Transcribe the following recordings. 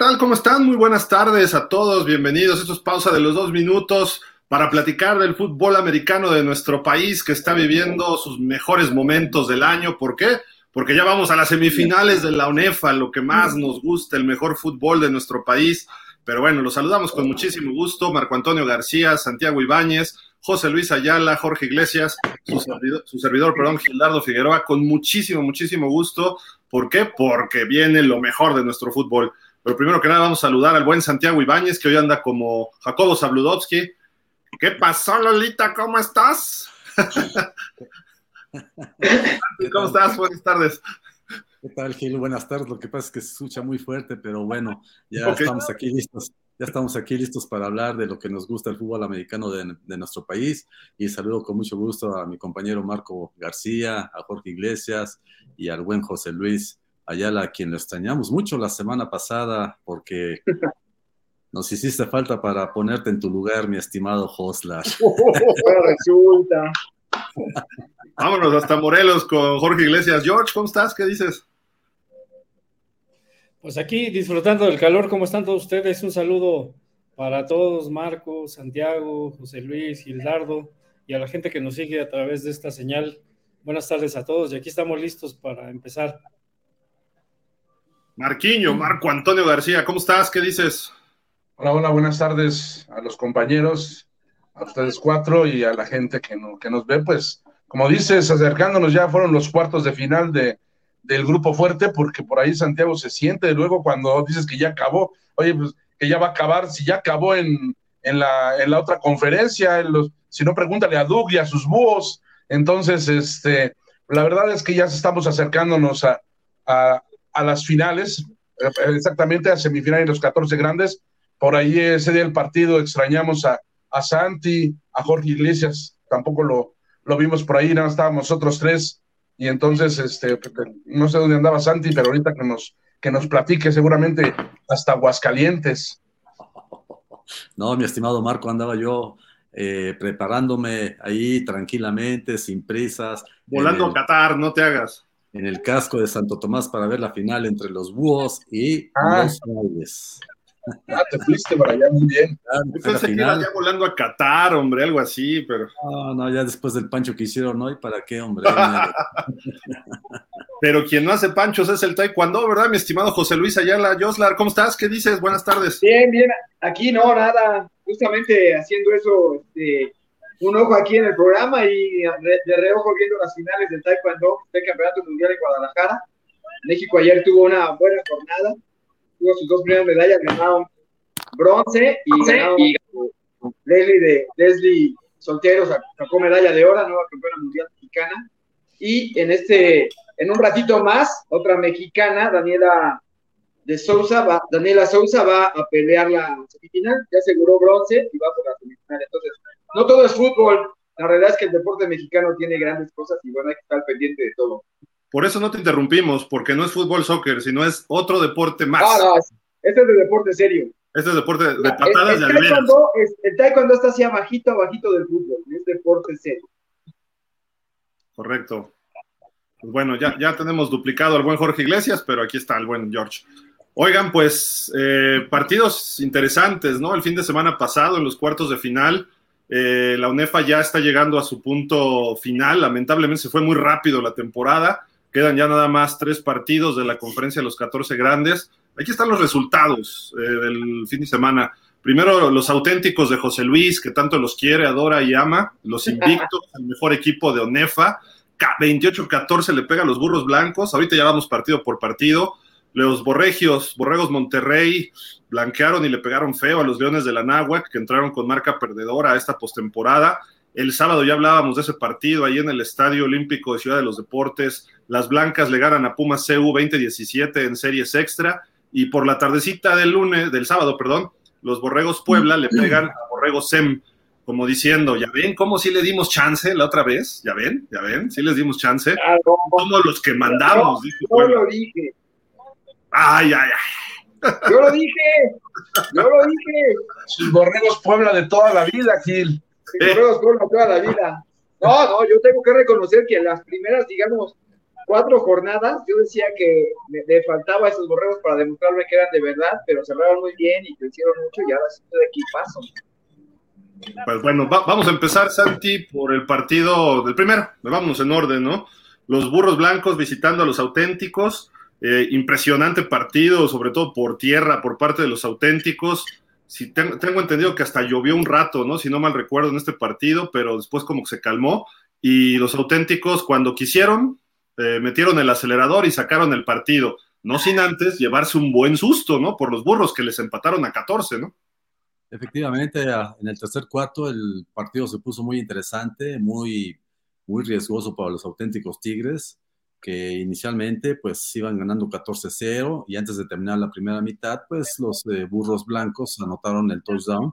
Hola, ¿qué tal? ¿Cómo están? Muy buenas tardes a todos. Bienvenidos. Esto es pausa de los dos minutos para platicar del fútbol americano de nuestro país que está viviendo sus mejores momentos del año. ¿Por qué? Porque ya vamos a las semifinales de la UNEFA, lo que más nos gusta, el mejor fútbol de nuestro país. Pero bueno, los saludamos con muchísimo gusto. Marco Antonio García, Santiago Ibáñez, José Luis Ayala, Jorge Iglesias, su servidor, su servidor, perdón, Gildardo Figueroa, con muchísimo, muchísimo gusto. ¿Por qué? Porque viene lo mejor de nuestro fútbol. Pero primero que nada vamos a saludar al buen Santiago Ibáñez, que hoy anda como Jacobo Zabludovsky. ¿Qué pasó, Lolita? ¿Cómo estás? ¿Cómo estás? Buenas tardes. ¿Qué tal, Gil? Buenas tardes. Lo que pasa es que se escucha muy fuerte, pero bueno, ya estamos aquí listos. Ya estamos aquí listos para hablar de lo que nos gusta el fútbol americano de, de, nuestro país. Y saludo con mucho gusto a mi compañero Marco García, a Jorge Iglesias y al buen José Luis Ayala, a quien lo extrañamos mucho la semana pasada, porque nos hiciste falta para ponerte en tu lugar, mi estimado Hoslar. resulta. Vámonos hasta Morelos con Jorge Iglesias. George, ¿cómo estás? ¿Qué dices? Pues aquí disfrutando del calor, ¿cómo están todos ustedes? Un saludo para todos, Marco, Santiago, José Luis, Gildardo y a la gente que nos sigue a través de esta señal. Buenas tardes a todos y aquí estamos listos para empezar. Marquiño, Marco Antonio García, ¿cómo estás? ¿Qué dices? Hola, hola, buenas tardes a los compañeros, a ustedes cuatro y a la gente que, no, que nos ve. Pues, como dices, acercándonos ya fueron los cuartos de final de, del grupo fuerte, porque por ahí Santiago se siente luego cuando dices que ya acabó. Oye, pues que ya va a acabar, si ya acabó en, en, la, en la otra conferencia, en los, si no, pregúntale a Doug y a sus búhos. Entonces, este, la verdad es que ya estamos acercándonos a, a a las finales, exactamente a semifinales los 14 grandes. Por ahí ese día del partido extrañamos a, a Santi, a Jorge Iglesias, tampoco lo, lo vimos por ahí, nada, estábamos nosotros tres. Y entonces, este, no sé dónde andaba Santi, pero ahorita que nos, que nos platique, seguramente hasta Aguascalientes. No, mi estimado Marco, andaba yo eh, preparándome ahí tranquilamente, sin prisas. Volando el... a Qatar, no te hagas en el casco de Santo Tomás para ver la final entre los Búhos y ah. los Frailes. Ah, te fuiste para allá muy bien. Ah, pensé que iba ya volando a Qatar, hombre, algo así, pero. No, no, ya después del pancho que hicieron ¿no? ¿y ¿para qué, hombre? pero quien no hace panchos es el taekwondo, ¿verdad, mi estimado José Luis Ayala? Joslar, ¿cómo estás? ¿Qué dices? Buenas tardes. Bien, bien. Aquí no, nada. Justamente haciendo eso, este, un ojo aquí en el programa y de reojo viendo las finales del Taekwondo del Campeonato Mundial en Guadalajara. México ayer tuvo una buena jornada, tuvo sus dos primeras medallas, ganaron bronce y ganaron Leslie, de, Leslie Soltero sacó medalla de oro, nueva campeona mundial mexicana. Y en este, en un ratito más, otra mexicana, Daniela de Sousa, va, Daniela Sousa va a pelear la semifinal, ya aseguró bronce y va por la semifinal. Entonces, no todo es fútbol. La realidad es que el deporte mexicano tiene grandes cosas y bueno, hay que estar pendiente de todo. Por eso no te interrumpimos, porque no es fútbol soccer, sino es otro deporte más. No, este es de deporte serio. Este es deporte de patadas el, el, de taekwondo, es, el taekwondo está así abajito, abajito del fútbol. Es deporte serio. Correcto. Pues bueno, ya, ya tenemos duplicado al buen Jorge Iglesias, pero aquí está el buen George. Oigan, pues eh, partidos interesantes, ¿no? El fin de semana pasado, en los cuartos de final, eh, la UNEFA ya está llegando a su punto final. Lamentablemente se fue muy rápido la temporada. Quedan ya nada más tres partidos de la conferencia de los 14 grandes. Aquí están los resultados eh, del fin de semana. Primero, los auténticos de José Luis, que tanto los quiere, adora y ama. Los invictos, el mejor equipo de ONEFA. 28-14 le pega a los burros blancos. Ahorita ya vamos partido por partido. Los Borregios, Borregos Monterrey, blanquearon y le pegaron feo a los Leones de la Náhuac, que entraron con marca perdedora a esta postemporada. El sábado ya hablábamos de ese partido ahí en el Estadio Olímpico de Ciudad de los Deportes. Las Blancas le ganan a Pumas CU 2017 en series extra. Y por la tardecita del lunes, del sábado, perdón, los Borregos Puebla le pegan a Borregos SEM, como diciendo, ¿ya ven cómo sí le dimos chance la otra vez? ¿Ya ven? ¿Ya ven? Sí les dimos chance. Somos los que mandamos. Yo, lo dije. Ay, ay, ay. Yo lo dije, yo lo dije. Sus borregos Puebla de toda la vida, Gil. Sus borregos Puebla de toda la vida. No, no, yo tengo que reconocer que las primeras, digamos, cuatro jornadas yo decía que le, faltaba esos borregos para demostrarme que eran de verdad, pero cerraron muy bien y crecieron mucho y ahora sí de aquí paso. Pues bueno, vamos a empezar, Santi, por el partido del primero. Vamos en orden, ¿no? Los burros blancos visitando a los auténticos. Eh, impresionante partido, sobre todo por tierra, por parte de los auténticos. Si tengo entendido que hasta llovió un rato, ¿no? Si no mal recuerdo en este partido, pero después como que se calmó. Y los auténticos, cuando quisieron, eh, metieron el acelerador y sacaron el partido. No sin antes llevarse un buen susto, ¿no? Por los burros que les empataron a 14, ¿no? Efectivamente, en el tercer cuarto el partido se puso muy interesante, muy, muy riesgoso para los auténticos Tigres, que inicialmente pues iban ganando 14-0 y antes de terminar la primera mitad, pues los eh, burros blancos anotaron el touchdown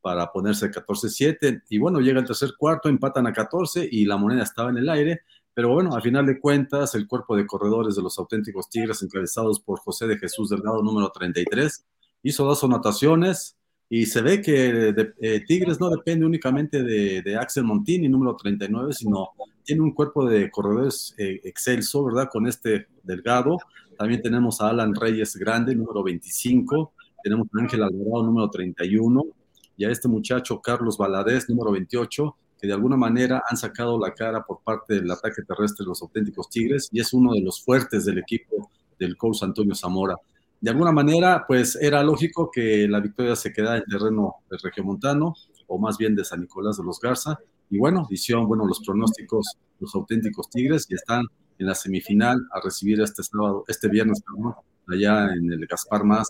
para ponerse 14-7 y bueno, llega el tercer cuarto, empatan a 14 y la moneda estaba en el aire, pero bueno, al final de cuentas, el cuerpo de corredores de los auténticos Tigres, encabezados por José de Jesús Delgado, número 33, hizo dos anotaciones, y se ve que eh, Tigres no depende únicamente de, Axel Montini, número 39, sino tiene un cuerpo de corredores eh, excelso, ¿verdad? Con este delgado. También tenemos a Alan Reyes Grande, número 25. Tenemos a Ángel Alvarado, número 31. Y a este muchacho Carlos Valadez, número 28, que de alguna manera han sacado la cara por parte del ataque terrestre de los auténticos Tigres y es uno de los fuertes del equipo del coach Antonio Zamora de alguna manera, pues era lógico que la victoria se quedara en terreno del Regiomontano, o más bien de San Nicolás de los Garza. Y bueno, hicieron bueno los pronósticos, los auténticos Tigres, y están en la semifinal a recibir este sábado, este viernes, allá en el Gaspar Más,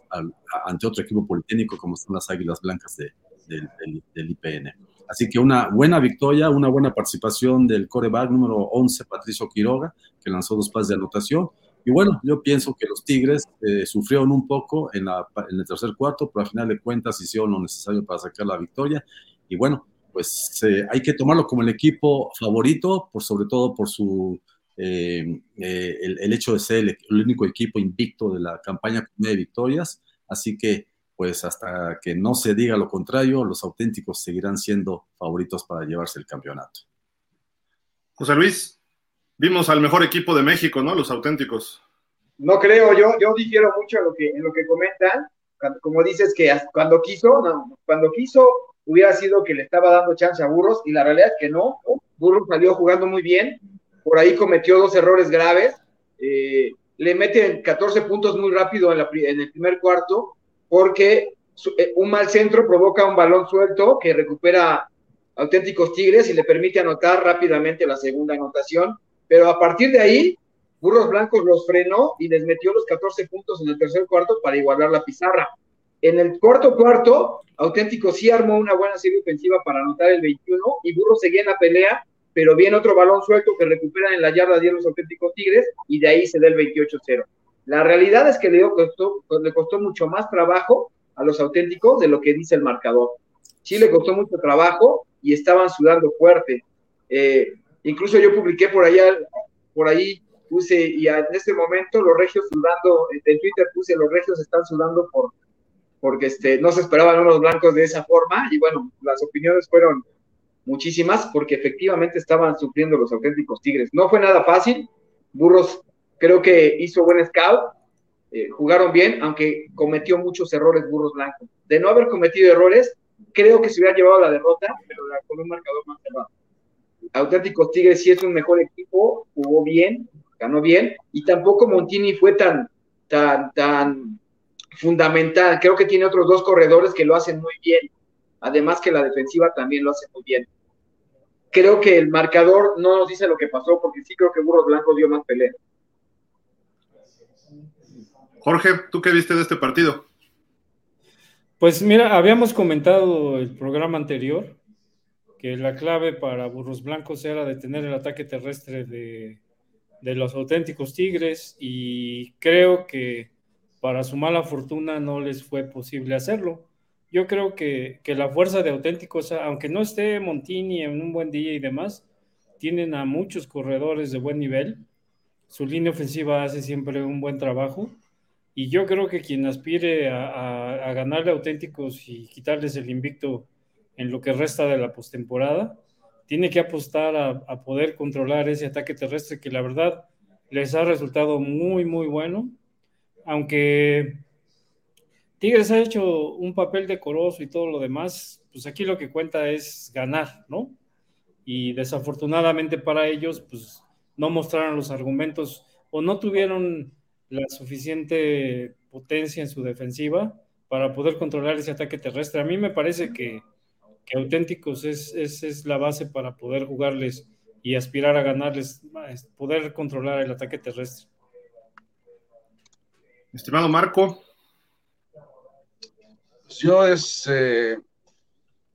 ante otro equipo politécnico como son las Águilas Blancas del, del IPN. Así que una buena victoria, una buena participación del coreback número 11, Patricio Quiroga, que lanzó dos pases de anotación, y bueno, yo pienso que los Tigres eh, sufrieron un poco en, el tercer cuarto, pero al final de cuentas hicieron lo necesario para sacar la victoria. Y bueno, pues eh, hay que tomarlo como el equipo favorito, por sobre todo por su eh, el, hecho de ser el, único equipo invicto de la campaña con nueve victorias. Así que, pues hasta que no se diga lo contrario, los auténticos seguirán siendo favoritos para llevarse el campeonato. José Luis, Vimos al mejor equipo de México, ¿no? Los auténticos. No creo, yo, yo difiero mucho en lo que, en lo que comentan. Como dices que cuando quiso, no, cuando quiso hubiera sido que le estaba dando chance a Burros y la realidad es que no. Burros salió jugando muy bien, por ahí cometió dos errores graves. Eh, le meten 14 puntos muy rápido en, en el primer cuarto porque eh, un mal centro provoca un balón suelto que recupera auténticos Tigres y le permite anotar rápidamente la segunda anotación pero a partir de ahí, Burros Blancos los frenó y les metió los 14 puntos en el tercer cuarto para igualar la pizarra. En el cuarto cuarto, Auténtico sí armó una buena serie ofensiva para anotar el 21 y Burros seguía en la pelea, pero viene otro balón suelto que recuperan en la yarda 10 los Auténticos Tigres y de ahí se da el 28-0. La realidad es que le costó, le costó mucho más trabajo a los Auténticos de lo que dice el marcador. Sí le costó mucho trabajo y estaban sudando fuerte. Eh, Incluso yo publiqué por allá, por ahí puse, y en este momento los regios sudando, en Twitter puse, los regios están sudando por, porque este, no se esperaban unos blancos de esa forma, y bueno, las opiniones fueron muchísimas, porque efectivamente estaban sufriendo los auténticos Tigres. No fue nada fácil, Burros creo que hizo buen scout, eh, jugaron bien, aunque cometió muchos errores Burros Blancos. De no haber cometido errores, creo que se hubiera llevado la derrota, pero con un marcador más cerrado. Auténticos Tigres sí es un mejor equipo, jugó bien, ganó bien, y tampoco Montini fue tan, tan, tan fundamental. Creo que tiene otros dos corredores que lo hacen muy bien, además que la defensiva también lo hace muy bien. Creo que el marcador no nos dice lo que pasó, porque sí creo que Burros Blancos dio más pelea. Jorge, ¿tú qué viste de este partido? Pues mira, habíamos comentado el programa anterior que la clave para Burros Blancos era detener el ataque terrestre de, los auténticos Tigres y creo que para su mala fortuna no les fue posible hacerlo. Yo creo que, la fuerza de auténticos, aunque no esté Montini en un buen día y demás, tienen a muchos corredores de buen nivel. Su línea ofensiva hace siempre un buen trabajo. Y yo creo que quien aspire a, a ganarle auténticos y quitarles el invicto en lo que resta de la postemporada. Tiene que apostar a, poder controlar ese ataque terrestre que la verdad les ha resultado muy, muy bueno, aunque Tigres ha hecho un papel decoroso y todo lo demás, pues aquí lo que cuenta es ganar, ¿no? Y desafortunadamente para ellos, pues no mostraron los argumentos o no tuvieron la suficiente potencia en su defensiva para poder controlar ese ataque terrestre. A mí me parece que, auténticos es, es, la base para poder jugarles y aspirar a ganarles, poder controlar el ataque terrestre. Estimado Marco. Yo es, eh,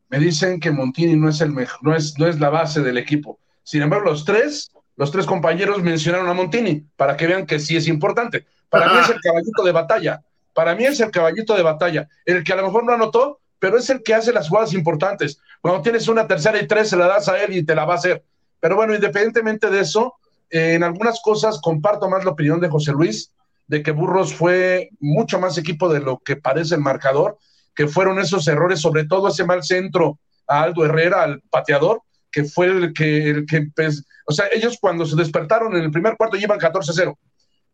me dicen que Montini no es el mejor, no es, no es la base del equipo. Sin embargo, los tres, los tres compañeros mencionaron a Montini para que vean que sí es importante. Para mí es el caballito de batalla. Para mí es el caballito de batalla, el que a lo mejor no anotó, pero es el que hace las jugadas importantes. Cuando tienes una tercera y tres, se la das a él y te la va a hacer. Pero bueno, independientemente de eso, eh, en algunas cosas comparto más la opinión de José Luis, de que Burros fue mucho más equipo de lo que parece el marcador, que fueron esos errores, sobre todo ese mal centro a Aldo Herrera, al pateador, que fue el que, el que o sea, ellos cuando se despertaron en el primer cuarto llevan 14-0.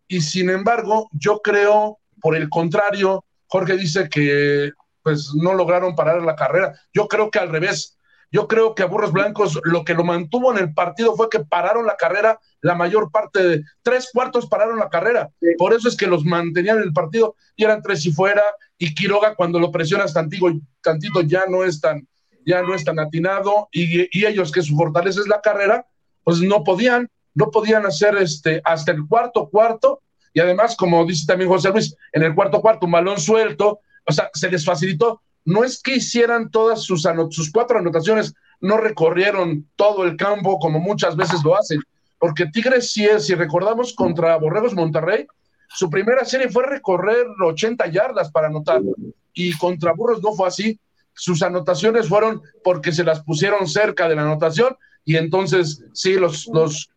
Y sin embargo, yo creo por el contrario, Jorge dice que pues no lograron parar la carrera. Yo creo que al revés. Yo creo que a Burros Blancos lo que lo mantuvo en el partido fue que pararon la carrera la mayor parte de tres cuartos pararon la carrera. Por eso es que los mantenían en el partido y eran tres y fuera. Y Quiroga cuando lo presionas tantito, tantito ya no es tan, ya no es tan atinado. Y, y ellos que su fortaleza es la carrera, pues no podían, no podían hacer este hasta el cuarto cuarto y además, como dice también José Luis, en el cuarto cuarto, un balón suelto, o sea, se les facilitó. No es que hicieran todas sus, sus cuatro anotaciones, no recorrieron todo el campo como muchas veces lo hacen, porque Tigres sí es, si recordamos contra Borregos Monterrey, su primera serie fue recorrer 80 yardas para anotar, y contra Burros no fue así. Sus anotaciones fueron porque se las pusieron cerca de la anotación, y entonces sí, los, los,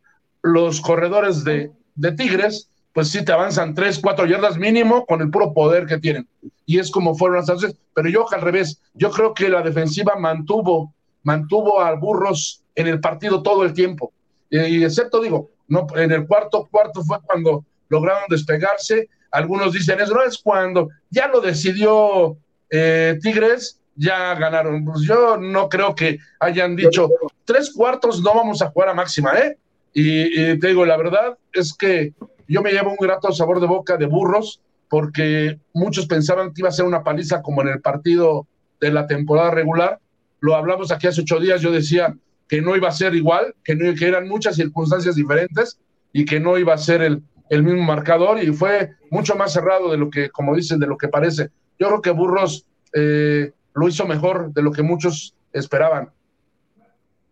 los corredores de, de Tigres pues sí te avanzan tres, cuatro yardas mínimo con el puro poder que tienen. Y es como fueron las. Pero yo al revés, yo creo que la defensiva mantuvo, mantuvo a Burros en el partido todo el tiempo. Y excepto, digo, no, en el cuarto cuarto fue cuando lograron despegarse. Algunos dicen eso, no es cuando ya lo decidió eh, Tigres, ya ganaron. Pues yo no creo que hayan dicho tres cuartos no vamos a jugar a máxima, ¿eh? y te digo, la verdad es que yo me llevo un grato sabor de boca de burros, porque muchos pensaban que iba a ser una paliza como en el partido de la temporada regular. Lo hablamos aquí hace ocho días, yo decía que no iba a ser igual, que, no, que eran muchas circunstancias diferentes y que no iba a ser el, el mismo marcador y fue mucho más cerrado de lo que, como dicen, de lo que parece. Yo creo que Burros eh, lo hizo mejor de lo que muchos esperaban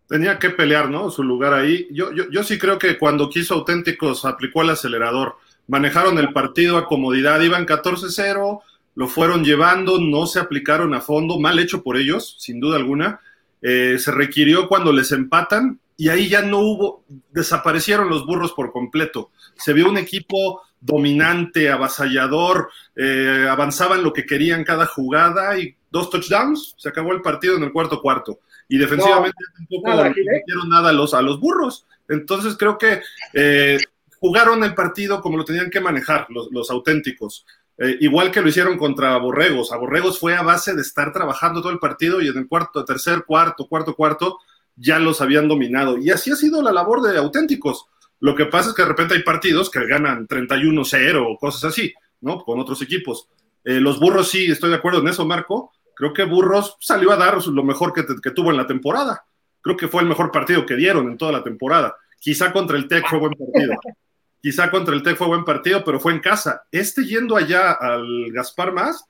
tenía que pelear, ¿no? Su lugar ahí. Yo, yo, yo sí creo que cuando quiso auténticos aplicó el acelerador. Manejaron el partido a comodidad, iban 14-0, lo fueron llevando, no se aplicaron a fondo, mal hecho por ellos, sin duda alguna. Eh, se requirió cuando les empatan y ahí ya no hubo, desaparecieron los burros por completo. Se vio un equipo dominante, avasallador, eh, avanzaban lo que querían cada jugada y dos touchdowns, se acabó el partido en el cuarto cuarto y defensivamente tampoco no hicieron nada a los, a los burros. Entonces creo que eh, jugaron el partido como lo tenían que manejar los, auténticos. Eh, igual que lo hicieron contra Borregos. A Borregos fue a base de estar trabajando todo el partido y en el cuarto, tercer, cuarto, cuarto, cuarto, ya los habían dominado. Y así ha sido la labor de auténticos. Lo que pasa es que de repente hay partidos que ganan 31-0 o cosas así, ¿no? Con otros equipos. Eh, los burros sí, estoy de acuerdo en eso, Marco creo que Burros salió a dar lo mejor que, tuvo en la temporada. Creo que fue el mejor partido que dieron en toda la temporada. Quizá contra el Tec fue buen partido. Quizá contra el Tec fue buen partido, pero fue en casa. Este yendo allá al Gaspar Más,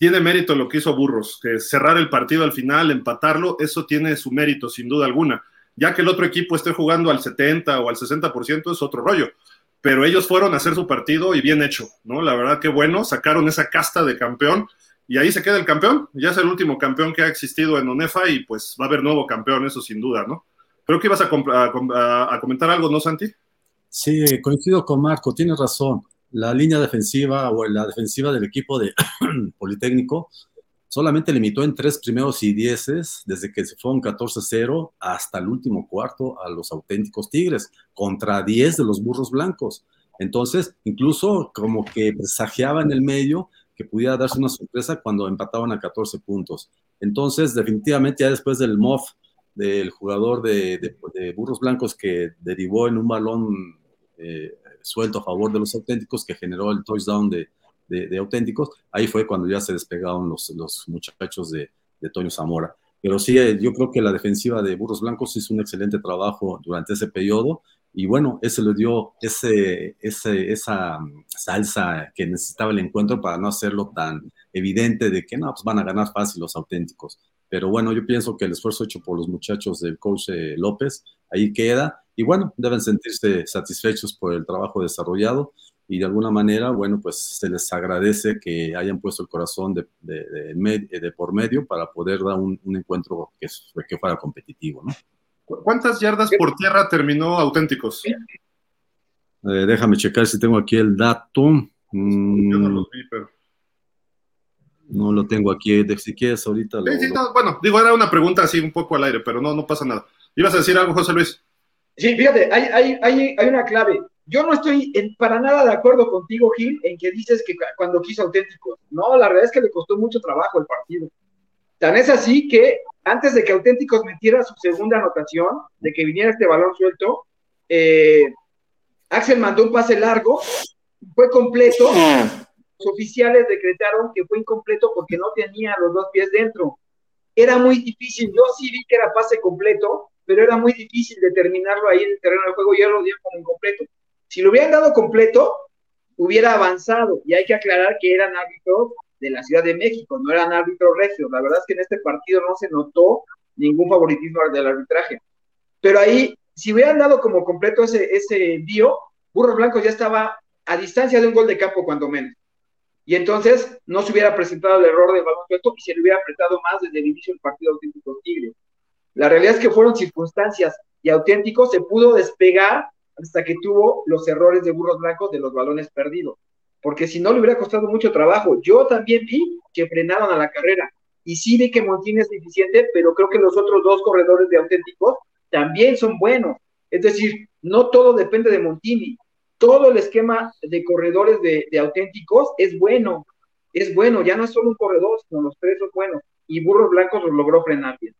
tiene mérito lo que hizo Burros, que cerrar el partido al final, empatarlo, eso tiene su mérito, sin duda alguna. Ya que el otro equipo esté jugando al 70 o al 60% es otro rollo. Pero ellos fueron a hacer su partido y bien hecho, ¿no? La verdad que bueno, sacaron esa casta de campeón y ahí se queda el campeón, ya es el último campeón que ha existido en ONEFA y pues va a haber nuevo campeón, eso sin duda, ¿no? Creo que ibas a, comentar algo, ¿no, Santi? Sí, coincido con Marco, tienes razón. La línea defensiva o la defensiva del equipo de Politécnico solamente limitó en tres primeros y dieces, desde que se fue un 14-0 hasta el último cuarto a los auténticos Tigres, contra 10 de los burros blancos. Entonces, incluso como que presagiaba en el medio que pudiera darse una sorpresa cuando empataban a 14 puntos. Entonces, definitivamente, ya después del MOF del jugador de, burros blancos que derivó en un balón eh, suelto a favor de los auténticos que generó el touchdown de, de, auténticos, ahí fue cuando ya se despegaron los, los muchachos de, de Toño Zamora. Pero sí, eh, yo creo que la defensiva de Burros Blancos hizo un excelente trabajo durante ese periodo y bueno, ese le dio ese, ese, esa salsa que necesitaba el encuentro para no hacerlo tan evidente de que no, pues van a ganar fácil los auténticos. Pero bueno, yo pienso que el esfuerzo hecho por los muchachos del coach eh, López ahí queda y bueno, deben sentirse satisfechos por el trabajo desarrollado y de alguna manera, bueno, pues se les agradece que hayan puesto el corazón de, de, de, por medio para poder dar un, encuentro que, que, fuera competitivo, ¿no? ¿Cuántas yardas por tierra terminó Auténticos? Eh, déjame checar si tengo aquí el dato. Mm, Yo no lo vi, pero... No lo tengo aquí, de si quieres ahorita. bueno, digo, era una pregunta así un poco al aire, pero no, no pasa nada. ¿Ibas a decir algo, José Luis? Sí, fíjate, hay, hay, hay, hay una clave yo no estoy para nada de acuerdo contigo, Gil, en que dices que cuando quiso auténtico. No, la verdad es que le costó mucho trabajo el partido. Tan es así que antes de que Auténticos metiera su segunda anotación, de que viniera este balón suelto, eh, Axel mandó un pase largo, fue completo. Los oficiales decretaron que fue incompleto porque no tenía los dos pies dentro. Era muy difícil. Yo sí vi que era pase completo, pero era muy difícil determinarlo ahí en el terreno del juego y yo lo di como incompleto. Si lo hubieran dado completo, hubiera avanzado. Y hay que aclarar que eran árbitros de la Ciudad de México, no eran árbitros regios. La verdad es que en este partido no se notó ningún favoritismo del arbitraje. Pero ahí, si hubieran dado como completo ese, ese envío, Burros Blancos ya estaba a distancia de un gol de campo cuando menos. Y entonces no se hubiera presentado el error del balón suelto y se le hubiera apretado más desde el inicio del partido auténtico Tigre. La realidad es que fueron circunstancias y auténtico se pudo despegar hasta que tuvo los errores de burros blancos de los balones perdidos. Porque si no, le hubiera costado mucho trabajo. Yo también vi que frenaron a la carrera. Y sí vi que Montini es deficiente, pero creo que los otros dos corredores de auténticos también son buenos. Es decir, no todo depende de Montini. Todo el esquema de corredores de, de auténticos es bueno. Es bueno, ya no es solo un corredor, sino los tres son buenos. Y Burros Blancos los logró frenar bien.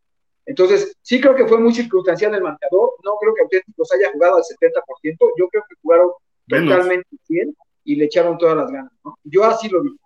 Entonces, sí creo que fue muy circunstancial el marcador. No creo que Auténticos haya jugado al 70%. Yo creo que jugaron totalmente bien y le echaron todas las ganas. Yo así lo vi.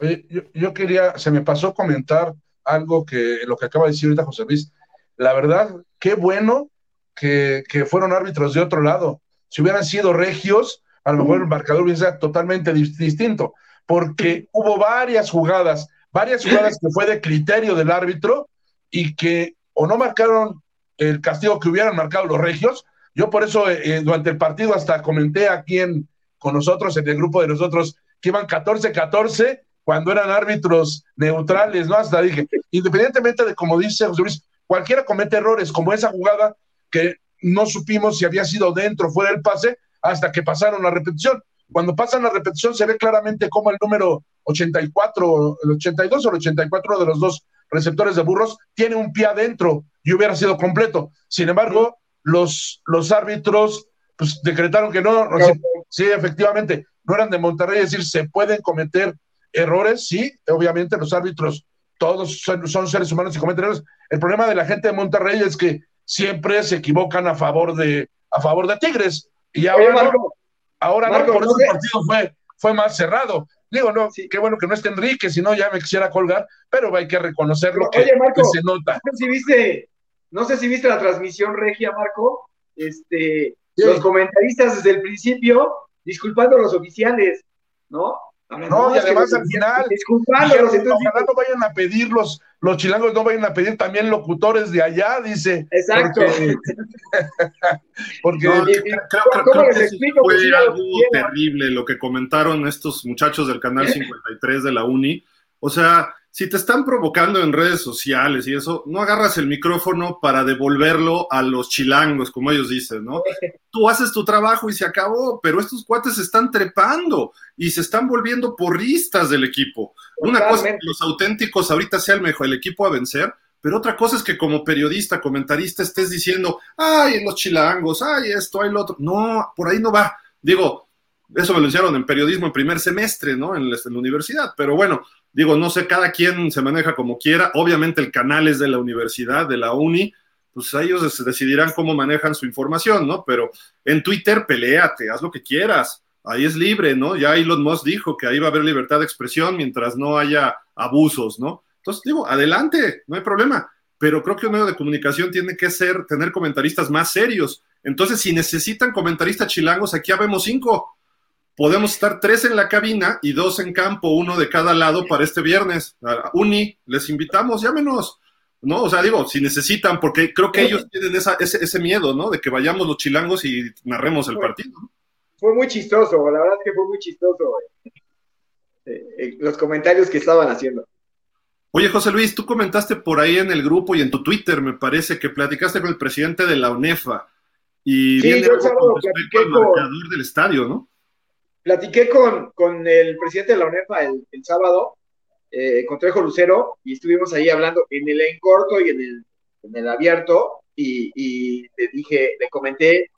Oye, yo, quería, se me pasó comentar algo que lo que acaba de decir ahorita José Luis. La verdad, qué bueno que, fueron árbitros de otro lado. Si hubieran sido regios, a lo mejor el marcador hubiese sido totalmente distinto, porque hubo varias jugadas, varias jugadas que fue de criterio del árbitro y que o no marcaron el castigo que hubieran marcado los regios. Yo por eso eh, eh, durante el partido hasta comenté aquí en, con nosotros, en el grupo de nosotros, que iban 14-14 cuando eran árbitros neutrales, ¿no? Hasta dije, independientemente de como dice José Luis, cualquiera comete errores, como esa jugada que no supimos si había sido dentro o fuera del pase hasta que pasaron la repetición. Cuando pasan la repetición se ve claramente cómo el número 84, el 82 o el 84 de los dos receptores de burros tiene un pie adentro y hubiera sido completo. Sin embargo, los, los árbitros pues, decretaron que no, sí, efectivamente, no eran de Monterrey, es decir, se pueden cometer errores, sí, obviamente los árbitros, todos son, seres humanos y cometen errores. El problema de la gente de Monterrey es que siempre se equivocan a favor de, a favor de Tigres. Y ahora, ahora no, por ese partido fue, fue más cerrado. Digo, no, sí. qué bueno que no esté Enrique, si no ya me quisiera colgar, pero hay que reconocerlo que, se nota. No sé si viste, no sé si viste la transmisión regia, Marco, este, los comentaristas desde el principio disculpando a los oficiales, ¿no? No, y además al final, entonces, ojalá no vayan a pedir los, los chilangos, no vayan a pedir también locutores de allá, dice. Exacto. Porque, creo, que fue algo terrible lo que comentaron estos muchachos del canal 53 de la Uni. O sea, si te están provocando en redes sociales y eso, no agarras el micrófono para devolverlo a los chilangos, como ellos dicen, ¿no? Tú haces tu trabajo y se acabó, pero estos cuates se están trepando y se están volviendo porristas del equipo. una cosa es que los auténticos ahorita sea el mejor, el equipo a vencer, pero otra cosa es que como periodista, comentarista, estés diciendo, ay, los chilangos, ay, esto, ay, lo otro. No, por ahí no va. Digo, eso me lo hicieron en periodismo en primer semestre, ¿no? En la, en la, universidad. Pero bueno, digo, no sé, cada quien se maneja como quiera. Obviamente el canal es de la universidad, de la uni, pues ellos decidirán cómo manejan su información, ¿no? Pero en Twitter, peleate, haz lo que quieras. Ahí es libre, ¿no? Ya Elon Musk dijo que ahí va a haber libertad de expresión mientras no haya abusos, ¿no? Entonces, digo, adelante, no hay problema. Pero creo que un medio de comunicación tiene que ser, tener comentaristas más serios. Entonces, si necesitan comentaristas chilangos, aquí habemos cinco. Podemos estar tres en la cabina y dos en campo, uno de cada lado para este viernes. Uni, les invitamos, llámenos. ¿no? O sea, digo, si necesitan, porque creo que ellos tienen esa, ese, ese, miedo, ¿no? De que vayamos los chilangos y narremos el partido. Fue muy chistoso, la verdad es que fue muy chistoso eh, eh, los comentarios que estaban haciendo. Oye, José Luis, tú comentaste por ahí en el grupo y en tu Twitter, me parece, que platicaste con el presidente de la UNEFA. Y sí, yo sábado platiqué con el del estadio, ¿no? Platiqué con, con el presidente de la UNEFA el, sábado eh, con Trejo Lucero y estuvimos ahí hablando en el en corto y en el, en el abierto y, y, le dije, le comenté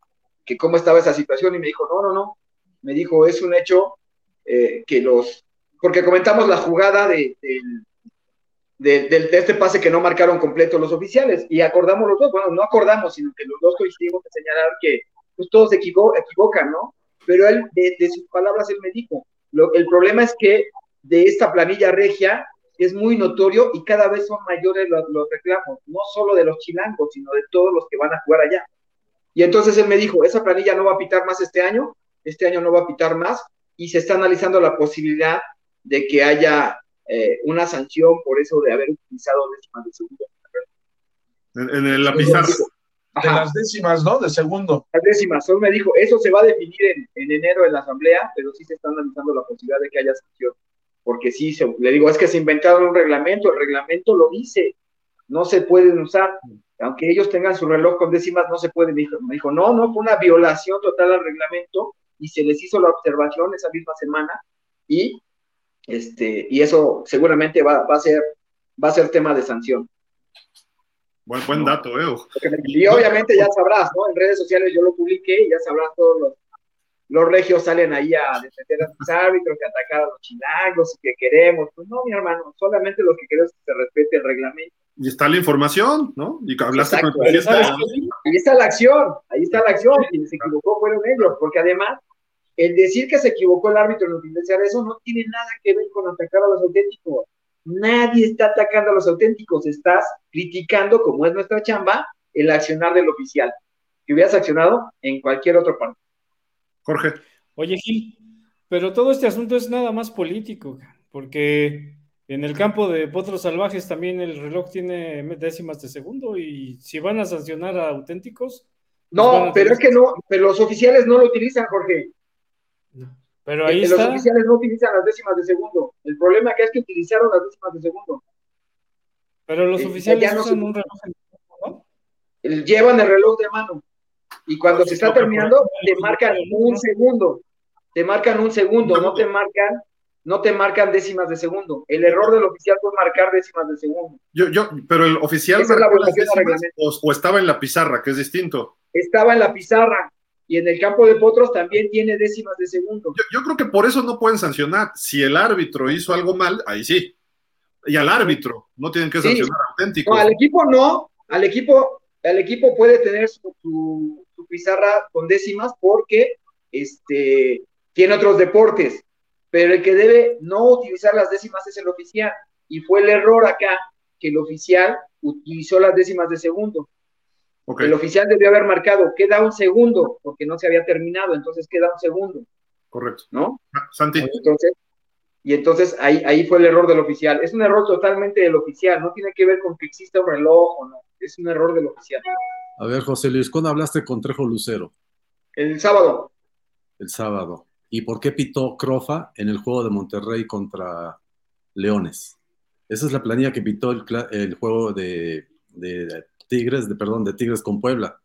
que cómo estaba esa situación y me dijo, no, no, no, me dijo, es un hecho eh, que los, porque comentamos la jugada de, de, de, este pase que no marcaron completo los oficiales y acordamos los dos, bueno, no acordamos, sino que los dos coincidimos en señalar que pues, todos se equivo equivocan, ¿no? Pero él, de, sus palabras, él me dijo, lo, el problema es que de esta planilla regia es muy notorio y cada vez son mayores los, los, reclamos, no solo de los chilangos, sino de todos los que van a jugar allá. Y entonces él me dijo, esa planilla no va a pitar más este año, este año no va a pitar más, y se está analizando la posibilidad de que haya eh, una sanción por eso de haber utilizado décimas de segundo. En, en la pizarra. De las décimas, ¿no? De segundo. Las décimas. Solo me dijo, eso se va a definir en, en enero en la asamblea, pero sí se está analizando la posibilidad de que haya sanción porque sí, se, le digo, es que se inventaron un reglamento, el reglamento lo dice, no se pueden usar, aunque ellos tengan su reloj con décimas, no se pueden, me dijo, me dijo no, no, fue una violación total al reglamento y se les hizo la observación esa misma semana y, este, y eso seguramente va, va, a ser, va a ser tema de sanción. Buen, buen dato, eh. Y obviamente ya sabrás, ¿no? En redes sociales yo lo publiqué y ya sabrás todos los los regios salen ahí a defender a sus árbitros, que atacar a los chilangos, que queremos. Pues no, mi hermano, solamente lo que queremos es que se respete el reglamento. Y está la información, ¿no? Y que hablaste Exacto, con el ahí está la acción, ahí está la acción. Quien se equivocó fueron ellos, porque además, el decir que se equivocó el árbitro en utilizar eso no tiene nada que ver con atacar a los auténticos. Nadie está atacando a los auténticos, estás criticando, como es nuestra chamba, el accionar del oficial, que hubieras accionado en cualquier otro partido. Jorge. Oye, Gil, pero todo este asunto es nada más político, porque en el campo de potros salvajes también el reloj tiene décimas de segundo y si van a sancionar a auténticos. No, pues pero es que no, pero los oficiales no lo utilizan, Jorge. Pero ahí los está. Los oficiales no utilizan las décimas de segundo. El problema que es que utilizaron las décimas de segundo. Pero los oficiales ya no usan un reloj, ¿no? Llevan el reloj de mano y cuando se está terminando te marcan un segundo, te marcan un segundo, no te marcan, no te marcan décimas de segundo. El error del oficial fue marcar décimas de segundo. Yo, yo, pero el oficial es la décimas, o, o, estaba en la pizarra, que es distinto. Estaba en la pizarra. Y en el campo de potros también tiene décimas de segundo. Yo, yo creo que por eso no pueden sancionar. Si el árbitro hizo algo mal, ahí sí. Y al árbitro, no tienen que sancionar sí. auténticos. No, al equipo no, al equipo, al equipo puede tener su, su, su pizarra con décimas porque este, tiene otros deportes, pero el que debe no utilizar las décimas es el oficial. Y fue el error acá que el oficial utilizó las décimas de segundo. Okay. El oficial debió haber marcado, queda un segundo, porque no se había terminado, entonces queda un segundo. Correcto. ¿No? Santi. Entonces, y entonces ahí, ahí fue el error del oficial. Es un error totalmente del oficial, no tiene que ver con que exista un reloj o no, es un error del oficial. A ver, José Luis, ¿cuándo hablaste con Trejo Lucero? El sábado. El sábado. ¿Y por qué pitó Crofa en el juego de Monterrey contra Leones? Esa es la planilla que pitó el, el juego de, de, Tigres, de perdón, de Tigres con Puebla.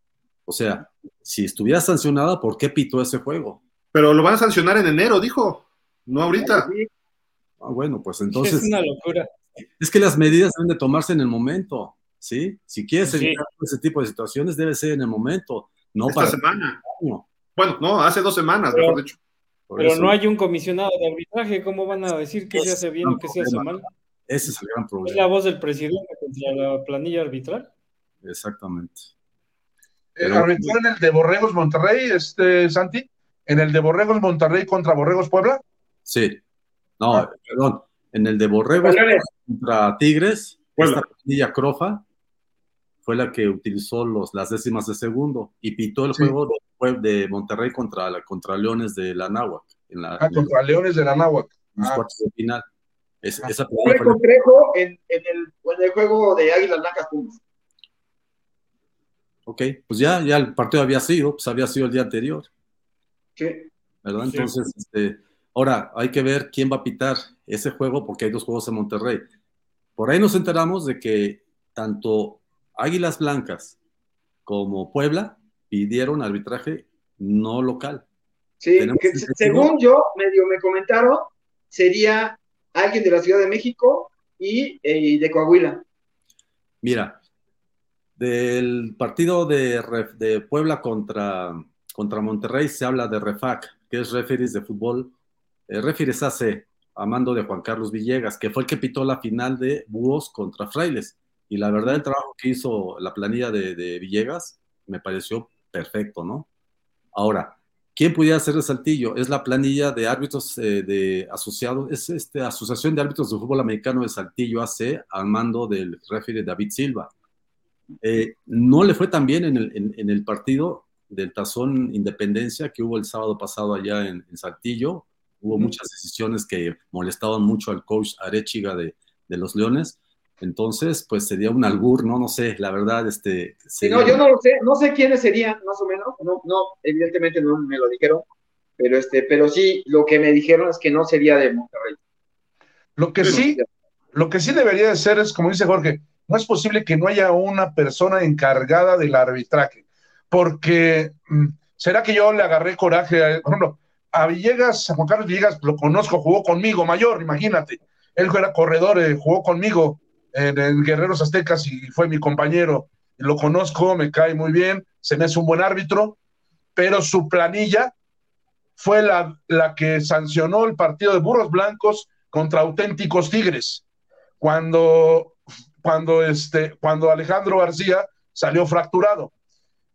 O sea, si estuviera sancionada, ¿por qué pitó ese juego? Pero lo van a sancionar en enero, dijo. No ahorita. Sí. Ah, bueno, pues entonces. Es una locura. Es que las medidas deben de tomarse en el momento, ¿sí? Si quieres evitar ese tipo de situaciones, debe ser en el momento, no Esta semana. Bueno, no, hace dos semanas, pero, mejor dicho. pero no hay un comisionado de arbitraje, ¿cómo van a decir que se hace bien o que se hace mal? Ese es el gran problema. ¿Es la voz del presidente contra la planilla arbitral? Exactamente. ¿El arbitral en el de Borregos Monterrey, este, Santi? ¿En el de Borregos Monterrey contra Borregos Puebla? Sí. No, ah. perdón. En el de Borregos contra Tigres, esta planilla Crofa fue la que utilizó los, las décimas de segundo y pitó el juego de, de, Monterrey contra, la, contra Leones de la Náhuac. En la, ah, contra Leones de la Náhuac. En los ah. cuartos de final. Es, esa fue complejo en, en, el, en el juego de Águilas Blancas Pumas. Ok, pues ya, ya el partido había sido, pues había sido el día anterior. Sí. ¿Verdad? Entonces, este, ahora hay que ver quién va a pitar ese juego porque hay dos juegos en Monterrey. Por ahí nos enteramos de que tanto Águilas Blancas como Puebla pidieron arbitraje no local. Sí, según yo, medio me comentaron, sería alguien de la Ciudad de México y, eh, de Coahuila. Mira, del partido de, Puebla contra, contra, Monterrey se habla de REFAC, que es Referees de Fútbol, eh, AC, a mando de Juan Carlos Villegas, que fue el que pitó la final de Búhos contra Frailes. Y la verdad, el trabajo que hizo la planilla de Villegas me pareció perfecto, ¿no? Ahora, ¿quién pudiera hacer el saltillo? Es la planilla de árbitros eh, de asociados, es esta Asociación de Árbitros de Fútbol Americano de Saltillo AC, al mando del referee David Silva. Eh, no le fue tan bien en el, en, el, partido del Tazón Independencia que hubo el sábado pasado allá en, Saltillo. Hubo muchas decisiones que molestaban mucho al coach Arechiga de, de, los Leones. Entonces, pues sería un albur, ¿no? No sé, la verdad, este... no, yo no lo sé, no sé quiénes serían, más o menos, no, no, evidentemente no me lo dijeron, pero este, pero sí, lo que me dijeron es que no sería de Monterrey. Lo que sí, lo que sí debería de ser es, como dice Jorge, no es posible que no haya una persona encargada del arbitraje, porque mm, será que yo le agarré coraje, a, por ejemplo, a Villegas, a Juan Carlos Villegas, lo conozco, jugó conmigo, mayor, imagínate, él era corredor, eh, jugó conmigo en, Guerreros Aztecas y fue mi compañero, lo conozco, me cae muy bien, se me hace un buen árbitro, pero su planilla fue la, la que sancionó el partido de Burros Blancos contra auténticos Tigres. Cuando cuando, este, cuando Alejandro García salió fracturado.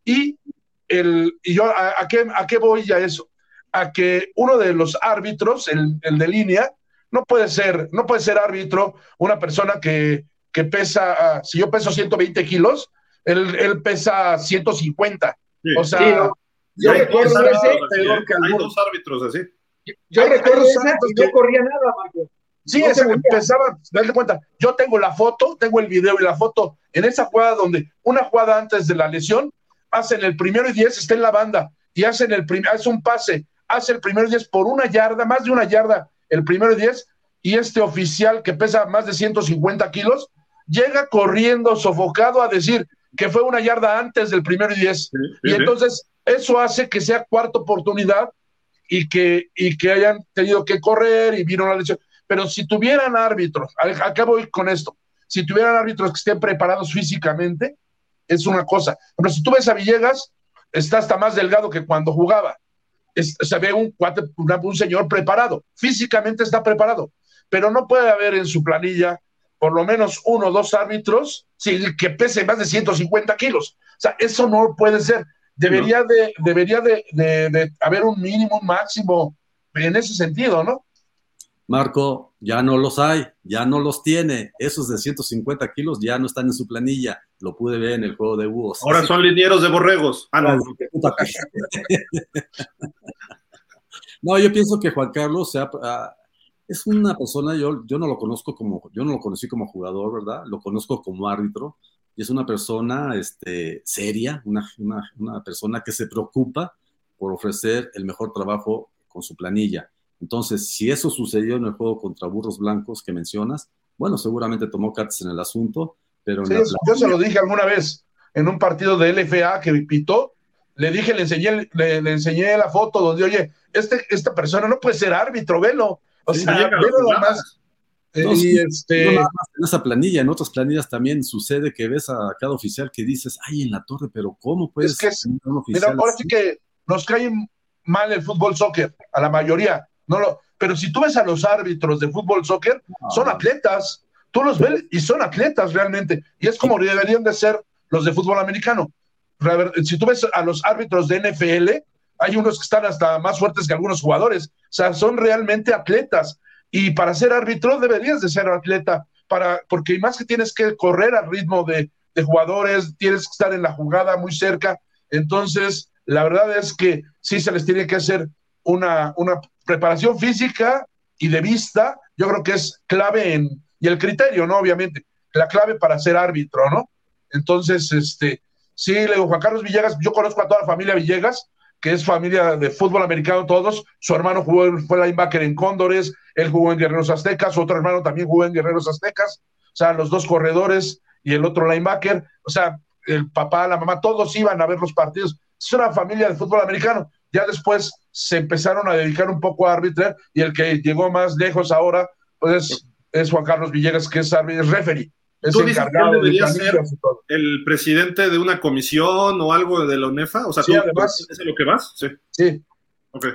Y, el, y yo, ¿a, qué, ¿a qué voy ya eso? A que uno de los árbitros, el, el de línea, no puede ser, no puede ser árbitro una persona que, que pesa, si yo peso 120 kilos, él, él pesa 150. O sea, yo recuerdo ese, hay dos árbitros así. Yo, recuerdo ese y no corría nada, Marco. Sí, empezaba, dale cuenta, yo tengo la foto, tengo el video y la foto en esa jugada donde una jugada antes de la lesión, hacen el primero y diez, está en la banda y hacen el primer, hace un pase, hace el primero y diez por una yarda, más de una yarda, el primero y diez, y este oficial que pesa más de 150 kilos, llega corriendo sofocado a decir que fue una yarda antes del primero y diez. y entonces eso hace que sea cuarta oportunidad y que, y que hayan tenido que correr y vino la lesión. Pero si tuvieran árbitros, acá voy con esto, si tuvieran árbitros que estén preparados físicamente, es una cosa. Pero si tú ves a Villegas, está hasta más delgado que cuando jugaba. se ve un, un señor preparado, físicamente está preparado, pero no puede haber en su planilla por lo menos uno o dos árbitros que pesen más de 150 kilos. O sea, eso no puede ser. Debería, de, debería de, de haber un mínimo, un máximo en ese sentido, ¿no? Marco, ya no los hay, ya no los tiene. Esos de 150 kilos ya no están en su planilla. Lo pude ver en el juego de búhos. Ahora son linieros de borregos. Ah, no. no, yo pienso que Juan Carlos ah, es una persona, yo, yo no lo conozco como, yo no lo conocí como jugador, ¿verdad? Lo conozco como árbitro. Y es una persona este, seria, una, una persona que se preocupa por ofrecer el mejor trabajo con su planilla entonces, si eso sucedió en el juego contra Burros Blancos que mencionas, bueno, seguramente tomó cartas en el asunto, pero... yo se lo dije alguna vez en un partido de LFA que pitó, le dije, le enseñé, le, enseñé la foto donde, oye, este, esta persona no puede ser árbitro, velo. O sea, Eh, y este... en esa planilla, en otras planillas también sucede que ves a cada oficial que dices, ay, en la torre, pero ¿cómo puedes es que Mira, ahora sí que nos cae mal el fútbol soccer, a la mayoría. No lo, pero si tú ves a los árbitros de fútbol soccer, son atletas. Tú los ves y son atletas realmente. Y es como deberían de ser los de fútbol americano. Si tú ves a los árbitros de NFL, hay unos que están hasta más fuertes que algunos jugadores. O sea, son realmente atletas. Y para ser árbitro deberías de ser atleta, para, porque más que tienes que correr al ritmo de, de jugadores, tienes que estar en la jugada muy cerca. Entonces, la verdad es que sí se les tiene que hacer una, una preparación física y de vista, yo creo que es clave en, y el criterio, ¿no? Obviamente, la clave para ser árbitro, ¿no? Entonces, este, sí, le digo, Juan Carlos Villegas, yo conozco a toda la familia Villegas, que es familia de fútbol americano todos, su hermano jugó, fue linebacker en Cóndores, él jugó en Guerreros Aztecas, otro hermano también jugó en Guerreros Aztecas, o sea, los dos corredores y el otro linebacker, o sea, el papá, la mamá, todos iban a ver los partidos, es una familia de fútbol americano, ya después se empezaron a dedicar un poco a arbitrar y el que llegó más lejos ahora, pues es, Juan Carlos Villegas, que es, es referee es ¿Tú encargado debería ser el presidente de una comisión o algo de la UNEFA? O sea, sí, además, ¿es lo que vas? Sí. Sí. Ok.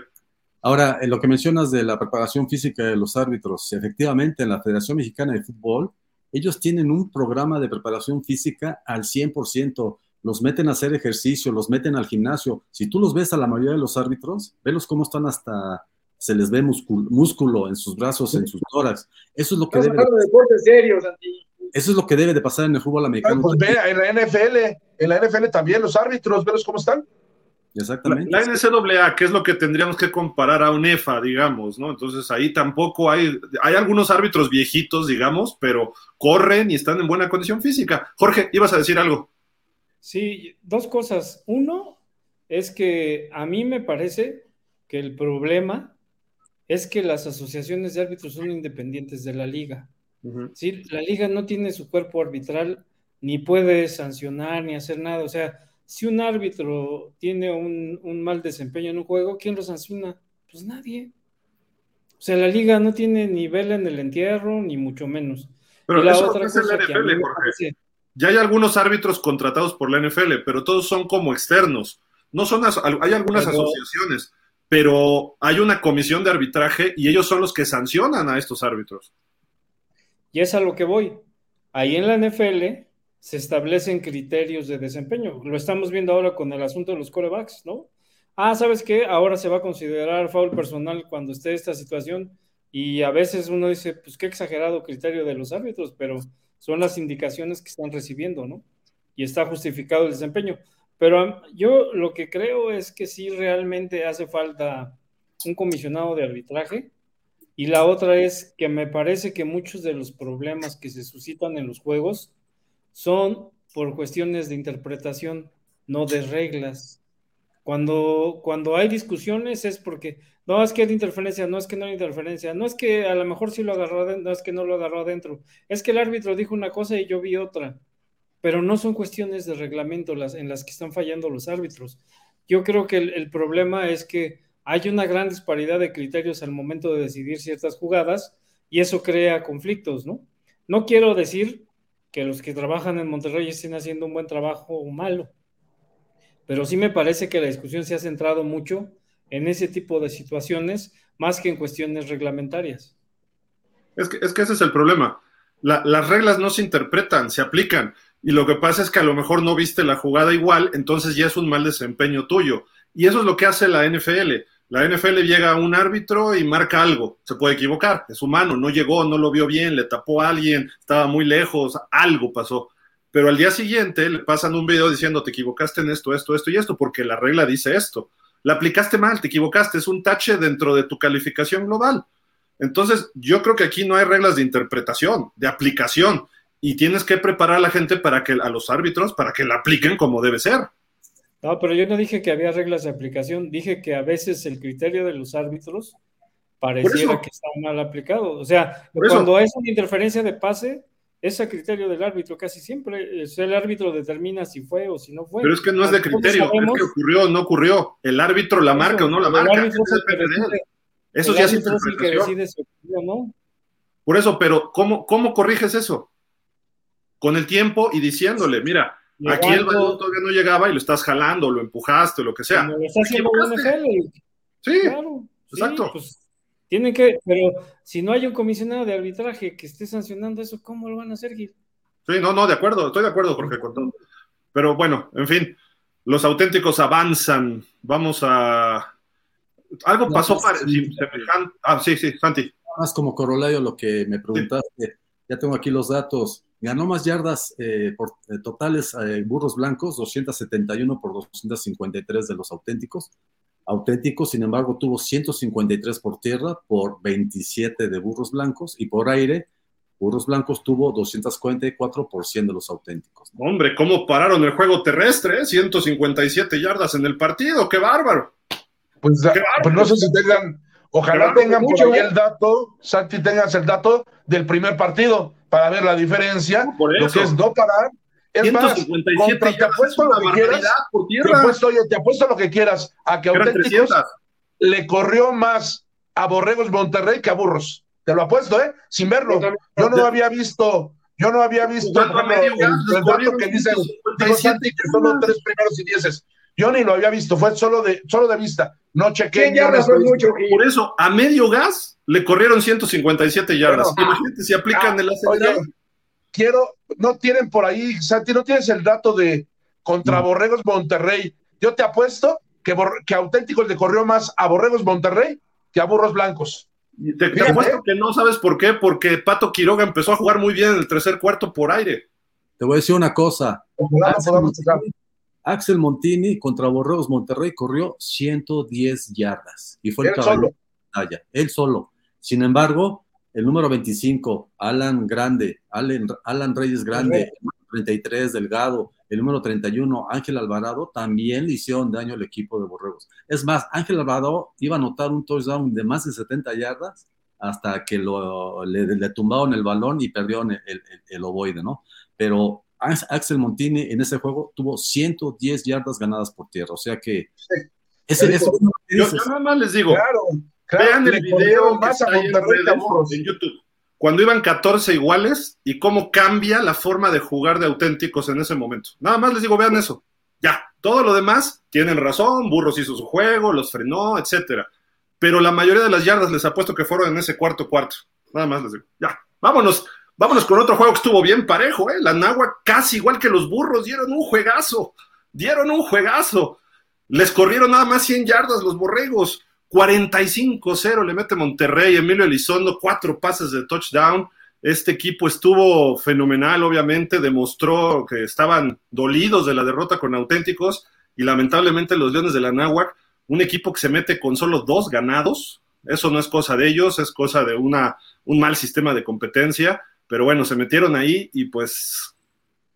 Ahora, en lo que mencionas de la preparación física de los árbitros, efectivamente en la Federación Mexicana de Fútbol, ellos tienen un programa de preparación física al 100%. Los meten a hacer ejercicio, los meten al gimnasio. Si tú los ves a la mayoría de los árbitros, velos cómo están hasta se les ve músculo, en sus brazos, en sus tórax. Eso es lo que debe. De deportes serios, Santi. Eso es lo que debe de pasar en el fútbol americano. pues ve, en la NFL, en la NFL también los árbitros, ¿ves cómo están? Exactamente. La, NCAA, ¿qué es lo que tendríamos que comparar a UNEFA, digamos, ¿no? Entonces ahí tampoco hay, hay algunos árbitros viejitos, digamos, pero corren y están en buena condición física. Jorge, ibas a decir algo. Sí, dos cosas. Uno es que a mí me parece que el problema es que las asociaciones de árbitros son independientes de la liga. ¿Sí? La liga no tiene su cuerpo arbitral, ni puede sancionar, ni hacer nada. O sea, si un árbitro tiene un, mal desempeño en un juego, ¿quién lo sanciona? Pues nadie. O sea, la liga no tiene ni vela en el entierro, ni mucho menos. Pero la otra cosa es la NFL, Jorge. Ya hay algunos árbitros contratados por la NFL, pero todos son como externos. No son hay algunas asociaciones, pero hay una comisión de arbitraje y ellos son los que sancionan a estos árbitros. Y es a lo que voy. Ahí en la NFL se establecen criterios de desempeño. Lo estamos viendo ahora con el asunto de los corebacks, ¿no? Ah, ¿sabes qué? Ahora se va a considerar foul personal cuando esté esta situación y a veces uno dice, pues qué exagerado criterio de los árbitros, pero son las indicaciones que están recibiendo, ¿no? Y está justificado el desempeño. Pero yo lo que creo es que sí realmente hace falta un comisionado de arbitraje y la otra es que me parece que muchos de los problemas que se suscitan en los juegos son por cuestiones de interpretación, no de reglas. Cuando, cuando hay discusiones es porque, no es que hay interferencia, no es que no hay interferencia, no es que a lo mejor sí lo agarró, no es que no lo agarró adentro, es que el árbitro dijo una cosa y yo vi otra, pero no son cuestiones de reglamento las, en las que están fallando los árbitros. Yo creo que el problema es que hay una gran disparidad de criterios al momento de decidir ciertas jugadas y eso crea conflictos, ¿no? No quiero decir que los que trabajan en Monterrey estén haciendo un buen trabajo o malo, pero sí me parece que la discusión se ha centrado mucho en ese tipo de situaciones más que en cuestiones reglamentarias. Es que, es que ese es el problema. las reglas no se interpretan, se aplican. Y lo que pasa es que a lo mejor no viste la jugada igual, entonces ya es un mal desempeño tuyo. Y eso es lo que hace la NFL. La NFL llega a un árbitro y marca algo, se puede equivocar, es humano, no llegó, no lo vio bien, le tapó a alguien, estaba muy lejos, algo pasó. Pero al día siguiente le pasan un video diciendo te equivocaste en esto, esto, esto y esto, porque la regla dice esto. La aplicaste mal, te equivocaste, es un tache dentro de tu calificación global. Entonces, yo creo que aquí no hay reglas de interpretación, de aplicación, y tienes que preparar a la gente para que a los árbitros para que la apliquen como debe ser. No, pero yo no dije que había reglas de aplicación, dije que a veces el criterio de los árbitros pareciera que está mal aplicado. O sea, cuando hay una interferencia de pase, es a criterio del árbitro casi siempre. El árbitro determina si fue o si no fue. Pero es que no es de criterio, es que ocurrió o no ocurrió. El árbitro la marca o no la marca. Eso ya es interpretación. decide si ocurrió o no. Por eso, pero ¿cómo, cómo corriges eso? Con el tiempo y diciéndole, mira, aquí el balón todavía no llegaba y lo estás jalando, lo empujaste, o lo que sea. Lo haciendo Sí, claro, exacto. Pues, tienen que, pero si no hay un comisionado de arbitraje que esté sancionando eso, ¿cómo lo van a hacer, Gil? Sí, no, no, de acuerdo, estoy de acuerdo, Jorge, con todo. Pero bueno, en fin, los auténticos avanzan. Vamos a. Algo pasó para. Ah, sí, sí, Santi. Más como corolario lo que me preguntaste. Ya tengo aquí los datos. Ganó más yardas eh, por, eh, totales eh, burros blancos, 271 por 253 de los auténticos. Auténticos, sin embargo, tuvo 153 por tierra por 27 de burros blancos y por aire Burros Blancos tuvo 244 por 100 de los auténticos. Hombre, ¿cómo pararon el juego terrestre? 157 yardas en el partido, qué bárbaro. Pues, pues no sé si tengan, ojalá tengan por ahí el dato, Santi, tengas el dato del primer partido para ver la diferencia, lo que es no parar. Es más, te apuesto lo que quieras, te apuesto, te apuesto lo que quieras a que Auténticos le corrió más a Borregos Monterrey que a Burros. Te lo apuesto, ¿eh? Sin verlo. Yo no había visto, yo no había visto el, dato que dice que son los tres primeros y dieces. Yo ni lo había visto, fue solo de, solo de vista. No chequé. yardas mucho. Por eso, a medio gas le corrieron 157 yardas. Imagínate si aplican ah, el acelerado. quiero, no tienen por ahí, Santi, no tienes el dato de contra Borregos Monterrey. Yo te apuesto que, que Auténticos le corrió más a Borregos Monterrey que a Burros Blancos. Te, te apuesto que no sabes por qué, porque Pato Quiroga empezó a jugar muy bien en el tercer cuarto por aire. Te voy a decir una cosa. Axel, Montini, contra Borreos Monterrey corrió 110 yardas y fue el caballo de él solo. Sin embargo, el número 25, Alan Grande, Alan, Alan Reyes Grande, 33, Delgado, el número 31, Ángel Alvarado, también le hicieron daño al equipo de Borregos. Es más, Ángel Alvarado iba a anotar un touchdown de más de 70 yardas hasta que lo, le, tumbaron el balón y perdieron el, el, ovoide, ¿no? Pero Axel Montini en ese juego tuvo 110 yardas ganadas por tierra, o sea que... Ese, eso, yo, nada más les digo, vean el video más a en YouTube cuando iban 14 iguales y cómo cambia la forma de jugar de auténticos en ese momento. Nada más les digo, vean eso. Ya, todo lo demás tienen razón, Burros hizo su juego, los frenó, etcétera. Pero la mayoría de las yardas les apuesto que fueron en ese cuarto cuarto. Nada más les digo, ya, vámonos, vámonos con otro juego que estuvo bien parejo, ¿eh? La Nagua casi igual que los Burros, dieron un juegazo, dieron un juegazo. Les corrieron nada más 100 yardas los Borregos. 45-0 le mete Monterrey, Emilio Elizondo, cuatro pases de touchdown. Este equipo estuvo fenomenal, obviamente, demostró que estaban dolidos de la derrota con auténticos y lamentablemente los Leones de la Náhuac, un equipo que se mete con solo dos ganados, eso no es cosa de ellos, es cosa de una, un mal sistema de competencia, pero bueno, se metieron ahí y pues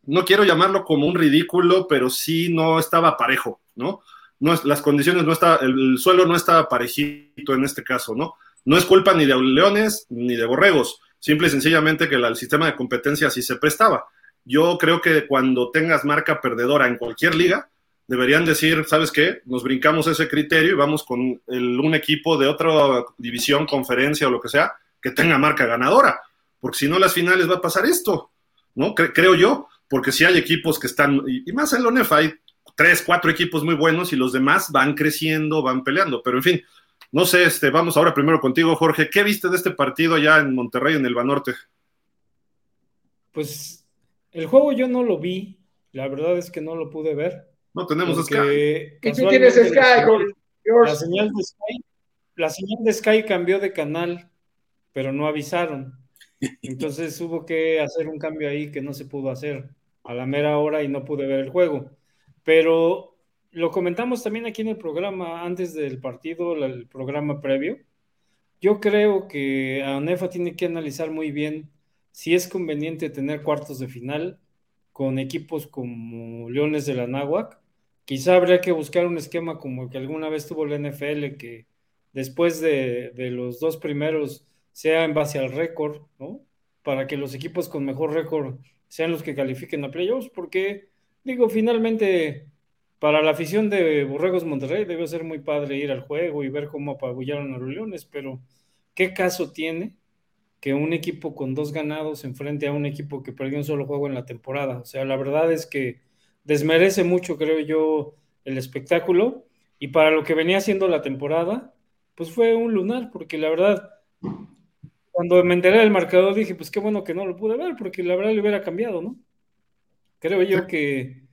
no quiero llamarlo como un ridículo, pero sí no estaba parejo, ¿no? no las condiciones no está, el, suelo no estaba parejito en este caso, ¿no? No es culpa ni de leones ni de borregos, simple y sencillamente que el sistema de competencia así se prestaba. Yo creo que cuando tengas marca perdedora en cualquier liga, deberían decir, ¿sabes qué? Nos brincamos ese criterio y vamos con un equipo de otra división, conferencia o lo que sea, que tenga marca ganadora, porque si no las finales va a pasar esto, ¿no? creo yo, porque si hay equipos que están, y, más en la ONEF hay tres, cuatro equipos muy buenos y los demás van creciendo, van peleando. Pero en fin, no sé, este, vamos ahora primero contigo, Jorge. ¿Qué viste de este partido allá en Monterrey, en el Banorte? Pues el juego yo no lo vi, la verdad es que no lo pude ver. No tenemos Sky. ¿Y tú tienes Sky, La señal de Sky, la señal de Sky cambió de canal, pero no avisaron. Entonces hubo que hacer un cambio ahí que no se pudo hacer a la mera hora y no pude ver el juego. Pero lo comentamos también aquí en el programa antes del partido, el programa previo. Yo creo que ANEFA tiene que analizar muy bien si es conveniente tener cuartos de final con equipos como Leones de la Náhuac. Quizá habría que buscar un esquema como el que alguna vez tuvo la NFL, que después de, de los dos primeros sea en base al récord, ¿no? Para que los equipos con mejor récord sean los que califiquen a playoffs, porque Digo, finalmente, para la afición de Borregos Monterrey debe ser muy padre ir al juego y ver cómo apabullaron a los Leones, pero ¿qué caso tiene que un equipo con dos ganados enfrente a un equipo que perdió un solo juego en la temporada. O sea, la verdad es que desmerece mucho, creo yo, el espectáculo. Y para lo que venía haciendo la temporada, pues fue un lunar, porque la verdad, cuando me enteré del marcador dije, pues qué bueno que no lo pude ver, porque la verdad le hubiera cambiado, ¿no? Creo yo que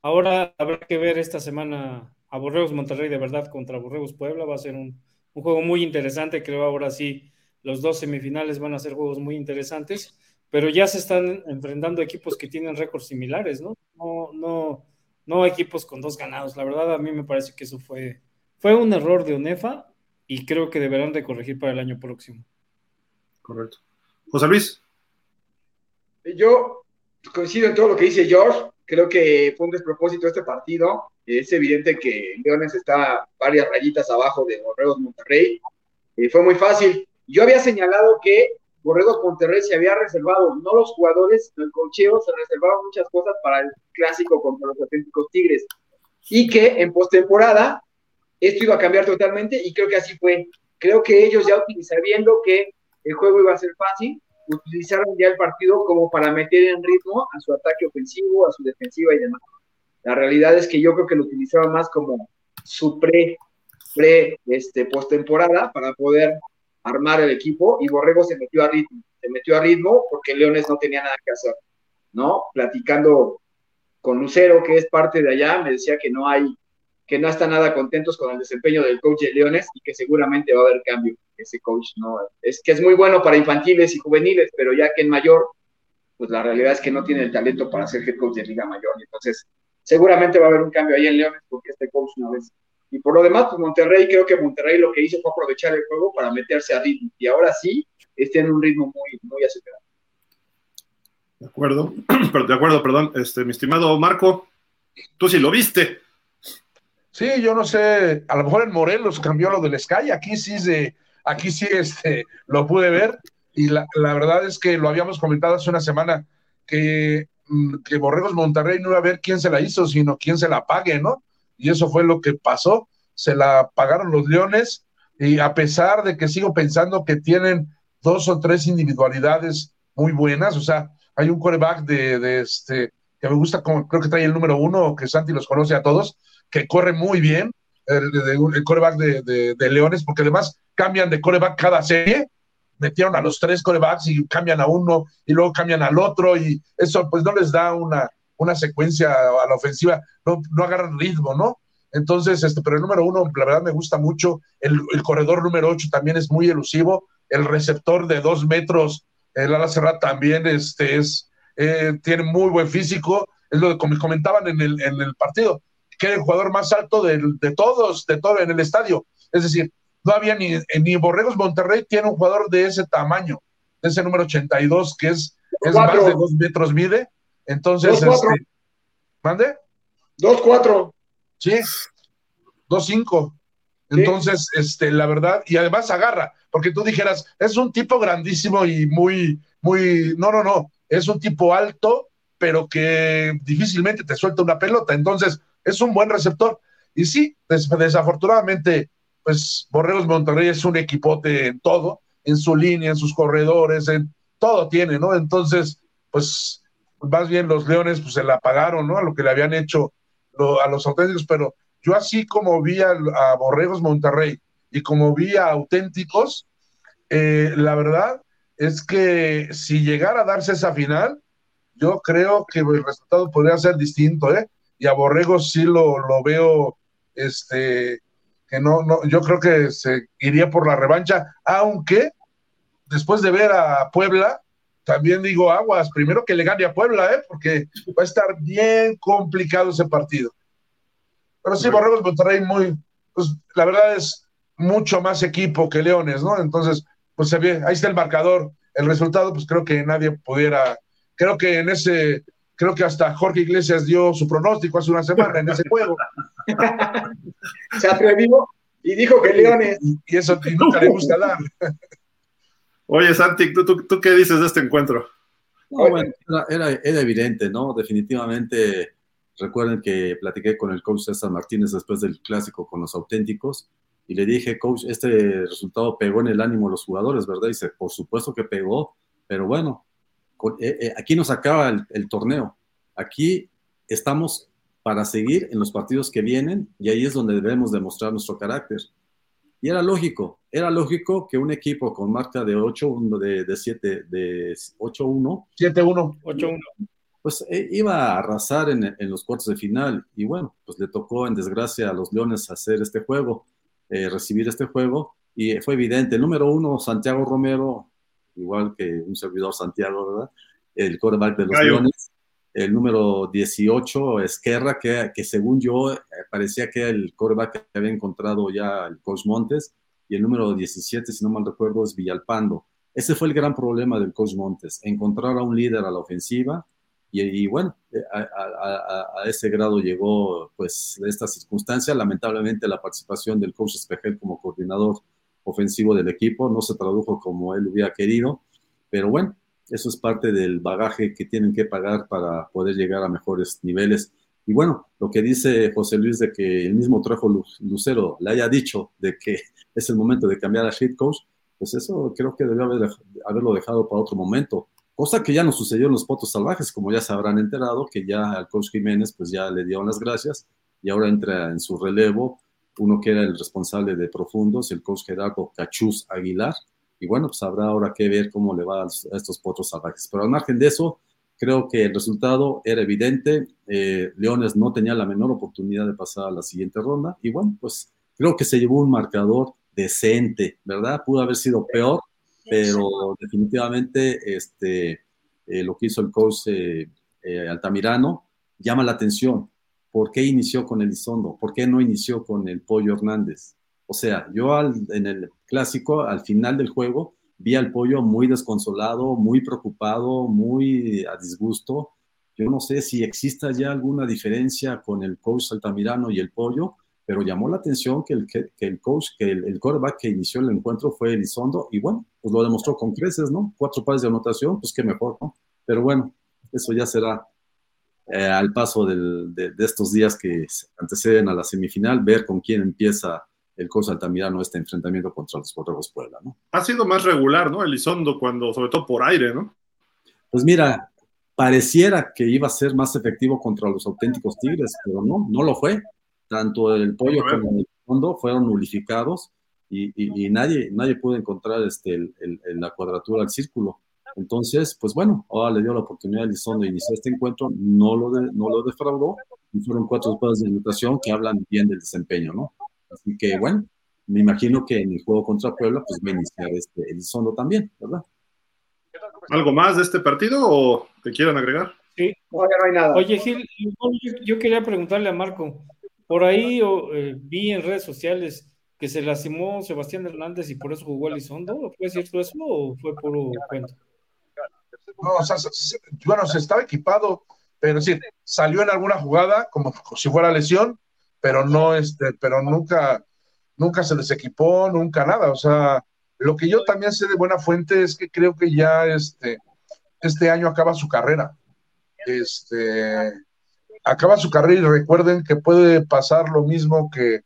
ahora habrá que ver esta semana a Borregos Monterrey de verdad contra Borregos Puebla, va a ser un, un juego muy interesante, creo ahora sí los dos semifinales van a ser juegos muy interesantes, pero ya se están enfrentando equipos que tienen récords similares, ¿no? No, no, no equipos con dos ganados. La verdad, a mí me parece que eso fue, fue un error de ONEFA y creo que deberán de corregir para el año próximo. Correcto. José Luis. Yo coincido en todo lo que dice George. Creo que fue un despropósito este partido. Es evidente que Leones está varias rayitas abajo de Borregos Monterrey. Eh, fue muy fácil yo había señalado que Borregos Monterrey se había reservado, no los jugadores, el cocheo, se reservaron muchas cosas para el clásico contra los auténticos Tigres. Y que en postemporada esto iba a cambiar totalmente y creo que así fue. Creo que ellos ya utilizaron, viendo que el juego iba a ser fácil, utilizaron ya el partido como para meter en ritmo a su ataque ofensivo, a su defensiva y demás. La realidad es que yo creo que lo utilizaban más como su pre, pre este, postemporada para poder armar el equipo y Borrego se metió a ritmo, se metió a ritmo porque Leones no tenía nada que hacer, ¿no? Platicando con Lucero, que es parte de allá, me decía que no hay, que no están nada contentos con el desempeño del coach de Leones y que seguramente va a haber cambio. Ese coach no, es que es muy bueno para infantiles y juveniles, pero ya que en mayor, pues la realidad es que no tiene el talento para ser head coach de Liga Mayor. Entonces, seguramente va a haber un cambio ahí en Leones porque este coach no es y por lo demás, pues Monterrey, creo que Monterrey lo que hizo fue aprovechar el juego para meterse a ritmo. Y ahora sí, está en un ritmo muy, muy acelerado. De acuerdo, de acuerdo, perdón. Este, mi estimado Marco, tú sí lo viste. Sí, yo no sé, a lo mejor en Morelos cambió lo del Sky, aquí sí se, aquí sí este, lo pude ver, y la, la verdad es que lo habíamos comentado hace una semana, que, mm, que Borregos Monterrey no iba a ver quién se la hizo, sino quién se la pague, ¿no? y eso fue lo que pasó. Se la pagaron los Leones y a pesar de que sigo pensando que tienen dos o tres individualidades muy buenas, o sea, hay un coreback de, este que me gusta, como, creo que trae el número uno, que Santi los conoce a todos, que corre muy bien, el, el coreback de, de, Leones, porque además cambian de coreback cada serie, metieron a los tres corebacks y cambian a uno y luego cambian al otro y eso pues no les da una, una secuencia a la ofensiva, no, no agarran ritmo, ¿no? Entonces, este, pero el número uno, la verdad me gusta mucho. El, corredor número ocho también es muy elusivo. El receptor de dos metros, el ala cerrada también este, es, eh, tiene muy buen físico. Es lo que comentaban en el, en el partido, que era el jugador más alto de, de todos, de todo en el estadio. Es decir, no había ni, ni Borregos Monterrey tiene un jugador de ese tamaño, de ese número 82, que es, es más de dos metros mide. Entonces, dos, este, ¿mande? Dos, cuatro. Sí, dos, cinco. Entonces, este, la verdad, y además agarra, porque tú dijeras, es un tipo grandísimo y muy, muy, no, no, no, es un tipo alto, pero que difícilmente te suelta una pelota. Entonces, es un buen receptor. Y sí, desafortunadamente, pues Borreos Monterrey es un equipote en todo, en su línea, en sus corredores, en todo tiene, ¿no? Entonces, pues más bien los Leones pues se la pagaron, ¿no? A lo que le habían hecho a los auténticos, pero yo así como vi a, Borregos Monterrey y como vi a auténticos, eh, la verdad es que si llegara a darse esa final, yo creo que el resultado podría ser distinto, ¿eh? Y a Borregos sí lo, lo veo, este, que no, no, yo creo que se iría por la revancha, aunque después de ver a Puebla, también digo aguas, primero que le gane a Puebla, ¿eh? porque va a estar bien complicado ese partido. Pero sí, Borregos Monterrey muy, pues la verdad es mucho más equipo que Leones, ¿no? Entonces, pues se ve, ahí está el marcador, el resultado, pues creo que nadie pudiera, creo que en ese, creo que hasta Jorge Iglesias dio su pronóstico hace una semana en ese juego. se atrevió y dijo que Leones. Y, eso nunca le gusta dar. Oye, Santi, ¿tú, qué dices de este encuentro? bueno, era, evidente, ¿no? Definitivamente, recuerden que platiqué con el coach César Martínez después del clásico con los auténticos y le dije, coach, este resultado pegó en el ánimo de los jugadores, ¿verdad? Y dice, por supuesto que pegó, pero bueno, aquí nos acaba el, torneo. Aquí estamos para seguir en los partidos que vienen y ahí es donde debemos demostrar nuestro carácter. Y era lógico, era lógico que un equipo con marca de 8-1, de, de 7, de 8-1, 7-1, 8-1, pues eh, iba a arrasar en, en, los cuartos de final. Y bueno, pues le tocó en desgracia a los Leones hacer este juego, eh, recibir este juego. Y fue evidente, el número uno, Santiago Romero, igual que un servidor Santiago, ¿verdad? El quarterback de los Leones. El número 18, Esquerra, que, que según yo eh, parecía que el quarterback que había encontrado ya el coach Montes. Y el número 17, si no mal recuerdo, es Villalpando. Ese fue el gran problema del coach Montes, encontrar a un líder a la ofensiva y, bueno, eh, a, ese grado llegó pues esta circunstancia. Lamentablemente la participación del coach Espejel como coordinador ofensivo del equipo no se tradujo como él hubiera querido, pero bueno, eso es parte del bagaje que tienen que pagar para poder llegar a mejores niveles. Y bueno, lo que dice José Luis de que el mismo Trejo Lucero le haya dicho de que es el momento de cambiar a head coach, pues eso creo que debe haberlo dejado para otro momento cosa que ya no sucedió en los Potos Salvajes, como ya se habrán enterado, que ya al coach Jiménez pues ya le dieron las gracias y ahora entra en su relevo uno que era el responsable de Profundos, el coach Gerardo Cachuz Aguilar, y bueno, pues habrá ahora que ver cómo le va a estos Potos Salvajes. Pero al margen de eso, creo que el resultado era evidente, eh, Leones no tenía la menor oportunidad de pasar a la siguiente ronda, y bueno, pues creo que se llevó un marcador decente, ¿verdad? Pudo haber sido peor, pero definitivamente este, eh, lo que hizo el coach eh, Altamirano llama la atención. ¿Por qué inició con Elizondo? ¿Por qué no inició con el Pollo Hernández? O sea, yo en el clásico, al final del juego, vi al Pollo muy desconsolado, muy preocupado, muy a disgusto. Yo no sé si exista ya alguna diferencia con el coach Altamirano y el Pollo, pero llamó la atención que el, que, el coach, que el, el que inició el encuentro fue Elizondo, y bueno, pues lo demostró con creces, ¿no? Cuatro pares de anotación, pues qué mejor, ¿no? Pero bueno, eso ya será eh, al paso del, de, estos días que anteceden a la semifinal, ver con quién empieza el coach Altamirano este enfrentamiento contra los Borregos Puebla, ¿no? Ha sido más regular, ¿no? Elizondo, cuando, sobre todo por aire, ¿no? Pues mira, pareciera que iba a ser más efectivo contra los auténticos Tigres, pero no, no lo fue tanto el pollo como el fondo fueron nulificados y, nadie, nadie pudo encontrar este, el, la cuadratura del círculo. Entonces, pues bueno, ahora le dio la oportunidad a Elizondo de iniciar este encuentro, no lo, no lo defraudó y fueron cuatro espadas de anotación que hablan bien del desempeño, ¿no? Así que bueno, me imagino que en el juego contra Puebla, pues va a iniciar este Elizondo también, ¿verdad? ¿Algo más de este partido o te quieren agregar? Sí. No, ya no hay nada. Oye, Gil, yo quería preguntarle a Marco, por ahí eh, vi en redes sociales que se lastimó Sebastián Hernández y por eso jugó Elizondo. ¿Fue cierto eso o fue puro cuento? No, o sea, bueno, se estaba equipado, pero sí, salió en alguna jugada como si fuera lesión, pero no, este, pero nunca, nunca se les equipó, nunca nada. O sea, lo que yo también sé de buena fuente es que creo que ya este, este año acaba su carrera. Este, acaba su carrera y recuerden que puede pasar lo mismo que,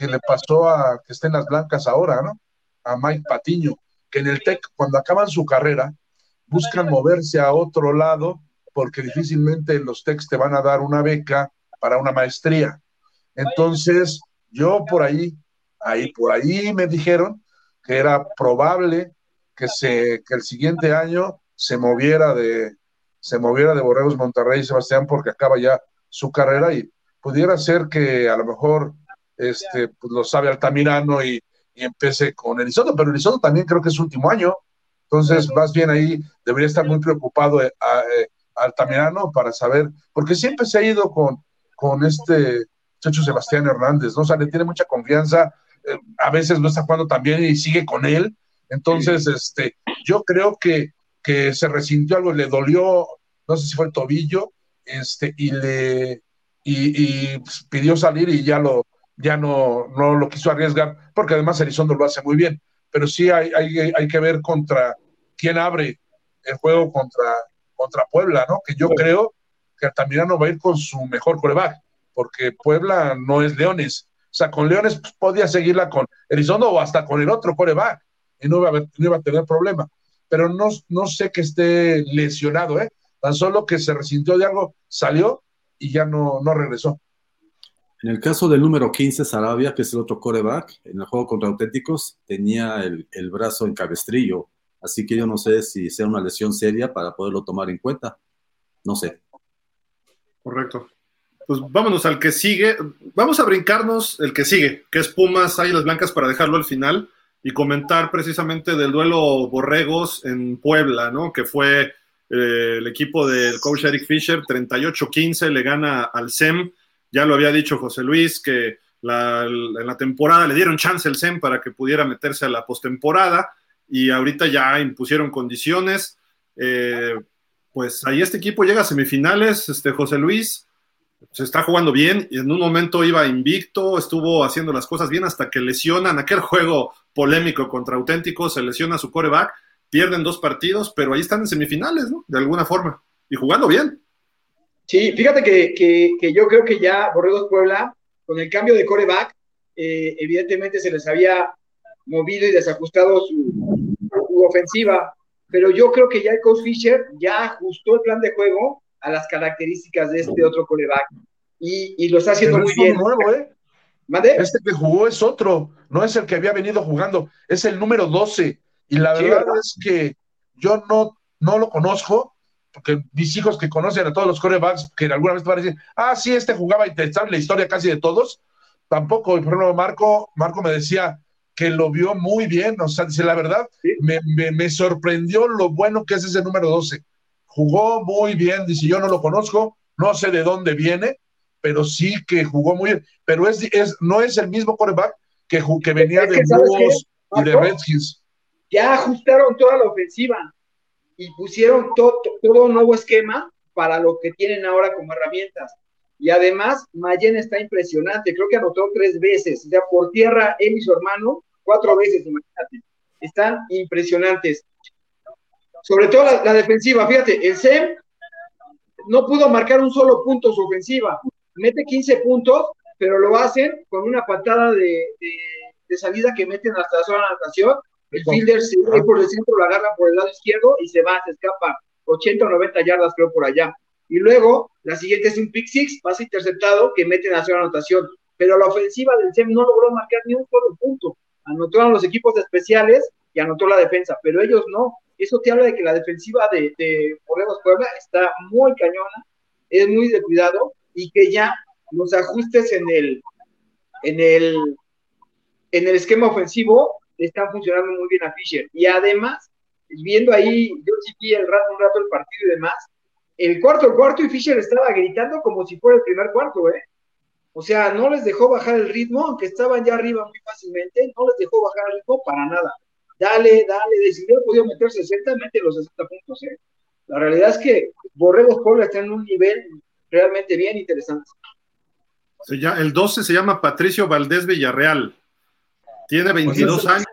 le pasó a que estén las blancas ahora, ¿no? A Mike Patiño, que en el TEC, cuando acaban su carrera, buscan moverse a otro lado porque difícilmente los TECs te van a dar una beca para una maestría. Entonces, yo por ahí, ahí por ahí me dijeron que era probable que, se, que el siguiente año se moviera de, se moviera de Borregos Monterrey Sebastián porque acaba ya su carrera y pudiera ser que a lo mejor este, pues lo sabe Altamirano y, y empiece con Elizondo, pero Elizondo también creo que es su último año, entonces más bien ahí debería estar muy preocupado eh, a, eh, Altamirano para saber, porque siempre se ha ido con, con este muchacho Sebastián Hernández, ¿no? O sea, le tiene mucha confianza, eh, a veces no está jugando también y sigue con él, entonces, este, yo creo que, que se resintió algo, le dolió, no sé si fue el tobillo, este, y le y, pues, pidió salir y ya lo ya no, no lo quiso arriesgar, porque además Elizondo lo hace muy bien. Pero sí hay, hay, hay que ver contra quién abre el juego contra, contra Puebla, ¿no? Que yo creo que Altamirano va a ir con su mejor coreback, porque Puebla no es Leones. sea, con Leones pues, podía seguirla con Elizondo o hasta con el otro coreback y no iba a, no iba a tener problema. Pero no, no sé que esté lesionado, ¿eh? Tan solo que se resintió de algo, salió y ya no, no regresó. En el caso del número 15, Sarabia, que es el otro coreback, en el juego contra Auténticos, tenía el, brazo en cabestrillo. Así que yo no sé si sea una lesión seria para poderlo tomar en cuenta. No sé. Correcto. Pues vámonos al que sigue. Vamos a brincarnos el que sigue, que es Pumas Águilas Blancas para dejarlo al final y comentar precisamente del duelo Borregos en Puebla, ¿no? Que fue eh, el equipo del coach Eric Fisher, 38-15, le gana al SEM ya lo había dicho José Luis, que en la temporada le dieron chance al SEM para que pudiera meterse a la postemporada y ahorita ya impusieron condiciones. Eh, pues ahí este equipo llega a semifinales, este José Luis se está jugando bien y en un momento iba invicto, estuvo haciendo las cosas bien hasta que lesionan aquel juego polémico contra Auténtico, se lesiona su coreback, pierden dos partidos, pero ahí están en semifinales, ¿no? De alguna forma y jugando bien. Sí, fíjate que, que, yo creo que ya Borregos Puebla, con el cambio de coreback, eh, evidentemente se les había movido y desajustado su, ofensiva, pero yo creo que ya el coach Fisher ya ajustó el plan de juego a las características de este otro coreback y, y lo está haciendo muy bien. Nuevo, ¿eh? Este que jugó es otro, no es el que había venido jugando, es el número 12. Y la verdad es que yo no, no lo conozco, porque mis hijos que conocen a todos los corebacks, que alguna vez te van a decir, ah, sí, este jugaba y te saben la historia casi de todos, tampoco, por ejemplo, Marco, Marco me decía que lo vio muy bien, o sea, dice, la verdad, me, me, sorprendió lo bueno que es ese número 12. Jugó muy bien, dice, yo no lo conozco, no sé de dónde viene, pero sí que jugó muy bien, pero es, es no es el mismo coreback que, que venía de Búhos y de Redskins. Ya ajustaron toda la ofensiva y pusieron todo, todo un nuevo esquema para lo que tienen ahora como herramientas. Y además, Mayen está impresionante, creo que anotó tres veces, o sea, por tierra él y su hermano, cuatro veces, imagínate. Están impresionantes. Sobre todo la, defensiva, fíjate, el SEM no pudo marcar un solo punto su ofensiva. Mete 15 puntos, pero lo hacen con una patada de, de salida que meten hasta la zona de natación el fielder se va por el centro, lo agarra por el lado izquierdo y se va, se escapa 80 o 90 yardas, creo, por allá. Y luego, la siguiente es un pick six, pase interceptado, que mete en la zona anotación. Pero la ofensiva del SEM no logró marcar ni un solo punto. Anotaron los equipos especiales y anotó la defensa, pero ellos no. Eso te habla de que la defensiva de, de Puebla está muy cañona, es muy de cuidado y que ya los ajustes en el, en el, en el esquema ofensivo están funcionando muy bien a Fisher. Y además, viendo ahí, yo sí vi el rato, un rato el partido y demás, el cuarto cuarto y Fisher estaba gritando como si fuera el primer cuarto, ¿eh? O sea, no les dejó bajar el ritmo, aunque estaban ya arriba muy fácilmente, no les dejó bajar el ritmo para nada. Dale, dale, de si hubiera podido meter 60, mete los 60 puntos, ¿eh? La realidad es que Borregos Puebla está en un nivel realmente bien interesante. el 12 se llama Patricio Valdés Villarreal. Tiene 22 años.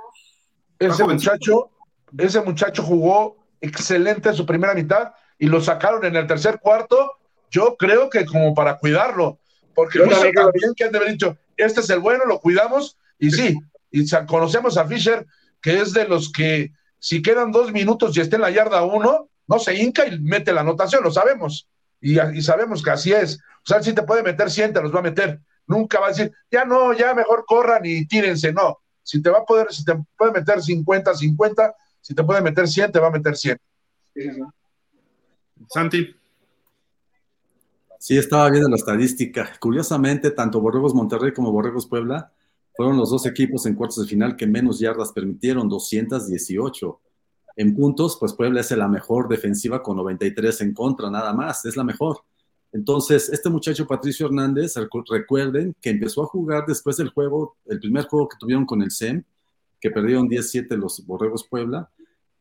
Ese muchacho, ese muchacho jugó excelente en su primera mitad y lo sacaron en el tercer cuarto. Yo creo que como para cuidarlo, porque no también que han de haber dicho, este es el bueno, lo cuidamos, y sí, y conocemos a Fisher, que es de los que si quedan dos minutos y está en la yarda uno, no se hinca y mete la anotación, lo sabemos. Y, y sabemos que así es. O sea, si te puede meter 100, te los va a meter. Nunca va a decir, ya no, ya mejor corran y tírense. No, si te va a poder, si te puede meter 50, 50, si te puede meter 100, te va a meter 100. Santi. Sí, estaba viendo la estadística. Curiosamente, tanto Borregos Monterrey como Borregos Puebla fueron los dos equipos en cuartos de final que menos yardas permitieron, 218. En puntos, pues Puebla es la mejor defensiva con 93 en contra, nada más, es la mejor. Entonces, este muchacho Patricio Hernández, recuerden que empezó a jugar después del juego, el primer juego que tuvieron con el SEM, que perdieron 10-7 los Borregos Puebla,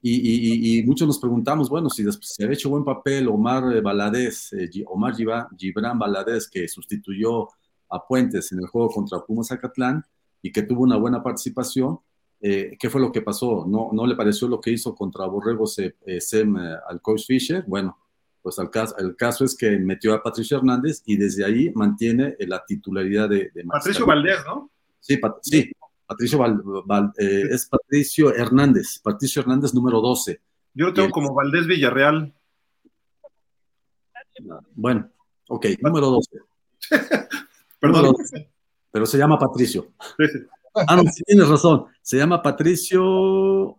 y, muchos nos preguntamos, bueno, si después había hecho buen papel Omar Baladés, eh, Omar Gibran Baladés, que sustituyó a Puentes en el juego contra Pumas Zacatlán y que tuvo una buena participación, eh, ¿qué fue lo que pasó? ¿No, ¿No le pareció lo que hizo contra Borregos eh, SEM al coach Fisher? Bueno, pues el caso, el caso es que metió a Patricio Hernández y desde ahí mantiene la titularidad de, Patricio Valdés, ¿no? Sí, sí, Patricio eh, es Patricio Hernández, Patricio Hernández número 12. Yo lo tengo como Valdés Villarreal. Bueno, ok, número 12. Perdón. pero se llama Patricio. Ah, no, tienes razón. Se llama Patricio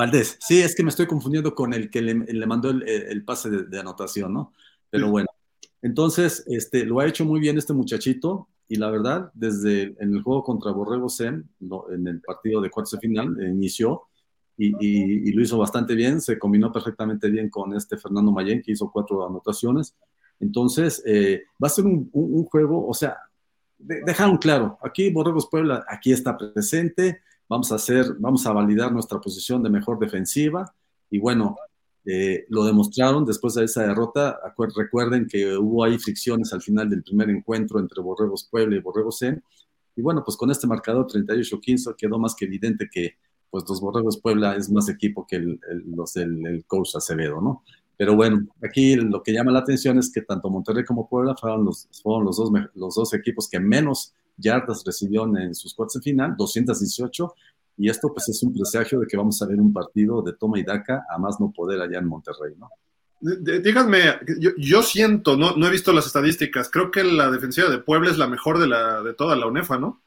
Valdés. Sí, es que me estoy confundiendo con el que le, mandó el, pase de, anotación, ¿no? Pero bueno, entonces, este, lo ha hecho muy bien este muchachito y la verdad, desde en el juego contra Borrego Sem, en el partido de cuartos de final, inició y, lo hizo bastante bien, se combinó perfectamente bien con este Fernando Mayen, que hizo cuatro anotaciones. Entonces, eh, va a ser un, juego, o sea, dejaron claro, aquí Borregos Puebla, aquí está presente, vamos a hacer, vamos a validar nuestra posición de mejor defensiva y bueno, eh, lo demostraron después de esa derrota. Recuerden que hubo ahí fricciones al final del primer encuentro entre Borregos Puebla y Borregos Zen. Y bueno, pues con este marcador 38-15 quedó más que evidente que pues los Borregos Puebla es más equipo que los del coach Acevedo, ¿no? Pero bueno, aquí lo que llama la atención es que tanto Monterrey como Puebla fueron los dos equipos que menos yardas recibieron en sus cuartos de final, 218, y esto pues es un presagio de que vamos a ver un partido de toma y daca a más no poder allá en Monterrey, ¿no? Díganme, yo, siento, no, no he visto las estadísticas, creo que la defensiva de Puebla es la mejor de, la, de toda la UNEFA, ¿no?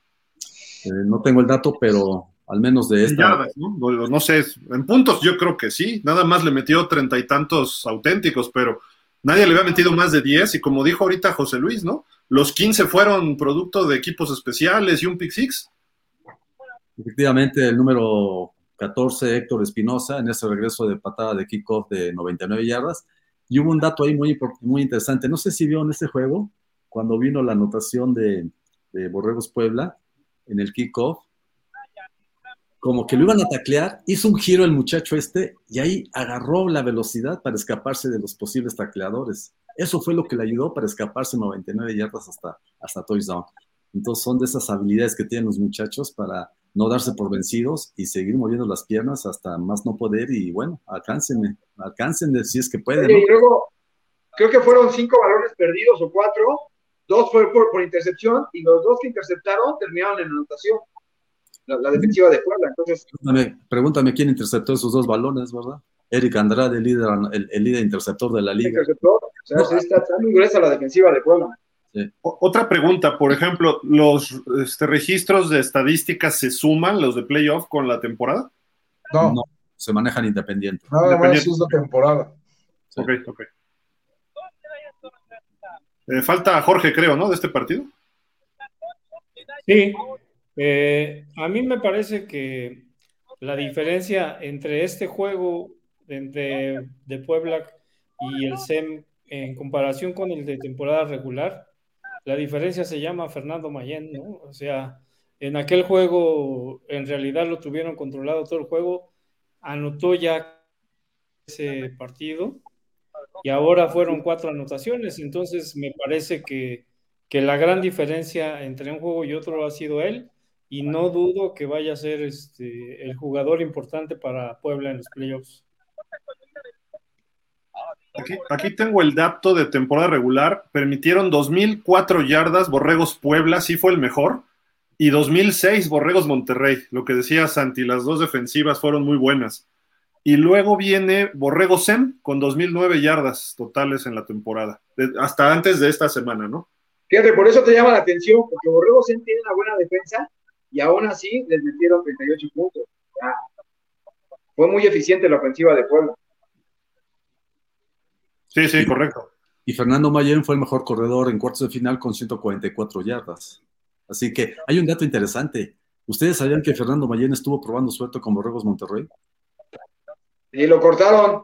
Eh, no tengo el dato, pero al menos de esta. ¿no? ¿no? sé, en puntos yo creo que sí, nada más le metió treinta y tantos auténticos, pero nadie le había metido más de diez, y como dijo ahorita José Luis, ¿no? Los quince fueron producto de equipos especiales y un pick six. Efectivamente, el número 14, Héctor Espinosa, en ese regreso de patada de kickoff de 99 yardas. Y hubo un dato ahí muy, muy interesante. No sé si vio en ese juego, cuando vino la anotación de, de Borregos Puebla en el kickoff, como que lo iban a taclear, hizo un giro el muchacho este y ahí agarró la velocidad para escaparse de los posibles tacleadores. Eso fue lo que le ayudó para escaparse 99 yardas hasta, hasta touchdown. Entonces son de esas habilidades que tienen los muchachos para no darse por vencidos y seguir moviendo las piernas hasta más no poder y bueno, alcáncenme, alcáncenme si es que pueden. Y luego, creo que fueron cinco balones perdidos o cuatro, dos fue por, intercepción y los dos que interceptaron terminaron en anotación. La, defensiva de Puebla, entonces. Pregúntame, quién interceptó esos dos balones, ¿verdad? Eric Andrade, el líder, el, líder interceptor de la liga. Interceptor, o sea, sí está muy gruesa la defensiva de Puebla. Otra pregunta, por ejemplo, ¿los este, registros de estadísticas se suman, los de playoff, con la temporada? No, se manejan independientes. Nada más es la temporada. Ok, ok. Eh, falta Jorge, creo, ¿no? De este partido. Sí. Eh, a mí me parece que la diferencia entre este juego entre de Puebla y el SEM en comparación con el de temporada regular la diferencia se llama Fernando Mayen, ¿no? O sea, en aquel juego en realidad lo tuvieron controlado todo el juego, anotó ya ese partido y ahora fueron cuatro anotaciones, entonces me parece que, la gran diferencia entre un juego y otro ha sido él y no dudo que vaya a ser este, el jugador importante para Puebla en los playoffs. Aquí, tengo el dato de temporada regular. Permitieron 2004 yardas Borregos Puebla, sí fue el mejor. Y 2006 Borregos Monterrey. Lo que decía Santi, las dos defensivas fueron muy buenas. Y luego viene Borrego Sem con 2009 yardas totales en la temporada. hasta antes de esta semana, ¿no? Fíjate, por eso te llama la atención, porque Borrego Sem tiene una buena defensa y aún así les metieron 38 puntos. fue muy eficiente la ofensiva de Puebla. Sí, sí, correcto. Y Fernando Mayen fue el mejor corredor en cuartos de final con 144 yardas. Así que hay un dato interesante. ¿Ustedes sabían que Fernando Mayen estuvo probando suerte con Borregos Monterrey? Y lo cortaron.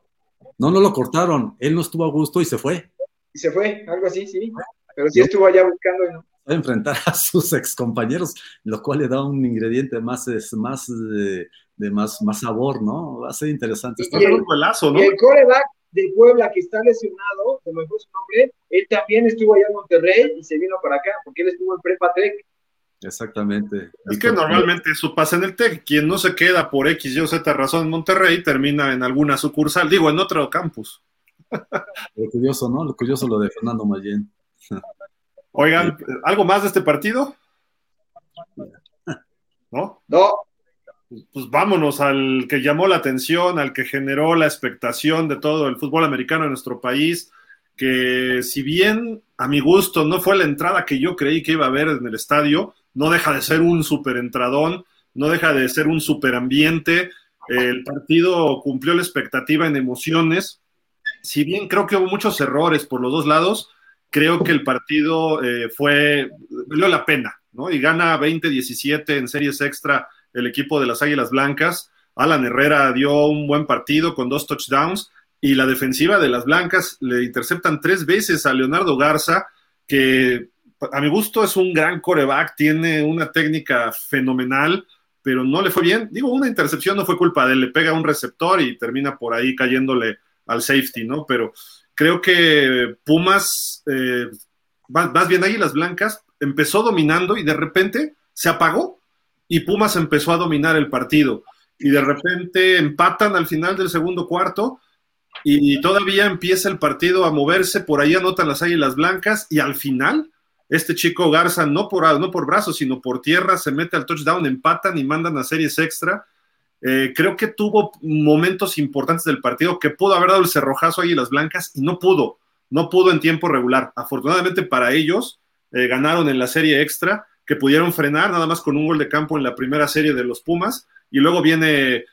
No, no lo cortaron. Él no estuvo a gusto y se fue. Y se fue, algo así, sí. Pero sí estuvo allá buscando y no. A enfrentar a sus excompañeros, lo cual le da un ingrediente más, es, más de, más, más sabor, ¿no? Va a ser interesante. Y, el, ¿no? y el coreback de Puebla que está lesionado, se me fue su nombre, él también estuvo allá en Monterrey y se vino para acá, porque él estuvo en Prepa Tech. Exactamente. Es que normalmente eso pasa en el TEC. Quien no se queda por X, Y o Z razón en Monterrey termina en alguna sucursal, digo, en otro campus. Lo curioso, ¿no? Lo curioso lo de Fernando Mayen. Oigan, ¿algo más de este partido? ¿no? No. Pues vámonos al que llamó la atención, al que generó la expectación de todo el fútbol americano en nuestro país, que si bien a mi gusto no fue la entrada que yo creí que iba a haber en el estadio, no deja de ser un super entradón, no deja de ser un super ambiente. El partido cumplió la expectativa en emociones. Si bien creo que hubo muchos errores por los dos lados, creo que el partido eh, fue, valió la pena, ¿no? Y gana 20-17 en series extra el equipo de las Águilas Blancas. Alan Herrera dio un buen partido con dos touchdowns y la defensiva de las Blancas le interceptan tres veces a Leonardo Garza, que a mi gusto es un gran coreback, tiene una técnica fenomenal, pero no le fue bien. Digo, una intercepción no fue culpa de él, le pega a un receptor y termina por ahí cayéndole al safety, ¿no? Pero creo que Pumas, eh, más bien Águilas Blancas, empezó dominando y de repente se apagó y Pumas empezó a dominar el partido. Y de repente empatan al final del segundo cuarto y todavía empieza el partido a moverse, por ahí anotan las Águilas Blancas y al final este chico Garza, no por, no por brazos, sino por tierra, se mete al touchdown, empatan y mandan a series extra. Eh, creo que tuvo momentos importantes del partido que pudo haber dado el cerrojazo a Águilas Blancas y no pudo, no pudo en tiempo regular. Afortunadamente para ellos, eh, ganaron en la serie extra, que pudieron frenar nada más con un gol de campo en la primera serie de los Pumas, y luego viene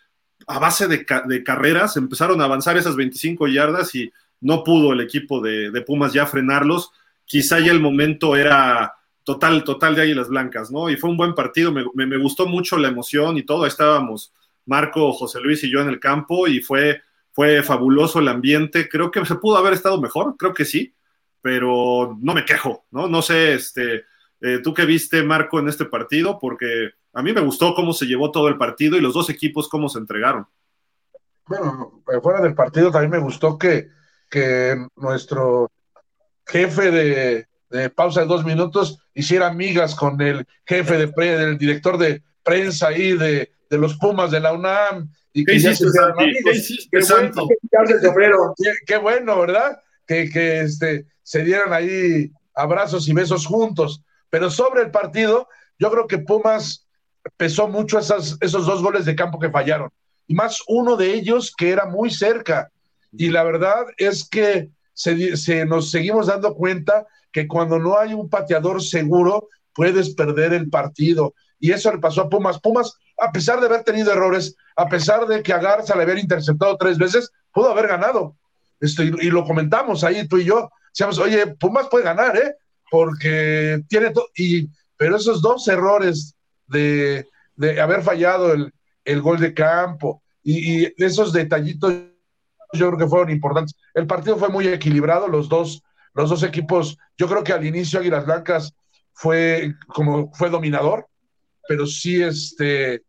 a base de, carreras, empezaron a avanzar esas 25 yardas y no pudo el equipo de, Pumas ya frenarlos. Quizá ya el momento era total, total de Águilas Blancas, ¿no? Y fue un buen partido, me, gustó mucho la emoción y todo. estábamos Marco, José Luis y yo en el campo y fue, fue fabuloso el ambiente. Creo que se pudo haber estado mejor, creo que sí, pero no me quejo, ¿no? No sé, este, eh, ¿tú qué viste, Marco, en este partido? Porque a mí me gustó cómo se llevó todo el partido y los dos equipos cómo se entregaron. Bueno, eh, fuera del partido también me gustó que, que nuestro jefe de, pausa de dos minutos hiciera amigas con el jefe de pre, del director de prensa ahí de, los Pumas de la UNAM. Y que ya se qué, bueno, ¿verdad? Que, que este, se dieran ahí abrazos y besos juntos. Pero sobre el partido, yo creo que Pumas pesó mucho esas, esos dos goles de campo que fallaron. Y más uno de ellos que era muy cerca. Y la verdad es que se, nos seguimos dando cuenta que cuando no hay un pateador seguro, puedes perder el partido. Y eso le pasó a Pumas. Pumas, a pesar de haber tenido errores, a pesar de que a Garza le habían interceptado tres veces, pudo haber ganado. Esto, y, lo comentamos ahí tú y yo. Decíamos, oye, Pumas puede ganar, ¿eh? Porque tiene todo. Y, pero esos dos errores de, haber fallado el, gol de campo y, esos detallitos yo creo que fueron importantes. El partido fue muy equilibrado, los dos, los dos equipos, yo creo que al inicio Águilas Blancas fue como fue dominador, pero sí este,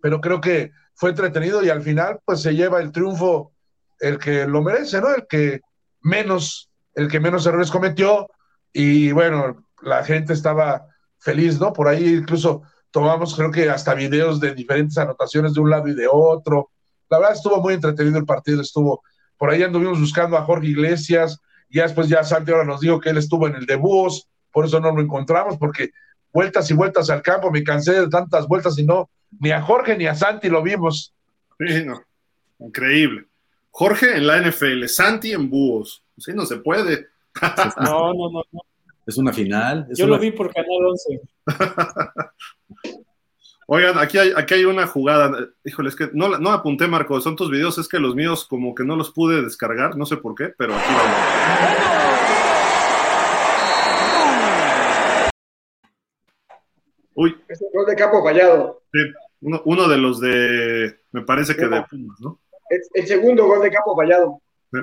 pero creo que fue entretenido y al final pues se lleva el triunfo el que lo merece, ¿no? El que menos, el que menos errores cometió y bueno, la gente estaba feliz, ¿no? Por ahí incluso tomamos, creo que hasta videos de diferentes anotaciones de un lado y de otro. La verdad estuvo muy entretenido el partido, estuvo, por ahí anduvimos buscando a Jorge Iglesias, y ya después ya Santi ahora nos dijo que él estuvo en el de búhos, por eso no lo encontramos, porque vueltas y vueltas al campo, me cansé de tantas vueltas y no, ni a Jorge ni a Santi lo vimos. Sí, no, increíble. Jorge en la NFL, Santi en búhos, sí, no se puede. no, no, no, no. Es una final. Yo lo vi por Canal 11. Oigan, aquí hay, aquí hay una jugada. Híjole, es que no, no apunté, Marco. Son tus videos, es que los míos como que no los pude descargar, no sé por qué, pero aquí vamos. Uy. Es el gol de campo fallado. Sí, uno, de los de. Me parece que de Pumas, ¿no? Es el segundo gol de campo fallado. Sí.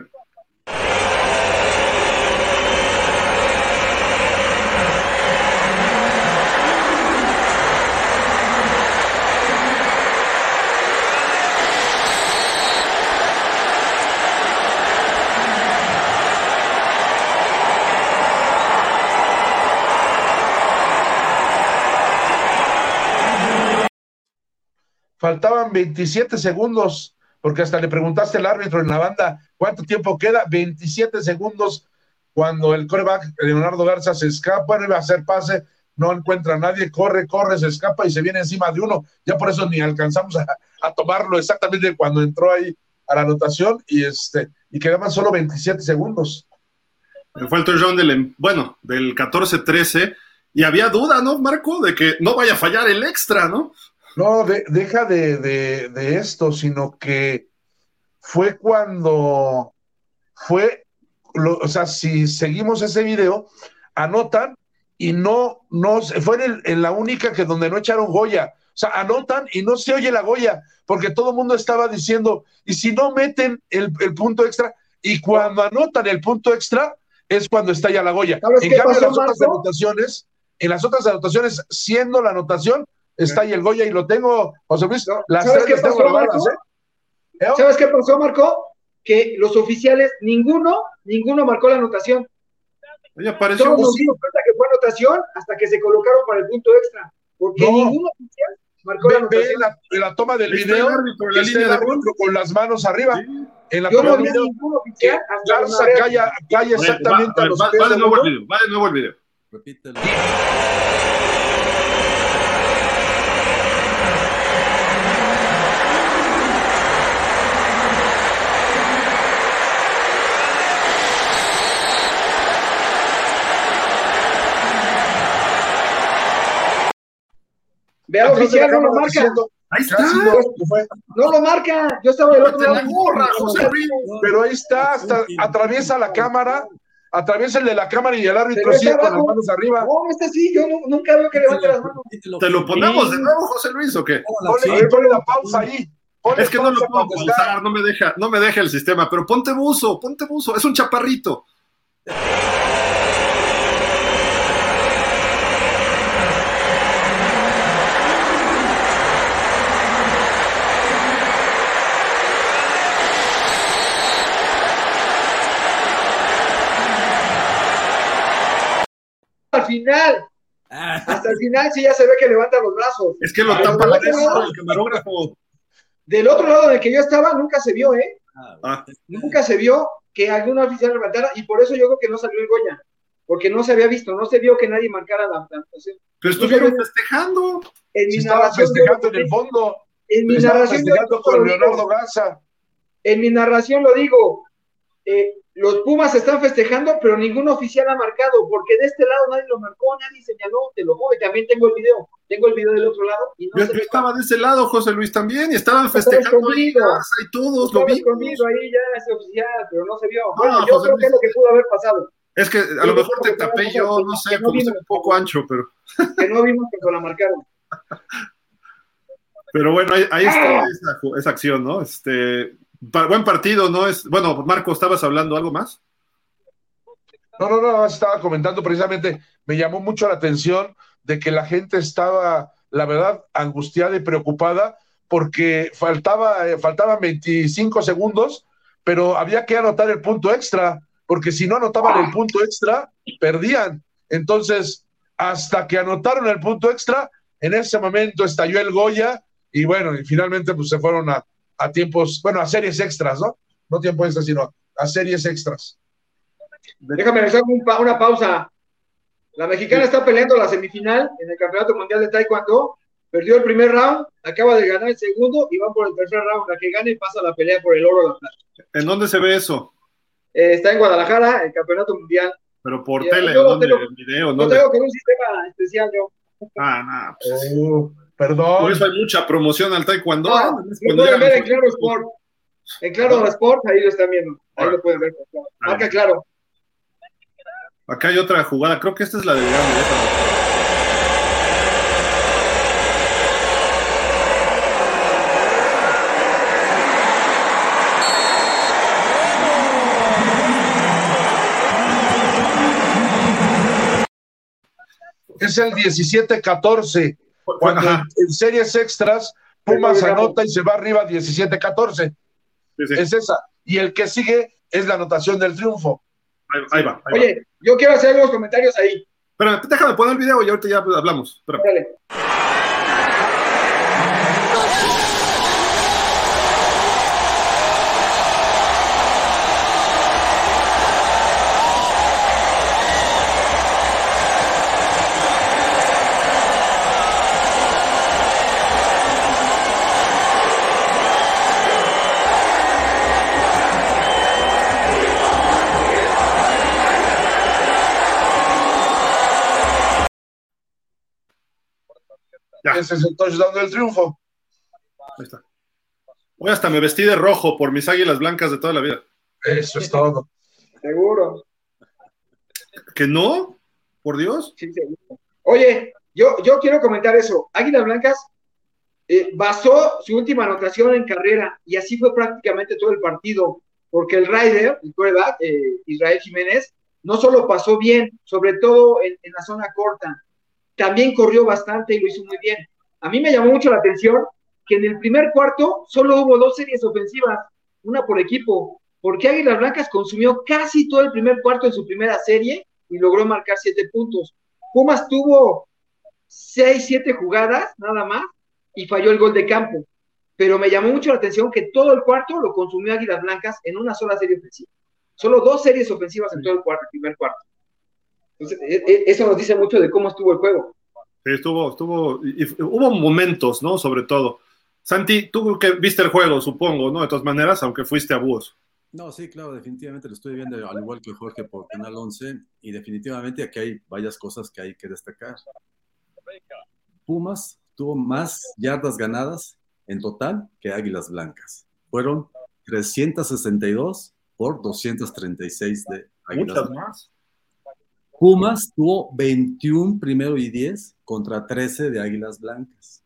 Faltaban 27 segundos, porque hasta le preguntaste al árbitro en la banda cuánto tiempo queda, 27 segundos cuando el coreback Leonardo Garza se escapa, no iba a hacer pase, no encuentra a nadie, corre, corre, se escapa y se viene encima de uno. Ya por eso ni alcanzamos a, tomarlo exactamente cuando entró ahí a la anotación y este y quedaban solo 27 segundos. Fue el touchdown del, bueno, del 14-13 y había duda, ¿no, Marco? De que no vaya a fallar el extra, ¿no? No, deja de, de, esto, sino que fue cuando fue, o sea, si seguimos ese video, anotan y no, no, fue en, la única que donde no echaron Goya. O sea, anotan y no se oye la Goya, porque todo el mundo estaba diciendo, y si no meten el, punto extra, y cuando anotan el punto extra, es cuando está ya la Goya. En cambio, las otras anotaciones, en las otras anotaciones, siendo la anotación, está ahí el Goya, y lo tengo, José Luis, las ¿Sabes qué pasó, ¿eh? ¿Sabes qué pasó, Marco? Que los oficiales, ninguno, ninguno marcó la anotación. Oye, apareció Todos nos dimos cuenta que fue anotación hasta que se colocaron para el punto extra. Porque ninguno oficial marcó la anotación. Ve la, toma del video, la línea de con las manos arriba. En la Yo no vi ningún oficial Garza calla, calla exactamente va, a los va, va, de nuevo el video, va de nuevo el video. Repítelo. Vea oficial, no lo marca. Ahí está. No lo marca. Yo estaba del otro lado. Pero ahí está, hasta atraviesa la cámara, atraviesa el de la cámara y el árbitro sigue con las manos arriba. No, este sí, yo nunca veo que levante las manos. ¿Te lo ponemos de nuevo, José Luis, o qué? Ponle, la pausa ahí. es que no lo puedo pausar, no me deja, no me deja el sistema, pero ponte buzo, ponte buzo, es un chaparrito. Final. Ah. Hasta el final sí ya se ve que levanta los brazos. Es que lo tapa la del camarógrafo. Del otro lado en el que yo estaba nunca se vio, ¿eh? Ah. Nunca se vio que algún oficial levantara y por eso yo creo que no salió el Goya. Porque no se había visto, no se vio que nadie marcara la plantación. Pero estuvieron festejando. En mi narración. Festejando en el fondo. En mi narración. con Leonardo Garza. En mi narración lo digo. Eh, los Pumas están festejando, pero ningún oficial ha marcado, porque de este lado nadie lo marcó, nadie señaló, te lo juro, y también tengo el video, tengo el video del otro lado. Y no yo, estaba de ese lado, José Luis, también, y estaban festejando ahí, y todos lo vimos. ahí ya ese oficial, pero no se vio. Bueno, yo creo que es lo que pudo haber pasado. Es que a lo mejor te tapé yo, no sé, como un poco ancho, pero... Que no vimos que la marcaron. Pero bueno, ahí, ahí está esa, esa acción, ¿no? Este, buen partido, ¿no? es Bueno, Marco, ¿estabas hablando algo más? No, no, no, estaba comentando precisamente, me llamó mucho la atención de que la gente estaba, la verdad, angustiada y preocupada porque faltaba, eh, faltaban 25 segundos, pero había que anotar el punto extra, porque si no anotaban el punto extra, perdían. Entonces, hasta que anotaron el punto extra, en ese momento estalló el Goya y bueno, y finalmente pues se fueron a, a tiempos, bueno, a series extras, ¿no? No tiempo extra, sino a series extras. Déjame hacer una pausa. La mexicana está peleando la semifinal en el Campeonato Mundial de Taekwondo. Perdió el primer round, acaba de ganar el segundo y van por el tercer round. La que gane pasa la pelea por el oro. La plata. ¿En dónde se ve eso? Eh, está en Guadalajara, el Campeonato Mundial. Pero por tele, ¿dónde? ¿En video? No tengo con un sistema especial yo. Ah, nada. Pues, oh. Perdón. Por eso hay mucha promoción al taekwondo. No, lo pueden ver en Claro Sport. En Claro Sport, ahí lo están viendo. Ahí lo pueden ver. Marca claro. Acá hay otra jugada. Creo que esta es la de Es el 17-14 cuando en, series extras, Pumas anota y se va arriba 17-14. Es esa. Y el que sigue es la anotación del triunfo. Ahí, va. Oye, yo quiero hacer algunos comentarios ahí. Pero déjame poner el video y ahorita ya hablamos. Dale. Ese es el touchdown del triunfo. Ahí está. Hoy hasta me vestí de rojo por mis águilas blancas de toda la vida. Eso es todo. Seguro. ¿Que no? ¿Por Dios? Sí, seguro. Oye, yo, yo quiero comentar eso. Águilas Blancas eh, basó su última anotación en carrera y así fue prácticamente todo el partido, porque el rider, el quarterback, eh, Israel Jiménez, no solo pasó bien, sobre todo en, en la zona corta, también corrió bastante y lo hizo muy bien. A mí me llamó mucho la atención que en el primer cuarto solo hubo dos series ofensivas, una por equipo, porque Águilas Blancas consumió casi todo el primer cuarto en su primera serie y logró marcar siete puntos. Pumas tuvo seis, siete jugadas, nada más, y falló el gol de campo. Pero me llamó mucho la atención que todo el cuarto lo consumió Águilas Blancas en una sola serie ofensiva. Solo dos series ofensivas en todo el cuarto, el primer cuarto. Entonces, e, e, eso nos dice mucho de cómo estuvo el juego. Sí, estuvo, estuvo, y, y hubo momentos, ¿no? Sobre todo. Santi, tú que viste el juego, supongo, ¿no? De todas maneras, aunque fuiste a búhos. No, sí, claro, definitivamente lo estoy viendo al igual que Jorge por Canal 11 y definitivamente aquí hay varias cosas que hay que destacar. Pumas tuvo más yardas ganadas en total que Águilas Blancas. Fueron 362 por 236 de Águilas Muchas Blancas. más. Pumas tuvo 21 primero y 10 contra 13 de Águilas Blancas.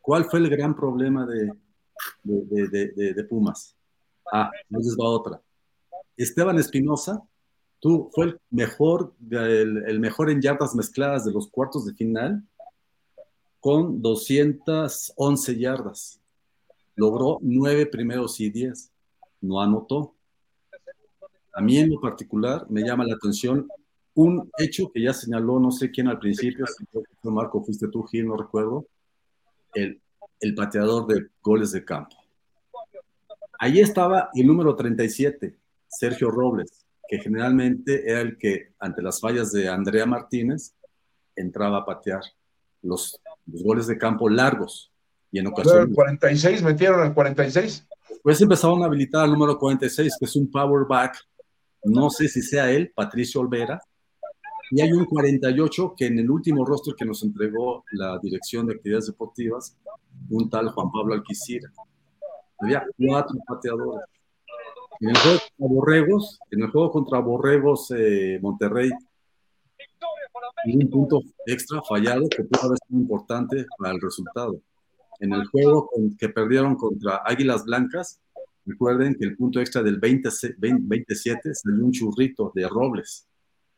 ¿Cuál fue el gran problema de, de, de- Pumas? Ah, entonces va otra. Esteban Espinosa tú, fue el mejor, el, el mejor en yardas mezcladas de los cuartos de final con 211 yardas. Logró 9 primeros y 10. No anotó. A mí en lo particular me llama la atención un hecho que ya señaló no sé quién al principio, si Marco, fuiste tú, Gil, no recuerdo, el, el pateador de goles de campo. Ahí estaba el número 37, Sergio Robles, que generalmente era el que, ante las fallas de Andrea Martínez, entraba a patear los, los goles de campo largos. Y en ocasiones, el 46, metieron al 46. pues empezaron a habilitar al número 46, que es un power back. No sé si sea él, Patricio Olvera. Y hay un 48 que en el último rostro que nos entregó la Dirección de Actividades Deportivas, un tal Juan Pablo Alquicira. Había cuatro pateadores. En el juego contra Borregos, en el juego contra Borregos eh, Monterrey, un punto extra fallado que pudo haber sido importante para el resultado. En el juego que perdieron contra Águilas Blancas, recuerden que el punto extra del 20 20 27 salió un churrito de Robles.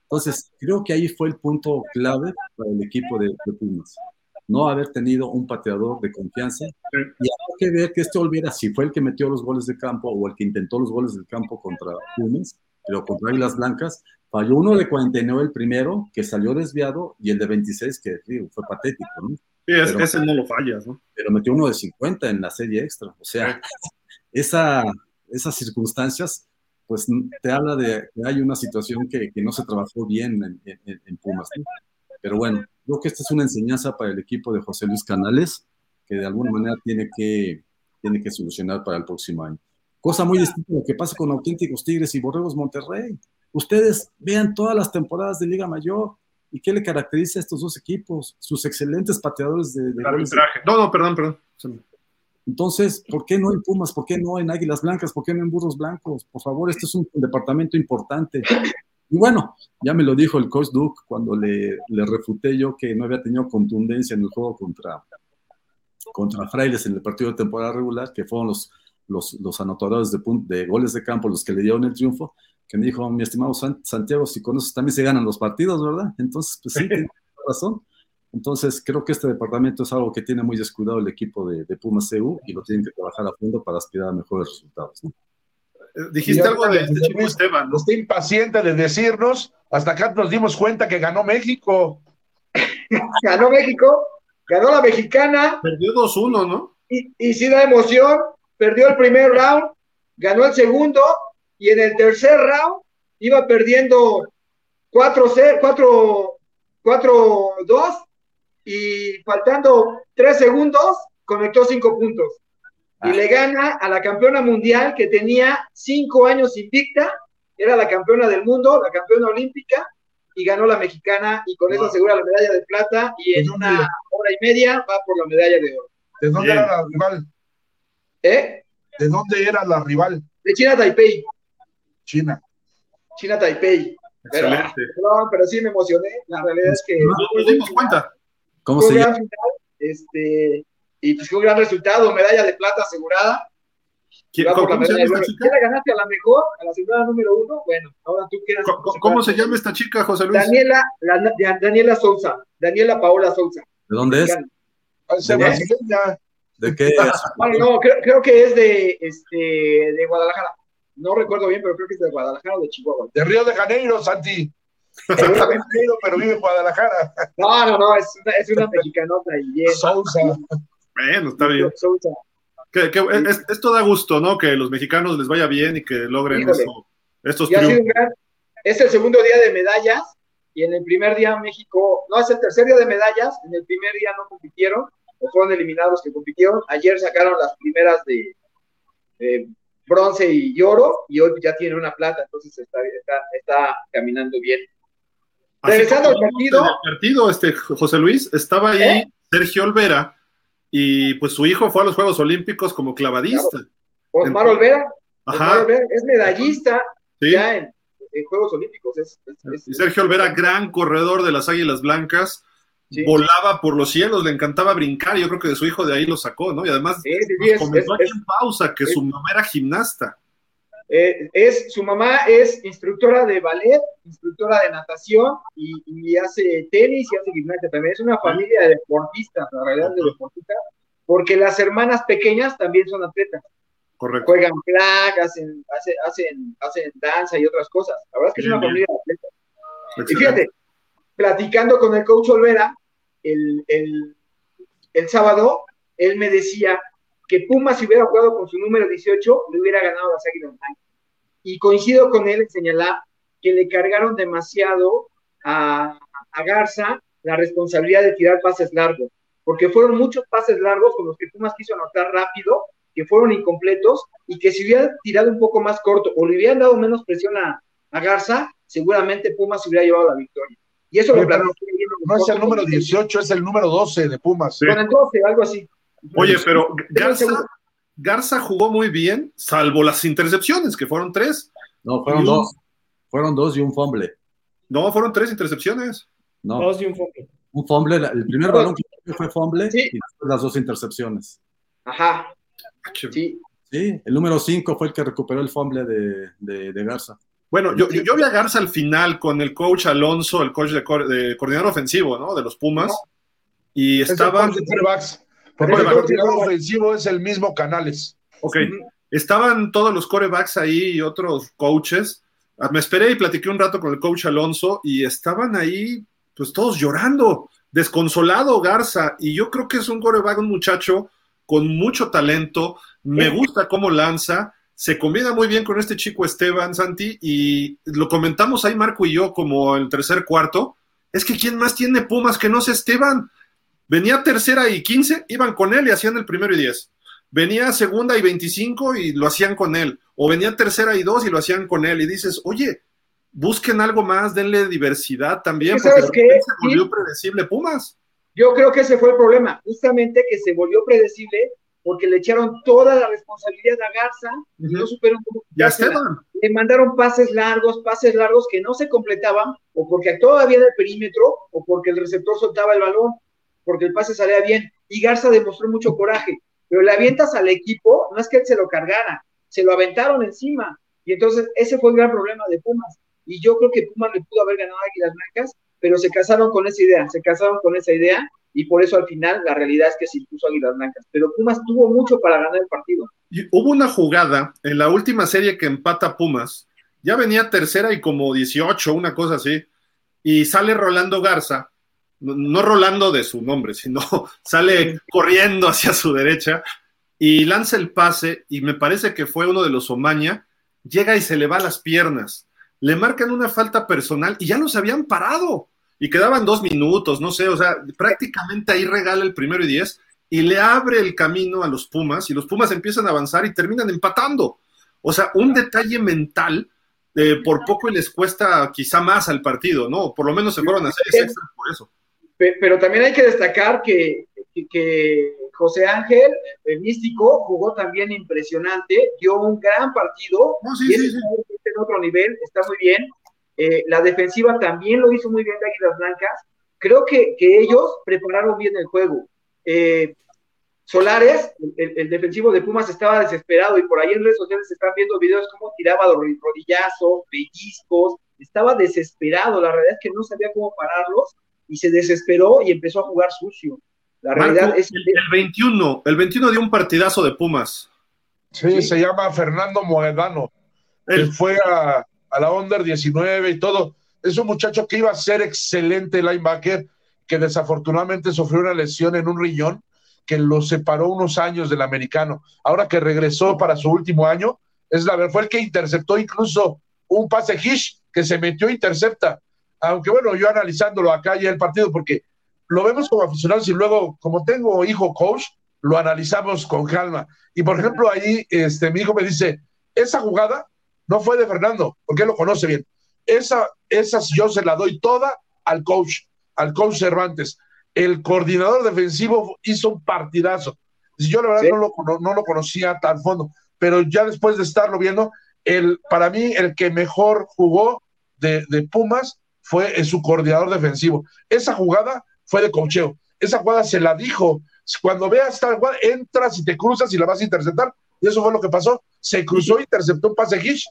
Entonces, creo que ahí fue el punto clave para el equipo de, de Pumas. No haber tenido un pateador de confianza. Y hay que ver que este Olvera, si fue el que metió los goles de campo o el que intentó los goles del campo contra Pumas, pero contra Águilas Blancas, falló uno de 49 el primero, que salió desviado, y el de 26, que digo, fue patético, ¿no? Sí, es- Pero- ese no lo fallas, ¿no? pero metió uno de 50 en la serie extra. O sea, esa, esas circunstancias, pues te habla de que hay una situación que, que no se trabajó bien en, en- en Pumas. ¿no? Pero bueno, creo que esta es una enseñanza para el equipo de José Luis Canales, que de alguna manera tiene que, tiene que solucionar para el próximo año. Cosa muy distinta a lo que pasa con auténticos Tigres y Borregos Monterrey. Ustedes vean todas las temporadas de Liga Mayor y qué le caracteriza a estos dos equipos, sus excelentes pateadores de, de El goles de arbitraje. No, no, perdón, perdón. Entonces, ¿por qué no en Pumas? ¿Por qué no en Águilas Blancas? ¿Por qué no en Burros Blancos? Por favor, este es un departamento importante. Y bueno, ya me lo dijo el coach Duke cuando le, le refuté yo que no había tenido contundencia en el juego contra, contra Frailes en el partido de temporada regular, que fueron los, los, los anotadores de, de goles de campo los que le dieron el triunfo, que me dijo, mi estimado San- Santiago, si con eso también se ganan los partidos, ¿verdad? Entonces, pues sí, tiene razón. Entonces, creo que este departamento es algo que tiene muy descuidado el equipo de, de Pumas CU y lo tienen que trabajar a fondo para aspirar a mejores resultados. ¿no? Eh, Dijiste algo de este chico Esteban, ¿no? Está impaciente de decirnos, hasta acá nos dimos cuenta que ganó México. Ganó México, ganó la mexicana, Perdió 2-1, ¿no? y, y sí da emoción, perdió el primer round, ganó el segundo, y en el tercer round iba perdiendo 4-0, 4 4-2, y faltando 3 segundos, conectó 5 puntos. Y le gana a la campeona mundial que tenía 5 años invicta, era la campeona del mundo, la campeona olímpica, y ganó la mexicana, y con eso asegura la medalla de plata, y en una hora y media va por la medalla de oro. ¿De dónde era la rival? ¿Eh? ¿De dónde era la rival? De China Taipei. China. China Taipei. Excelente. Pero, pero sí me emocioné. La realidad es que. No nos dimos cuenta. ¿Cómo se llama? final, este, y pues fue un gran resultado, medalla de plata asegurada. ¿Quién- la ¿Cómo se medalla llama de esta oro. chica? ¿Ya la ganaste a la mejor? A la asegurada número uno. Bueno, ahora tú quedas. ¿Cómo- ¿Cómo se llama esta chica, José Luis? Daniela, la- la- Daniela Souza. Daniela Paola Souza. ¿De dónde es? ¿De qué? Bueno, no, creo, creo que es de, este, de Guadalajara. No recuerdo bien, pero creo que es de Guadalajara o de Chihuahua. De Río de Janeiro, Santi. Río de Janeiro, pero vive en Guadalajara. No, no, no, es una, es una mexicanota y bien. Sousa. Bueno, está bien. Souza. Que- que- es- esto da gusto, ¿no? Que los mexicanos les vaya bien y que logren eso- estos Y ha sido un triunfos. gran, es el segundo día de medallas y en el primer día México, no, es el tercer día de medallas, en el primer día no compitieron, o fueron eliminados los que compitieron, ayer sacaron las primeras de, de bronce y oro y hoy ya tiene una plata, entonces está, está, está caminando bien. Así Regresando como al partido. en el partido, este, José Luis, estaba ahí ¿Eh? Sergio Olvera y pues su hijo fue a los Juegos Olímpicos como clavadista. Osmar Olvera, Osmar Ajá, Olvera es medallista sí. ya en, en Juegos Olímpicos. Es, es- es- Y Sergio Olvera, gran corredor de las Águilas Blancas, Sí. volaba por los cielos, le encantaba brincar, yo creo que de su hijo de ahí lo sacó, ¿no? Y además sí, sí, sí, nos es- comentó es- aquí en pausa que su mamá era gimnasta. Eh, es, su mamá es instructora de ballet, instructora de natación y, y hace tenis y hace gimnasia también. Es una familia de deportistas, la realidad de deportistas, porque las hermanas pequeñas también son atletas. Correcto. Juegan flag, hacen, hacen, hacen, hacen danza y otras cosas. La verdad es que es una bien. familia de atletas. Y fíjate, platicando con el coach Olvera el, el, el sábado, él me decía que Pumas si hubiera jugado con su número 18, le hubiera ganado a las Águilas Blancas. Y coincido con él en señalar que le cargaron demasiado a, a Garza la responsabilidad de tirar pases largos, porque fueron muchos pases largos con los que Pumas quiso anotar rápido, que fueron incompletos, y que si hubiera tirado un poco más corto o le hubieran dado menos presión a, a Garza, seguramente Pumas se hubiera llevado la victoria. Y eso Oye, lo No es el número con- 18, es el número 12 de Pumas. Sí. Con el 12, algo así. Oye, pero Garza, jugó muy bien, salvo las intercepciones, que fueron tres. No, fueron un- dos. Fueron dos y un fumble. No, fueron tres intercepciones. No, Dos y un fumble. un fumble. El primer balón que fue fumble Sí. y después las dos intercepciones. Ajá, sí. Sí, el número 5 fue el que recuperó el fumble de, de, de Garza. Bueno, yo, yo, yo vi a Garza al final con el coach Alonso, el coach de, coordinador ofensivo, ¿no? De los Pumas. Y Es Porque Es el coordinador ofensivo es el mismo Canales. ok, estaban todos los corebacks ahí y otros coaches. Ah, Me esperé y platiqué un rato con el coach Alonso y estaban ahí, pues todos llorando, desconsolado Garza. Y yo creo que es un coreback, un muchacho con mucho talento. Me gusta cómo lanza. Se combina muy bien con este chico Esteban Santi y lo comentamos ahí Marco y yo como el tercer cuarto. Es que ¿quién más tiene Pumas que no sea Esteban? Venía tercera y 15, iban con él y hacían el primero y 10. Venía segunda y 25 y lo hacían con él. O venía tercera y 2 y lo hacían con él. Y dices, oye, busquen algo más, denle diversidad también. ¿sabes qué? se volvió predecible Pumas. Yo creo que ese fue el problema, justamente que se volvió predecible porque le echaron toda la responsabilidad a Garza y no supieron cómo Y a quitársela. Esteban. Le mandaron pases largos, pases largos que no se completaban, o porque actuaba bien el perímetro, o porque el receptor soltaba el balón, porque el pase salía bien. Y Garza demostró mucho coraje, pero le avientas al equipo, no es que él se lo cargara, se lo aventaron encima. Y entonces ese fue el gran problema de Pumas. Y yo creo que Pumas le pudo haber ganado a Águilas Blancas, pero se casaron con esa idea, se casaron con esa idea, y por eso al final la realidad es que se impuso Águilas Blancas. Pero Pumas tuvo mucho para ganar el partido. Y hubo una jugada en la última serie que empata Pumas. Ya venía tercera y como 18, una cosa así. Y sale Rolando Garza, no, no Rolando de su nombre, sino sale corriendo hacia su derecha y lanza el pase. Y me parece que fue uno de los Omaña. Llega y se le va las piernas. Le marcan una falta personal y ya los habían parado. Y quedaban dos minutos, no sé, o sea, prácticamente ahí regala el primero y diez y le abre el camino a los Pumas y los Pumas empiezan a avanzar y terminan empatando. O sea, un detalle mental, eh, por poco y les cuesta quizá más al partido, ¿no? Por lo menos se fueron a series extras por eso. Pero también hay que destacar que, que, José Ángel, el místico, jugó también impresionante, dio un gran partido, y sí, en otro nivel, está muy bien. Eh, la defensiva también lo hizo muy bien de Águilas Blancas. Creo que, que ellos prepararon bien el juego. Eh, Solares, el, defensivo de Pumas, estaba desesperado y por ahí en redes sociales están viendo videos cómo tiraba rodillazos, pellizcos, estaba desesperado. La realidad es que no sabía cómo pararlos y se desesperó y empezó a jugar sucio. La realidad es el, el 21, el 21 dio un partidazo de Pumas. Sí, se llama Fernando Moedano. Él fue a, a la Under 19 y todo. Es un muchacho que iba a ser excelente linebacker, que desafortunadamente sufrió una lesión en un riñón que lo separó unos años del americano. Ahora que regresó para su último año, es la verdad, fue el que interceptó incluso un pase Hish que se metió intercepta. Aunque bueno, yo analizándolo acá ya el partido, porque lo vemos como aficionados y luego, como tengo hijo coach, lo analizamos con calma. Y por ejemplo, ahí este, mi hijo me dice, esa jugada no fue de Fernando, porque él lo conoce bien. Esa, esa yo se la doy toda al coach, al coach Cervantes el coordinador defensivo hizo un partidazo. Yo la verdad no, lo, no, lo, conocía tan fondo, pero ya después de estarlo viendo, el, para mí el que mejor jugó de, Pumas fue su coordinador defensivo. Esa jugada fue de cocheo. Esa jugada se la dijo. Cuando veas tal cual, entras y te cruzas y la vas a interceptar. Y eso fue lo que pasó. Se cruzó, interceptó un pase Hitch.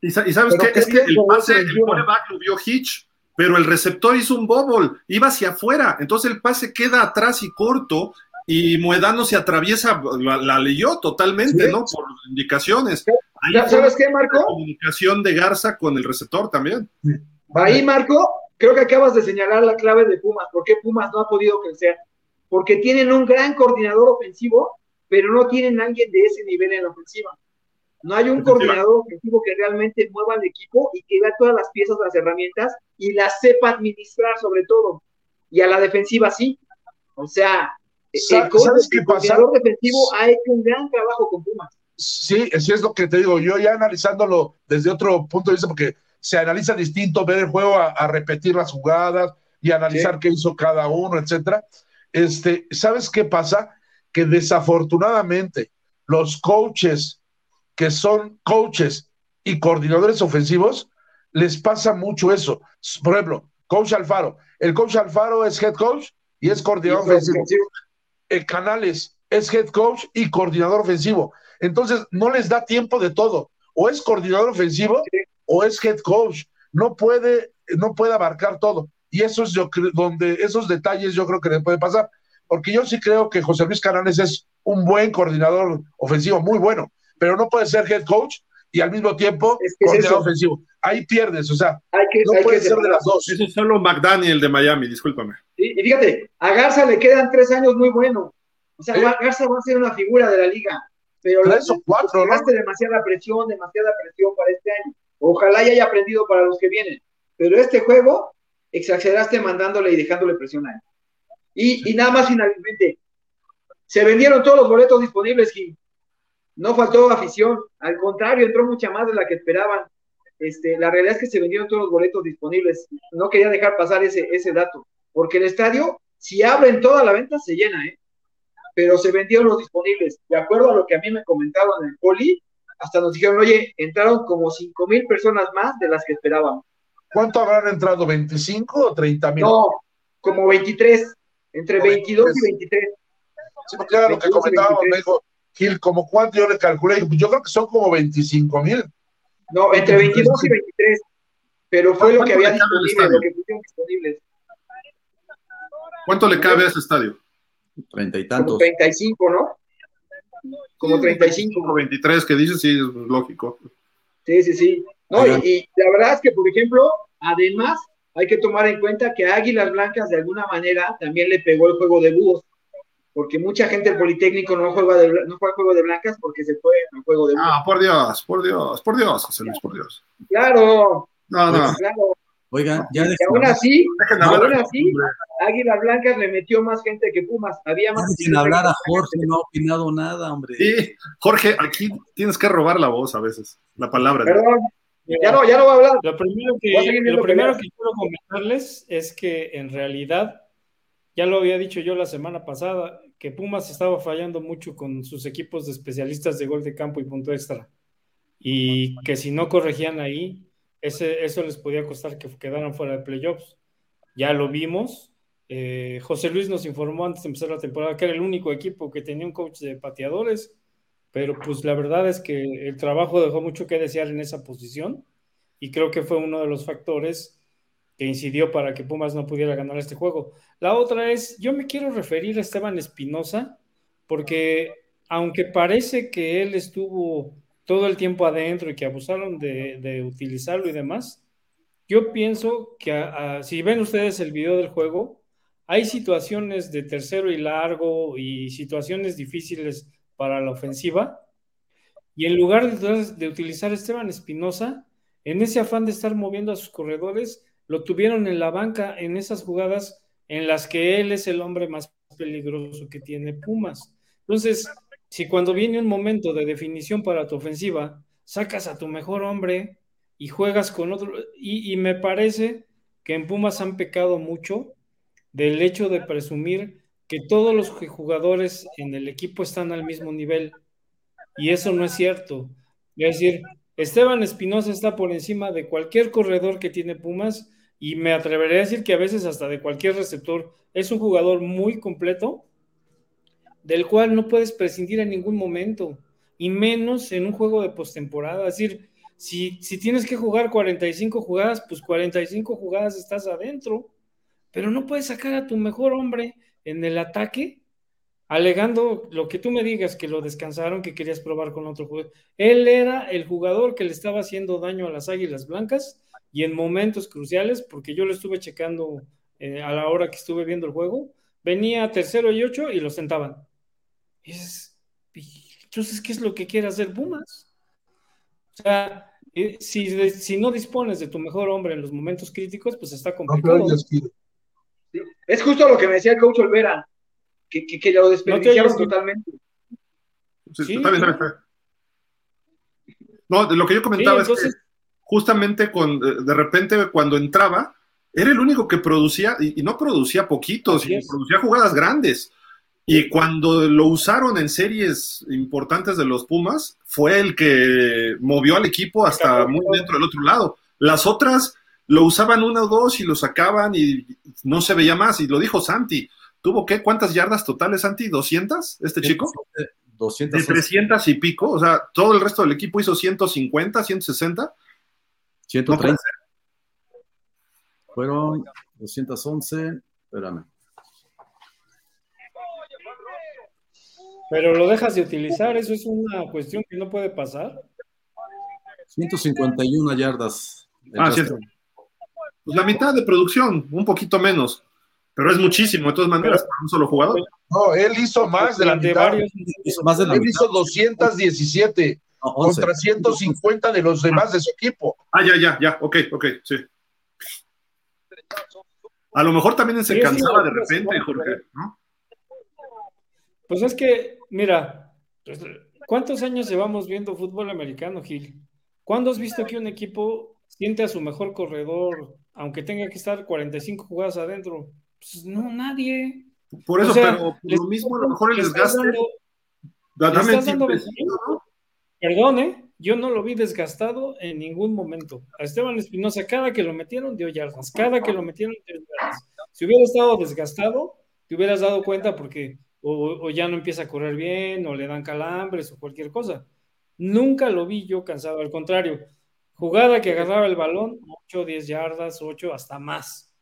Y, sabes qué? Es que el pase, el quarterback lo vio Hitch pero el receptor hizo un bobble, iba hacia afuera, entonces el pase queda atrás y corto y Moedano se atraviesa, la, leyó totalmente, ¿no? Por indicaciones. ¿Sabes qué, Marco? comunicación de Garza con el receptor también. Ahí, Marco, creo que acabas de señalar la clave de Pumas. ¿Por qué Pumas no ha podido crecer? Porque tienen un gran coordinador ofensivo, pero no tienen a alguien de ese nivel en la ofensiva. No hay un coordinador ofensivo que realmente mueva el equipo y que vea todas las piezas, las herramientas y las sepa administrar sobre todo. Y a la defensiva sí. O sea, el, coordinador defensivo ha hecho un gran trabajo con Pumas. Sí, eso es lo que te digo. Yo ya analizándolo desde otro punto de vista, porque se analiza distinto ver el juego a, repetir las jugadas y analizar qué hizo cada uno, etcétera. Este, ¿sabes qué pasa? Que desafortunadamente los coaches que son coaches y coordinadores ofensivos, les pasa mucho eso. Por ejemplo, coach Alfaro. El coach Alfaro es head coach y es coordinador ofensivo. El Canales es head coach y coordinador ofensivo. Entonces, no les da tiempo de todo. O es coordinador ofensivo o es head coach. No puede, no puede abarcar todo. Y eso es yo, donde esos detalles yo creo que le puede pasar. Porque yo sí creo que José Luis Canales es un buen coordinador ofensivo, muy bueno pero no puede ser head coach y al mismo tiempo es ofensivo. Ahí pierdes, o sea, no puede ser de las dos. Eso es solo McDaniel de Miami, discúlpame. Y, fíjate, a Garza le quedan tres años muy buenos. O sea, Garza va a ser una figura de la liga, pero tres o cuatro, ¿no? demasiada presión, demasiada presión para este año. Ojalá ya haya aprendido para los que vienen. Pero este juego, exageraste mandándole y dejándole presión a él. Y, y nada más finalmente, se vendieron todos los boletos disponibles, no faltó afición, al contrario, entró mucha más de la que esperaban. Este, la realidad es que se vendieron todos los boletos disponibles. No quería dejar pasar ese, ese dato, porque el estadio, si abren toda la venta, se llena, ¿eh? Pero se vendieron los disponibles. De acuerdo a lo que a mí me comentaron en el poli, hasta nos dijeron, oye, entraron como 5 mil personas más de las que esperaban. ¿Cuánto habrán entrado? ¿25 o 30 mil? No, como 23, entre 22 y 23. Sí, porque era lo que comentábamos, me dijo, Gil, ¿como cuánto yo le calculé? Yo creo que son como 25 mil. No, entre 22 y 23. Pero fue lo que había disponible, lo que pusieron disponibles. ¿Cuánto le cabe a ese estadio? Treinta y tantos. Como 35, ¿no? Como 35. Como 23 que dices, sí, es lógico. Sí, sí, sí. No, y, la verdad es que, por ejemplo, además, hay que tomar en cuenta que Águilas Blancas de alguna manera también le pegó el juego de búhos porque mucha gente del Politécnico no juega, de, no juega juego de blancas porque se fue al juego de Ah, por Dios, por Dios, por Dios, José Luis, por Dios. Claro. No, no. Claro. Oigan, ya y aún así, aún así, Águilas Blancas le metió más gente que Pumas. Había más. Sin hablar a Jorge, no ha opinado nada, hombre. Sí, Jorge, aquí tienes que robar la voz a veces, la palabra. Perdón, ya no, ya no voy a hablar. Lo primero que, lo primero que quiero comentarles es que en realidad ya lo había dicho yo la semana pasada, que Pumas estaba fallando mucho con sus equipos de especialistas de gol de campo y punto extra. Y que si no corregían ahí, eso les podía costar que quedaran fuera de playoffs. Ya lo vimos. Eh, José Luis nos informó antes de empezar la temporada que era el único equipo que tenía un coach de pateadores, pero pues la verdad es que el trabajo dejó mucho que desear en esa posición y creo que fue uno de los factores que incidió para que Pumas no pudiera ganar este juego. La otra es, yo me quiero referir a Esteban Espinosa, porque aunque parece que él estuvo todo el tiempo adentro y que abusaron de, utilizarlo y demás, yo pienso que si ven ustedes el video del juego, hay situaciones de tercero y largo y situaciones difíciles para la ofensiva, y en lugar de, de utilizar a Esteban Espinosa, en ese afán de estar moviendo a sus corredores, lo tuvieron en la banca en esas jugadas en las que él es el hombre más peligroso que tiene Pumas. Entonces, si cuando viene un momento de definición para tu ofensiva, sacas a tu mejor hombre y juegas con otro, y, me parece que en Pumas han pecado mucho del hecho de presumir que todos los jugadores en el equipo están al mismo nivel, y eso no es cierto. Es decir, Esteban Espinosa está por encima de cualquier corredor que tiene Pumas y me atreveré a decir que a veces hasta de cualquier receptor es un jugador muy completo del cual no puedes prescindir en ningún momento y menos en un juego de postemporada. Es decir, si, si tienes que jugar 45 jugadas, pues 45 jugadas estás adentro, pero no puedes sacar a tu mejor hombre en el ataque alegando lo que tú me digas, que lo descansaron, que querías probar con otro jugador. Él era el jugador que le estaba haciendo daño a las Águilas Blancas y en momentos cruciales, porque yo lo estuve checando eh, a la hora que estuve viendo el juego, venía tercero y ocho y lo sentaban. Entonces, ¿qué es lo que quiere hacer Pumas? O sea, eh, si, si no dispones de tu mejor hombre en los momentos críticos, pues está complicado. es justo lo que me decía el coach Olvera que, lo desperdiciaron totalmente. Sí, totalmente. No, lo que yo comentaba es que justamente con, de repente cuando entraba, era el único que producía, y, no producía poquitos, sino producía jugadas grandes. Y cuando lo usaron en series importantes de los Pumas, fue el que movió al equipo hasta muy dentro del otro lado. Las otras lo usaban una o dos y lo sacaban y no se veía más. Y lo dijo Santi, ¿Tuvo qué? ¿Cuántas yardas totales, Santi? ¿200 este chico? 200. De 300 y pico, o sea, todo el resto del equipo hizo 150, 160. 130. Fueron 211, espérame. Pero lo dejas de utilizar, eso es una cuestión que no puede pasar. 151 yardas. Ah, cierto. Pues la mitad de producción, un poquito menos. Pero es muchísimo, de todas maneras, para un solo jugador. No, él hizo más de la mitad. Hizo más de la él hizo 217 contra 150 de los demás de su equipo. Ah, ya, ya, ya, ok, ok, sí. A lo mejor también se cansaba de repente, Jorge, ¿no? Pues es que, mira, pues, ¿cuántos años llevamos viendo fútbol americano, Gil? ¿Cuándo has visto que un equipo siente a su mejor corredor, aunque tenga que estar 45 jugadas adentro? Pues no, nadie. Por eso, pero lo mismo a lo mejor el desgaste. Dando, Perdón, ¿eh? Yo no lo vi desgastado en ningún momento. A Esteban Espinosa, cada que lo metieron, dio yardas. Cada que lo metieron, dio yardas. Si hubiera estado desgastado, te hubieras dado cuenta porque o, ya no empieza a correr bien, o le dan calambres, o cualquier cosa. Nunca lo vi yo cansado. Al contrario, jugada que agarraba el balón, 8, 10 yardas, 8, hasta más.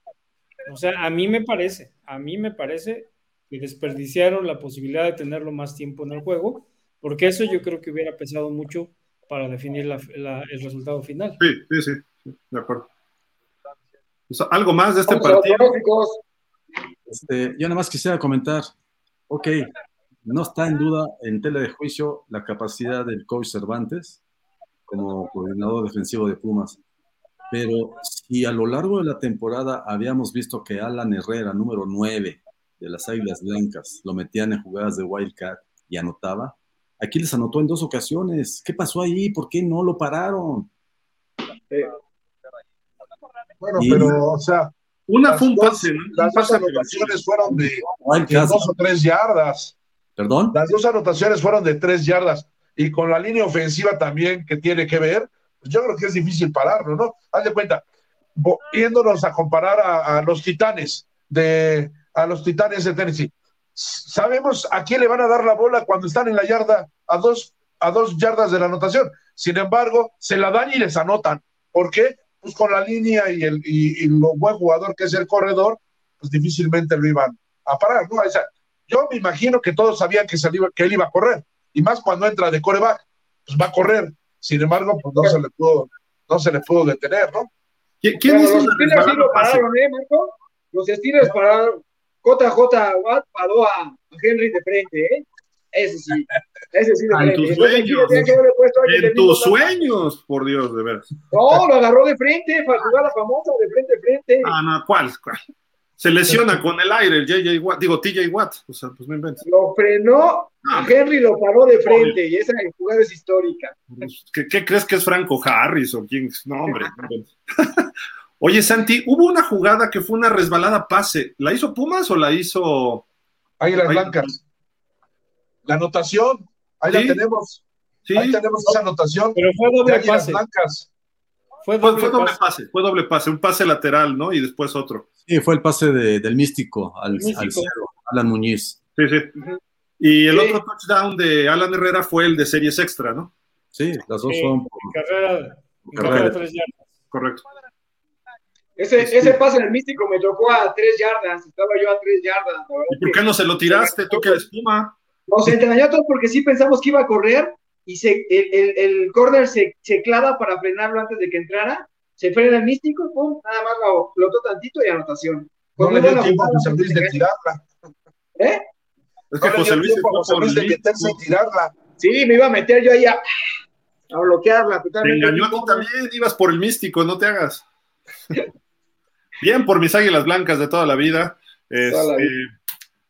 O sea, a mí me parece, a mí me parece que desperdiciaron la posibilidad de tenerlo más tiempo en el juego, porque eso yo creo que hubiera pesado mucho para definir el resultado final. Sí, sí, sí, de acuerdo. algo más de este partido. Este, yo nada más quisiera comentar, ok, no está en duda en tela de juicio la capacidad del coach Cervantes como coordinador defensivo de Pumas. Pero si a lo largo de la temporada habíamos visto que Alan Herrera, número 9 de las Águilas Blancas, lo metían en jugadas de Wildcat y anotaba, aquí les anotó en dos ocasiones. ¿Qué pasó ahí? ¿Por qué no lo pararon? Bueno, pero, o sea, Una fue un pase, Las dos anotaciones fueron de, dos o tres yardas. ¿Perdón? Las dos anotaciones fueron de tres yardas. Y con la línea ofensiva también que tiene que ver, pues yo creo que es difícil pararlo, ¿no? Haz de cuenta, yéndonos a comparar a, los titanes de a los titanes de Tennessee. Sabemos a quién le van a dar la bola cuando están en la yarda a dos, a dos yardas de la anotación. Sin embargo, se la dan y les anotan. ¿Por qué? Pues con la línea y el y, lo buen jugador que es el corredor, pues difícilmente lo iban a parar, ¿no? yo me imagino que todos sabían que, que él iba a correr, y más cuando entra de coreback, pues va a correr. Sin embargo, pues no se le pudo, no se le pudo detener, ¿no? ¿Quién los Steelers sí lo pararon, ¿eh, Marco? Los Steelers pararon. JJ Watt paró a Henry de frente, ¿eh? Ese sí. Ese sí frente. En tus sueños. En tus sueños, por Dios, de veras. No, lo agarró de frente, para jugar la famosa, de frente, de frente. Ah, no, ¿cuál? ¿Cuál? Se lesiona con el aire el JJ Watt, digo TJ Watt, o sea, pues me invento. Lo frenó, a Henry lo paró de frente y esa jugada es histórica. ¿Qué, ¿Qué, crees que es Franco Harris o quién? No, hombre. Oye, Santi, hubo una jugada que fue una resbalada pase. ¿La hizo Pumas o la hizo Águilas Blancas? La anotación, ahí la tenemos. Sí. Ahí tenemos esa anotación. Pero fue doble pase. Fue doble, pase. fue doble pase, un pase lateral, ¿no? Y después otro. Sí, fue el pase del místico al, Alan Muñiz. Sí, sí. Y el otro touchdown de Alan Herrera fue el de series extra, ¿no? Sí, las dos son carrera, carrera de tres yardas. Correcto. Ese, ese pase del místico me tocó a tres yardas, estaba yo a tres yardas. ¿Y por qué no se lo tiraste? ¿Tú que eres Puma? Nos entrañó todos porque sí pensamos que iba a correr y se, el, el, el corner se, se, clava para frenarlo antes de que entrara, se frena el místico, pum, nada más lo flotó tantito y anotación. No le dio tiempo a José Luis de tirarla. ¿Eh? Es que José Luis, José Luis de meterse y tirarla. Sí, me iba a meter yo ahí a, a bloquearla. Totalmente. Te engañó a ti también, ibas por el místico, no te hagas. Bien por mis águilas blancas de toda la vida. Este,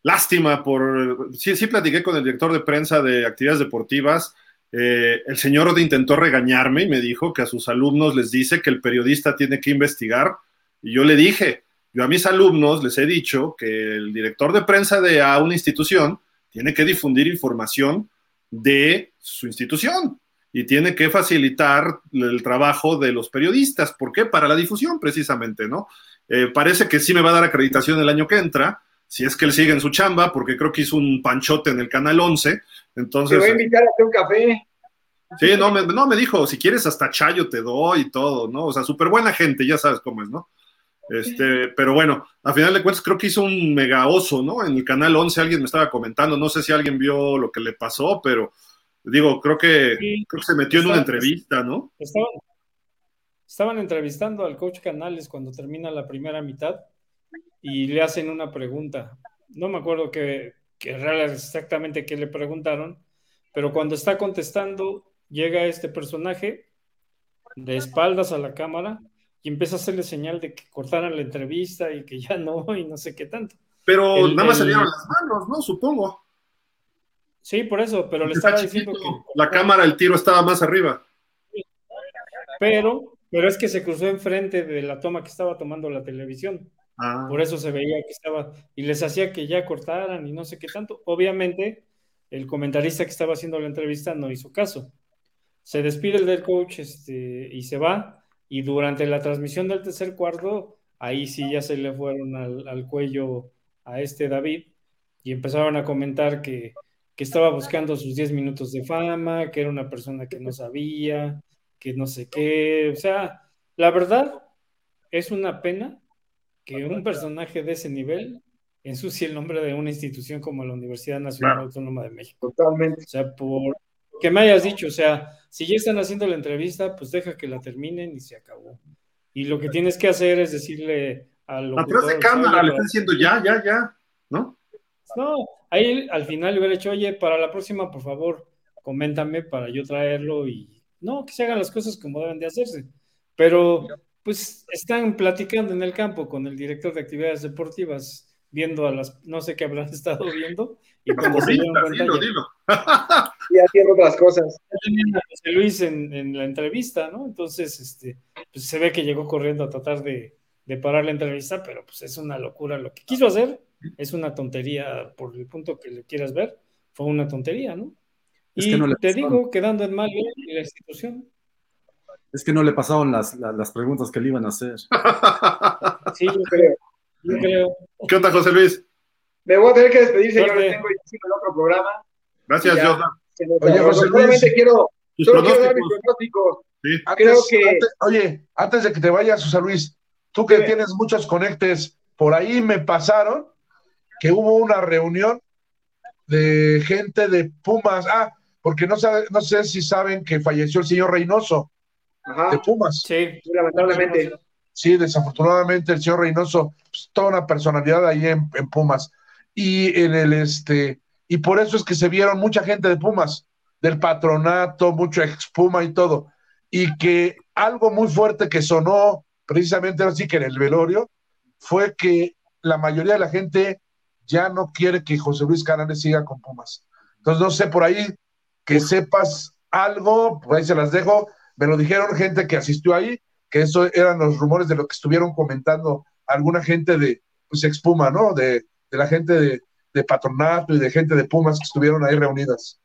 lástima por. Sí, sí, platiqué con el director de prensa de actividades deportivas. Eh, el señor intentó regañarme y me dijo que a sus alumnos les dice que el periodista tiene que investigar. Y yo le dije, yo a mis alumnos les he dicho que el director de prensa de a una institución tiene que difundir información de su institución y tiene que facilitar el trabajo de los periodistas. ¿Por qué? Para la difusión, precisamente, ¿no? Eh, parece que sí me va a dar acreditación el año que entra, si es que él sigue en su chamba, porque creo que hizo un panchote en el Canal 11. Entonces, te voy a invitar a hacer un café. Sí, no me, no, me dijo, si quieres hasta chayo te doy y todo, ¿no? O sea, súper buena gente, ya sabes cómo es, ¿no? Este, pero bueno, a final de cuentas creo que hizo un mega oso, ¿no? En el Canal 11 alguien me estaba comentando, no sé si alguien vio lo que le pasó, pero digo, creo que, creo que se metió en una entrevista, ¿no? Estaban, estaban entrevistando al coach Canales cuando termina la primera mitad y le hacen una pregunta. No me acuerdo que, exactamente qué le preguntaron, pero cuando está contestando, llega este personaje de espaldas a la cámara y empieza a hacerle señal de que cortaran la entrevista y que ya no, y no sé qué tanto. Pero nada más se dieron las manos, ¿no? Supongo. Sí, por eso, pero le estaba diciendo que. La cámara, el tiro estaba más arriba. Pero pero es que se cruzó enfrente de la toma que estaba tomando la televisión. Ah. Por eso se veía que estaba, y les hacía que ya cortaran y no sé qué tanto. Obviamente, el comentarista que estaba haciendo la entrevista no hizo caso. Se despide el del coach este, y se va, y durante la transmisión del tercer cuarto, ahí sí ya se le fueron al, cuello a este David y empezaron a comentar que, que estaba buscando sus 10 minutos de fama, que era una persona que no sabía, que no sé qué. O sea, la verdad es una pena que un personaje de ese nivel ensucie el nombre de una institución como la Universidad Nacional Autónoma de México. Totalmente. O sea, por que me hayas dicho, o sea, si ya están haciendo la entrevista, pues deja que la terminen y se acabó. Y lo que tienes que hacer es decirle al Atrás de cámara, le están diciendo ya, ya, ya, ¿no? No, ahí al final le hubiera dicho, oye, para la próxima, por favor, coméntame para yo traerlo y no, que se hagan las cosas como deben de hacerse. Pero, pues, están platicando en el campo con el director de actividades deportivas, viendo a las, no sé qué habrán estado viendo, y cuando se dieron cuenta. y haciendo otras cosas. José Luis en, en, la entrevista, ¿no? Entonces, este, pues se ve que llegó corriendo a tratar de, de parar la entrevista, pero pues es una locura lo que quiso hacer, es una tontería por el punto que le quieras ver, fue una tontería, ¿no? y te digo, quedando en mal la institución. Es que no le pasaron las, preguntas que le iban a hacer. sí, yo creo. Yo creo. ¿Qué onda, José Luis? Me voy a tener que despedir, señor. Tengo el otro programa. Gracias, Jordan. Oye, José Luis. quiero, solo quiero dar mis pronósticos. Sí. Creo que... oye, antes de que te vayas, José Luis, tú que tienes muchos conectes, por ahí me pasaron que hubo una reunión de gente de Pumas. Ah, porque no, sabe, no sé si saben que falleció el señor Reynoso de Pumas. Sí, lamentablemente. Sí, desafortunadamente el señor Reynoso, pues, toda una personalidad ahí en, Pumas. Y en el este, y por eso es que se vieron mucha gente de Pumas, del patronato, mucho ex Puma y todo. Y que algo muy fuerte que sonó precisamente así que en el velorio fue que la mayoría de la gente ya no quiere que José Luis Canales siga con Pumas. Entonces, no sé, por ahí que sepas algo, por ahí se las dejo. Me lo dijeron gente que asistió ahí, que eso eran los rumores de lo que estuvieron comentando alguna gente de pues expuma, ¿no? De, la gente de, patronato y de gente de Pumas que estuvieron ahí reunidas.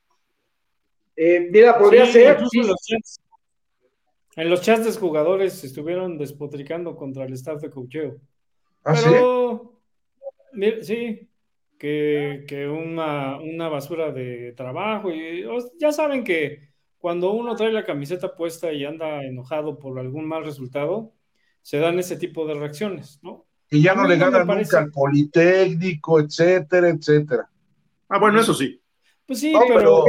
Eh, mira, podría ser. En los, chats, de jugadores estuvieron despotricando contra el staff de cocheo. ¿Ah, Pero, sí? sí, que, una, basura de trabajo. Y ya saben que cuando uno trae la camiseta puesta y anda enojado por algún mal resultado, se dan ese tipo de reacciones, ¿no? Y ya no le ganan nunca al Politécnico, etcétera, etcétera. Ah, bueno, eso sí. Pues sí, pero,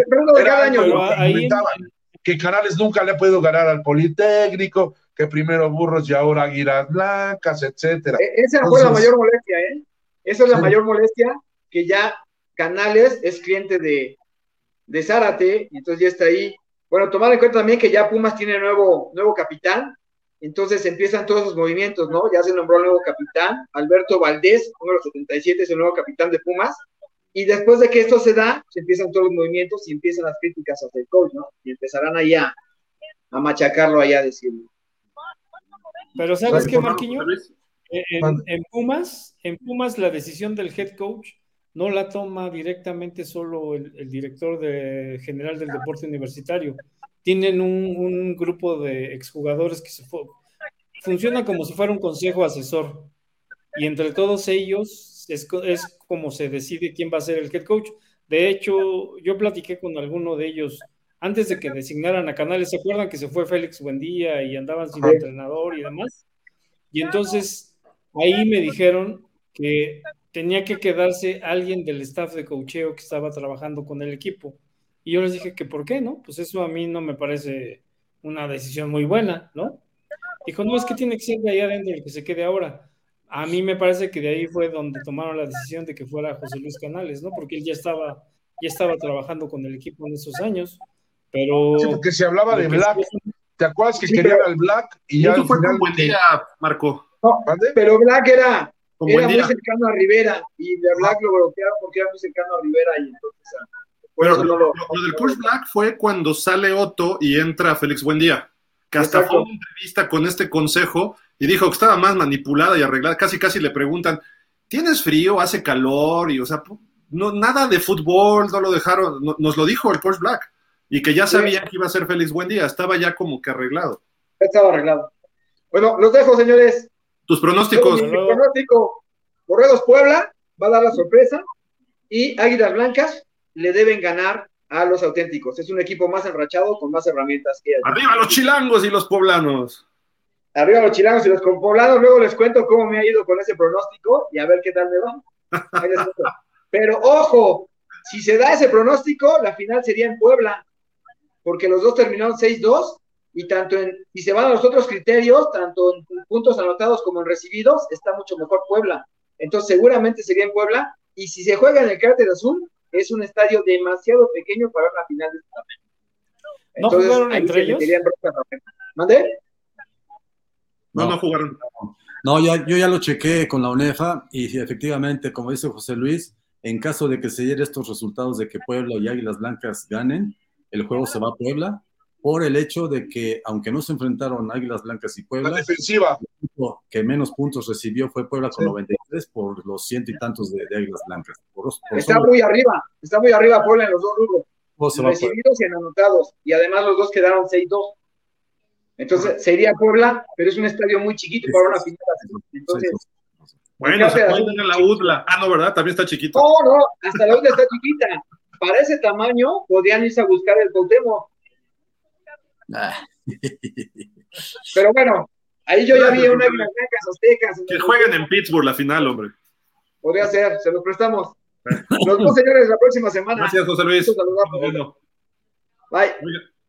que Canales nunca le ha podido ganar al Politécnico, que primero Burros y ahora Águilas Blancas, etcétera. E-, esa fue la mayor molestia, ¿eh? Esa es la mayor molestia, que ya Canales es cliente de, de Zárate, y entonces ya está ahí. Bueno, tomar en cuenta también que ya Pumas tiene nuevo, nuevo capitán, entonces empiezan todos los movimientos, ¿no? Ya se nombró el nuevo capitán, Alberto Valdés, número 77, es el nuevo capitán de Pumas, y después de que esto se da, se empiezan todos los movimientos y empiezan las críticas hacia el coach, ¿no? Y empezarán allá a machacarlo allá, decirlo. Pero ¿sabes qué, Marquiño? En, en, Pumas, en Pumas la decisión del head coach no la toma directamente solo el, director de, general del deporte universitario. Tienen un, grupo de exjugadores que se funciona como si fuera un consejo asesor. Y entre todos ellos es, es como se decide quién va a ser el head coach. De hecho, yo platiqué con alguno de ellos antes de que designaran a Canales. ¿Se acuerdan que se fue Félix Buendía y andaban sin entrenador y demás? Y entonces ahí me dijeron que tenía que quedarse alguien del staff de cocheo que estaba trabajando con el equipo. Y yo les dije que por qué, ¿no? Pues eso a mí no me parece una decisión muy buena, ¿no? Dijo, no, es que tiene que ser de ahí adentro el que se quede ahora. A mí me parece que de ahí fue donde tomaron la decisión de que fuera José Luis Canales, ¿no? Porque él ya estaba, ya estaba trabajando con el equipo en esos años, pero... Sí, porque se hablaba de Black. ¿Te acuerdas que quería al Black? Y ya fue final... buen día, Marco. No, pero Black era era muy cercano a Rivera y de Black lo bloquearon porque era muy cercano a Rivera y entonces. Ah, lo, lo, del Coach Black fue cuando sale Otto y entra Félix Buendía, que hasta fue una entrevista con este consejo y dijo que estaba más manipulada y arreglada. Casi, casi le preguntan: ¿Tienes frío? ¿Hace calor? Y, o sea, no, nada de fútbol, no lo dejaron. nos lo dijo el Coach Black y que ya sabía que iba a ser Félix Buendía, estaba ya como que arreglado. Estaba arreglado. Bueno, los dejo, señores. Tus pronósticos. Mi pronóstico, Corredos Puebla va a dar la sorpresa y Águilas Blancas le deben ganar a los auténticos. Es un equipo más enrachado con más herramientas que Arriba los chilangos y los poblanos. Arriba los chilangos y los poblanos. Luego les cuento cómo me ha ido con ese pronóstico y a ver qué tal me va. Pero ojo, si se da ese pronóstico, la final sería en Puebla, porque los dos terminaron 6-2 y tanto en, si se van a los otros criterios, tanto en puntos anotados como en recibidos, está mucho mejor Puebla. Entonces seguramente sería en Puebla, y si se juega en el Cárter Azul, es un estadio demasiado pequeño para la final de este ¿No jugaron entre ellos? ¿Mande? No, no, jugaron. No, ya, yo ya lo chequé con la UNEFA y efectivamente, como dice José Luis, en caso de que se dieran estos resultados de que Puebla y Águilas Blancas ganen, el juego se va a Puebla por el hecho de que, aunque no se enfrentaron Águilas Blancas y Puebla, la defensiva. El que menos puntos recibió fue Puebla con sí. 93 por los ciento y tantos de, de Águilas Blancas. Por, por está solo... muy arriba, está muy arriba Puebla en los dos rubros. En recibidos y en anotados. Y además los dos quedaron 6-2. Entonces sería Puebla, pero es un estadio muy chiquito sí, para una final así. Entonces. Bueno, se puede tener la UDLA. Ah, no, ¿verdad? También está chiquito. No, no, hasta la UDLA está chiquita. Para ese tamaño podrían irse a buscar el Cuauhtémoc. Ah. Pero bueno, ahí yo ya vi una Aztecas. Que jueguen en Pittsburgh la final, hombre. Podría ser, se los prestamos. Nos vemos, señores, la próxima semana. Gracias, José Luis. Bueno. Bye.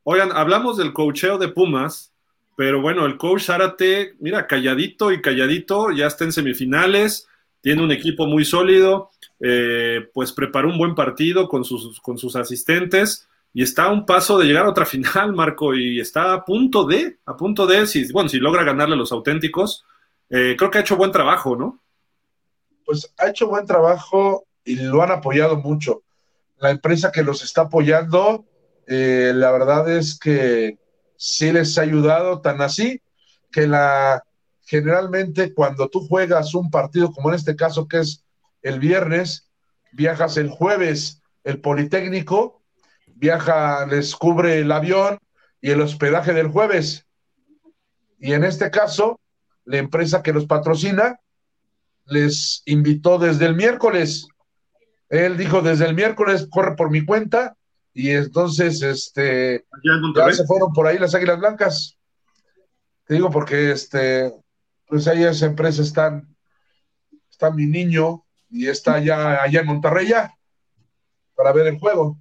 Oigan, hablamos del cocheo de Pumas, pero bueno, el coach Zárate, mira, calladito y calladito, ya está en semifinales, tiene un equipo muy sólido, eh, pues preparó un buen partido con sus, con sus asistentes y está a un paso de llegar a otra final, Marco, y está a punto de, a punto de, si, bueno, si logra ganarle los auténticos, eh, creo que ha hecho buen trabajo, ¿no? Pues ha hecho buen trabajo y lo han apoyado mucho. La empresa que los está apoyando, eh, la verdad es que sí les ha ayudado, tan así que la generalmente cuando tú juegas un partido como en este caso que es el viernes, viajas el jueves, el Politécnico, viaja, les cubre el avión y el hospedaje del jueves. Y en este caso, la empresa que los patrocina les invitó desde el miércoles. Él dijo desde el miércoles, corre por mi cuenta, y entonces este ya se fueron por ahí las águilas blancas. Te digo porque este, pues ahí esa empresa están, está mi niño y está allá, allá en Monterrey ya, para ver el juego.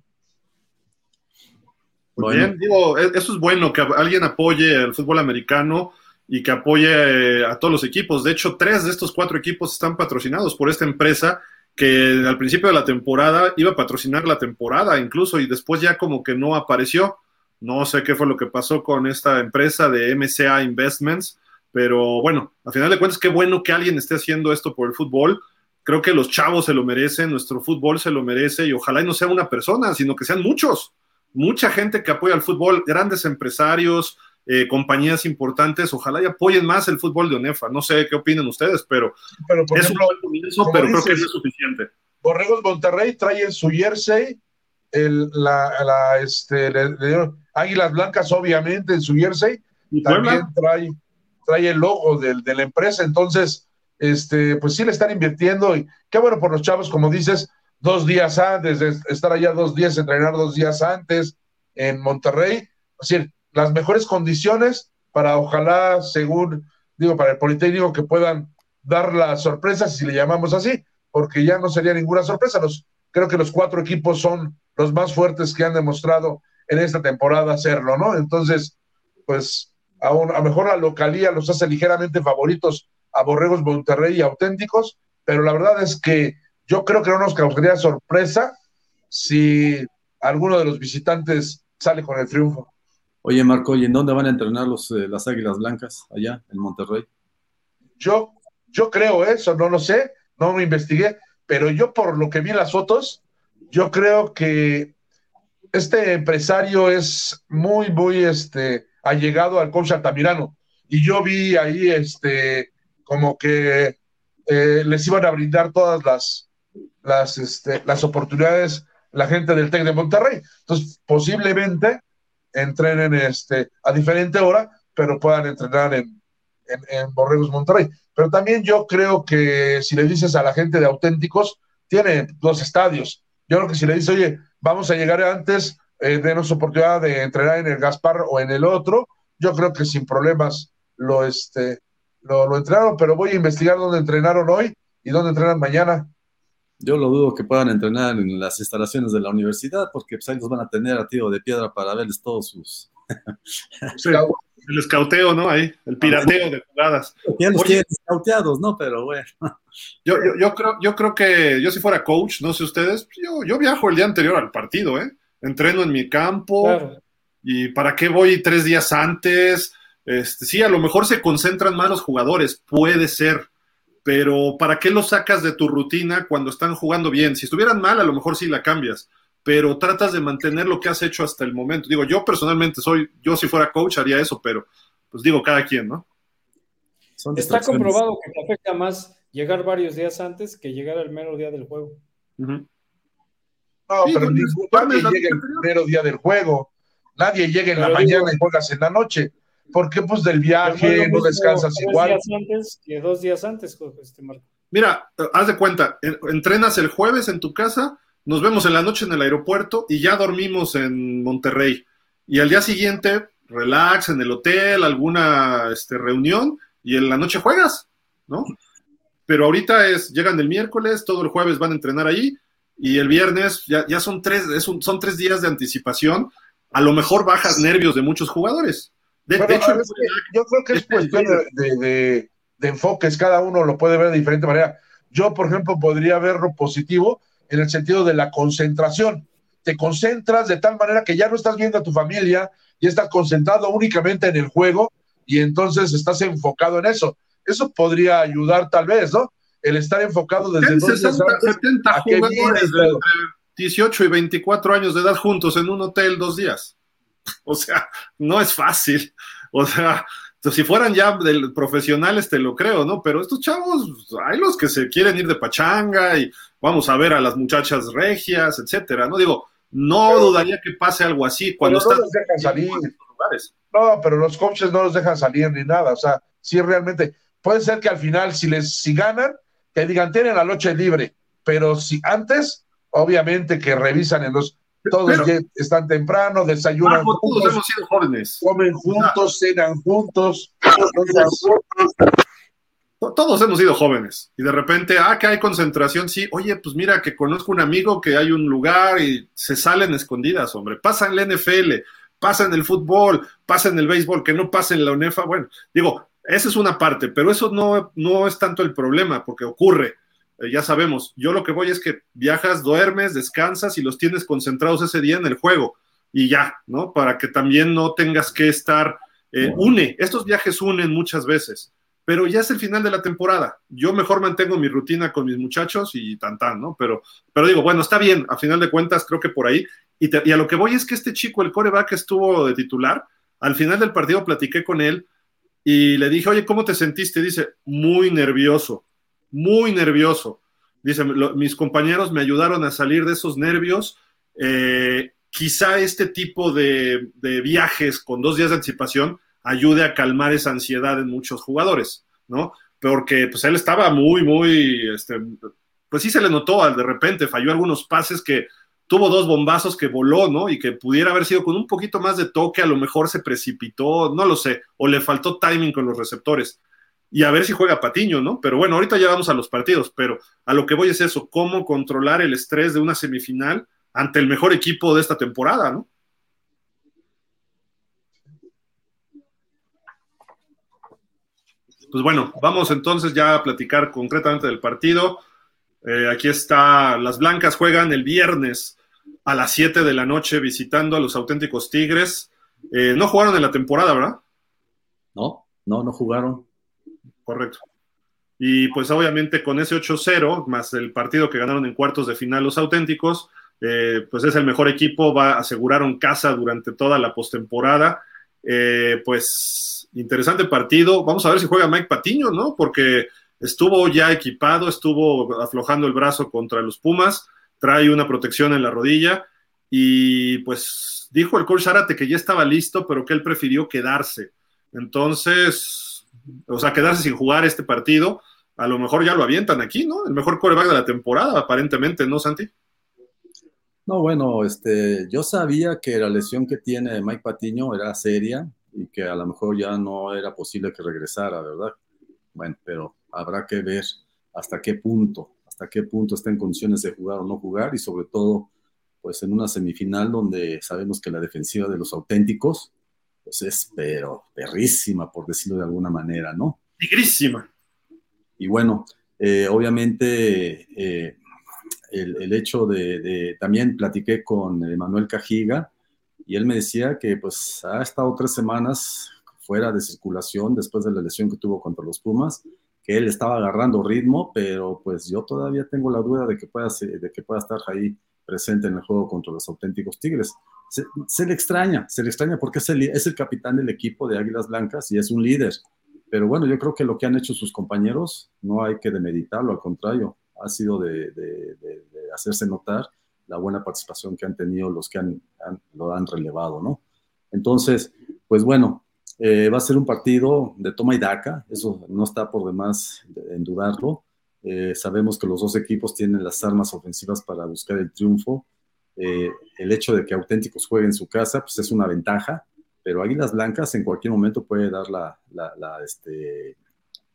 Muy bien, digo, eso es bueno, que alguien apoye al fútbol americano y que apoye a todos los equipos. De hecho, tres de estos cuatro equipos están patrocinados por esta empresa que al principio de la temporada iba a patrocinar la temporada incluso y después ya como que no apareció. No sé qué fue lo que pasó con esta empresa de MCA Investments, pero bueno, a final de cuentas, qué bueno que alguien esté haciendo esto por el fútbol. Creo que los chavos se lo merecen, nuestro fútbol se lo merece y ojalá y no sea una persona, sino que sean muchos mucha gente que apoya al fútbol, grandes empresarios, eh, compañías importantes, ojalá y apoyen más el fútbol de ONEFA. No sé qué opinan ustedes, pero, pero por es ejemplo, un buen comienzo, pero dices, creo que no es suficiente. Borregos Monterrey trae en su jersey el, la, la, este, le, le dieron Águilas Blancas, obviamente, en su jersey, y también trae, trae el logo del, de la empresa, entonces, este, pues sí le están invirtiendo, y qué bueno por los chavos, como dices, dos días antes, de estar allá dos días, entrenar dos días antes en Monterrey. Es decir, las mejores condiciones para ojalá, según digo, para el Politécnico que puedan dar las sorpresas, si le llamamos así, porque ya no sería ninguna sorpresa. Los, creo que los cuatro equipos son los más fuertes que han demostrado en esta temporada hacerlo, ¿no? Entonces, pues a, un, a mejor la localía los hace ligeramente favoritos a Borregos Monterrey y auténticos, pero la verdad es que yo creo que no nos causaría sorpresa si alguno de los visitantes sale con el triunfo. Oye, Marco, ¿y en dónde van a entrenar los, eh, las Águilas Blancas? Allá, en Monterrey. Yo, yo creo eso, no lo sé, no me investigué, pero yo por lo que vi en las fotos, yo creo que este empresario es muy, muy este, allegado al coach Altamirano. Y yo vi ahí este, como que eh, les iban a brindar todas las, las, este, las oportunidades la gente del TEC de Monterrey. Entonces, posiblemente entrenen este, a diferente hora, pero puedan entrenar en, en, Borregos Monterrey. Pero también yo creo que si le dices a la gente de auténticos, tiene dos estadios. Yo creo que si le dices, oye, vamos a llegar antes, eh, denos oportunidad de entrenar en el Gaspar o en el otro, yo creo que sin problemas lo, este, lo, lo entrenaron, pero voy a investigar dónde entrenaron hoy y dónde entrenan mañana. Yo lo dudo que puedan entrenar en las instalaciones de la universidad, porque pues, ahí los van a tener a tiro de piedra para verles todos sus. sí, el escauteo, ¿no? Ahí, el pirateo de jugadas. Ya los tienen escauteados, ¿no? Pero bueno. Yo, yo, yo, creo, yo creo que yo si fuera coach, no sé ustedes, yo, yo viajo el día anterior al partido, ¿eh? Entreno en mi campo. Claro. ¿Y para qué voy tres días antes? Este, sí, a lo mejor se concentran más los jugadores, puede ser pero ¿para qué lo sacas de tu rutina cuando están jugando bien? Si estuvieran mal, a lo mejor sí la cambias, pero tratas de mantener lo que has hecho hasta el momento. Digo, yo personalmente soy, yo si fuera coach haría eso, pero pues digo, cada quien, ¿no? Está comprobado que te afecta más llegar varios días antes que llegar al mero día del juego. No, pero nadie llega el mero día del juego. Nadie llega en la mañana y juegas en la noche. Porque pues del viaje no, descansas igual. Días antes que dos días antes, este Marco. Mira, haz de cuenta, entrenas el jueves en tu casa, nos vemos en la noche en el aeropuerto y ya dormimos en Monterrey. Y al día siguiente, relax en el hotel, alguna este, reunión y en la noche juegas, ¿no? Pero ahorita es, llegan el miércoles, todo el jueves van a entrenar ahí y el viernes ya, ya son, tres, son tres días de anticipación. A lo mejor bajas nervios de muchos jugadores. De, hecho, yo creo que es cuestión de de enfoques, cada uno lo puede ver de diferente manera. Yo, por ejemplo, podría verlo positivo en el sentido de la concentración. Te concentras de tal manera que ya no estás viendo a tu familia y estás concentrado únicamente en el juego y entonces estás enfocado en eso. Eso podría ayudar tal vez, ¿no? El estar enfocado desde 60, 70 jugadores de 18 y 24 años de edad juntos en un hotel dos días. O sea, no es fácil. O sea, entonces, si fueran ya profesionales, te lo creo, ¿no? Pero estos chavos, hay los que se quieren ir de pachanga y vamos a ver a las muchachas regias, etcétera, ¿no? Digo, no dudaría que pase algo así cuando no los dejan salir. No, pero los coaches no los dejan salir ni nada. O sea, si realmente puede ser que al final, si les si ganan, que digan tienen la noche libre, pero si antes, obviamente que revisan en los todos están temprano, desayunan juntos, todos hemos sido jóvenes. comen juntos, cenan juntos. Todos hemos sido jóvenes y de repente, ah, que hay concentración, sí, oye, pues mira que conozco un amigo que hay un lugar y se salen escondidas, hombre, pasa en la NFL, pasa en el fútbol, pasa en el béisbol, que no pasa en la UNEFA, bueno, digo, esa es una parte, pero eso no, no es tanto el problema, porque ocurre. Eh, ya sabemos, yo lo que voy es que viajas, duermes, descansas y los tienes concentrados ese día en el juego y ya, ¿no? Para que también no tengas que estar, eh, une, estos viajes unen muchas veces, pero ya es el final de la temporada. Yo mejor mantengo mi rutina con mis muchachos y tan tan, ¿no? Pero, pero digo, bueno, está bien, a final de cuentas creo que por ahí. Y, y a lo que voy es que este chico, el coreback, estuvo de titular. Al final del partido platiqué con él y le dije, oye, ¿cómo te sentiste? Dice, muy nervioso muy nervioso. Dice, mis compañeros me ayudaron a salir de esos nervios. Eh, quizá este tipo de, viajes con dos días de anticipación ayude a calmar esa ansiedad en muchos jugadores, ¿no? Porque pues él estaba muy, muy, este, pues sí se le notó, de repente falló algunos pases que tuvo dos bombazos que voló, ¿no? Y que pudiera haber sido con un poquito más de toque, a lo mejor se precipitó, no lo sé, o le faltó timing con los receptores y a ver si juega Patiño, ¿no? Pero bueno, ahorita ya vamos a los partidos, pero a lo que voy es eso, cómo controlar el estrés de una semifinal ante el mejor equipo de esta temporada, ¿no? Pues bueno, vamos entonces ya a platicar concretamente del partido. Eh, aquí está, las Blancas juegan el viernes a las 7 de la noche visitando a los auténticos Tigres. Eh, no jugaron en la temporada, ¿verdad? No, no, no jugaron correcto. Y pues obviamente con ese 8-0, más el partido que ganaron en cuartos de final los auténticos, eh, pues es el mejor equipo, va a asegurar un casa durante toda la postemporada. Eh, pues interesante partido. Vamos a ver si juega Mike Patiño, ¿no? Porque estuvo ya equipado, estuvo aflojando el brazo contra los Pumas, trae una protección en la rodilla y pues dijo el coach Zárate que ya estaba listo, pero que él prefirió quedarse. Entonces, o sea, quedarse sin jugar este partido, a lo mejor ya lo avientan aquí, ¿no? El mejor coreback de la temporada, aparentemente, ¿no, Santi? No, bueno, este, yo sabía que la lesión que tiene Mike Patiño era seria y que a lo mejor ya no era posible que regresara, ¿verdad? Bueno, pero habrá que ver hasta qué punto, hasta qué punto está en condiciones de jugar o no jugar y sobre todo, pues en una semifinal donde sabemos que la defensiva de los auténticos pues es, pero perrísima, por decirlo de alguna manera, ¿no? Tigrísima. Y bueno, eh, obviamente eh, el, hecho de, también platiqué con Manuel Cajiga y él me decía que pues ha estado tres semanas fuera de circulación después de la lesión que tuvo contra los Pumas, que él estaba agarrando ritmo, pero pues yo todavía tengo la duda de que pueda, de que pueda estar ahí presente en el juego contra los auténticos Tigres. Se, le extraña, se le extraña porque es el, capitán del equipo de Águilas Blancas y es un líder. Pero bueno, yo creo que lo que han hecho sus compañeros no hay que demeditarlo, al contrario, ha sido de, hacerse notar la buena participación que han tenido los que han, lo han relevado, ¿no? Entonces, pues bueno, eh, va a ser un partido de toma y daca, eso no está por demás en dudarlo. Eh, sabemos que los dos equipos tienen las armas ofensivas para buscar el triunfo. Eh, el hecho de que Auténticos juegue en su casa, pues es una ventaja, pero Águilas Blancas en cualquier momento puede dar la, la, este,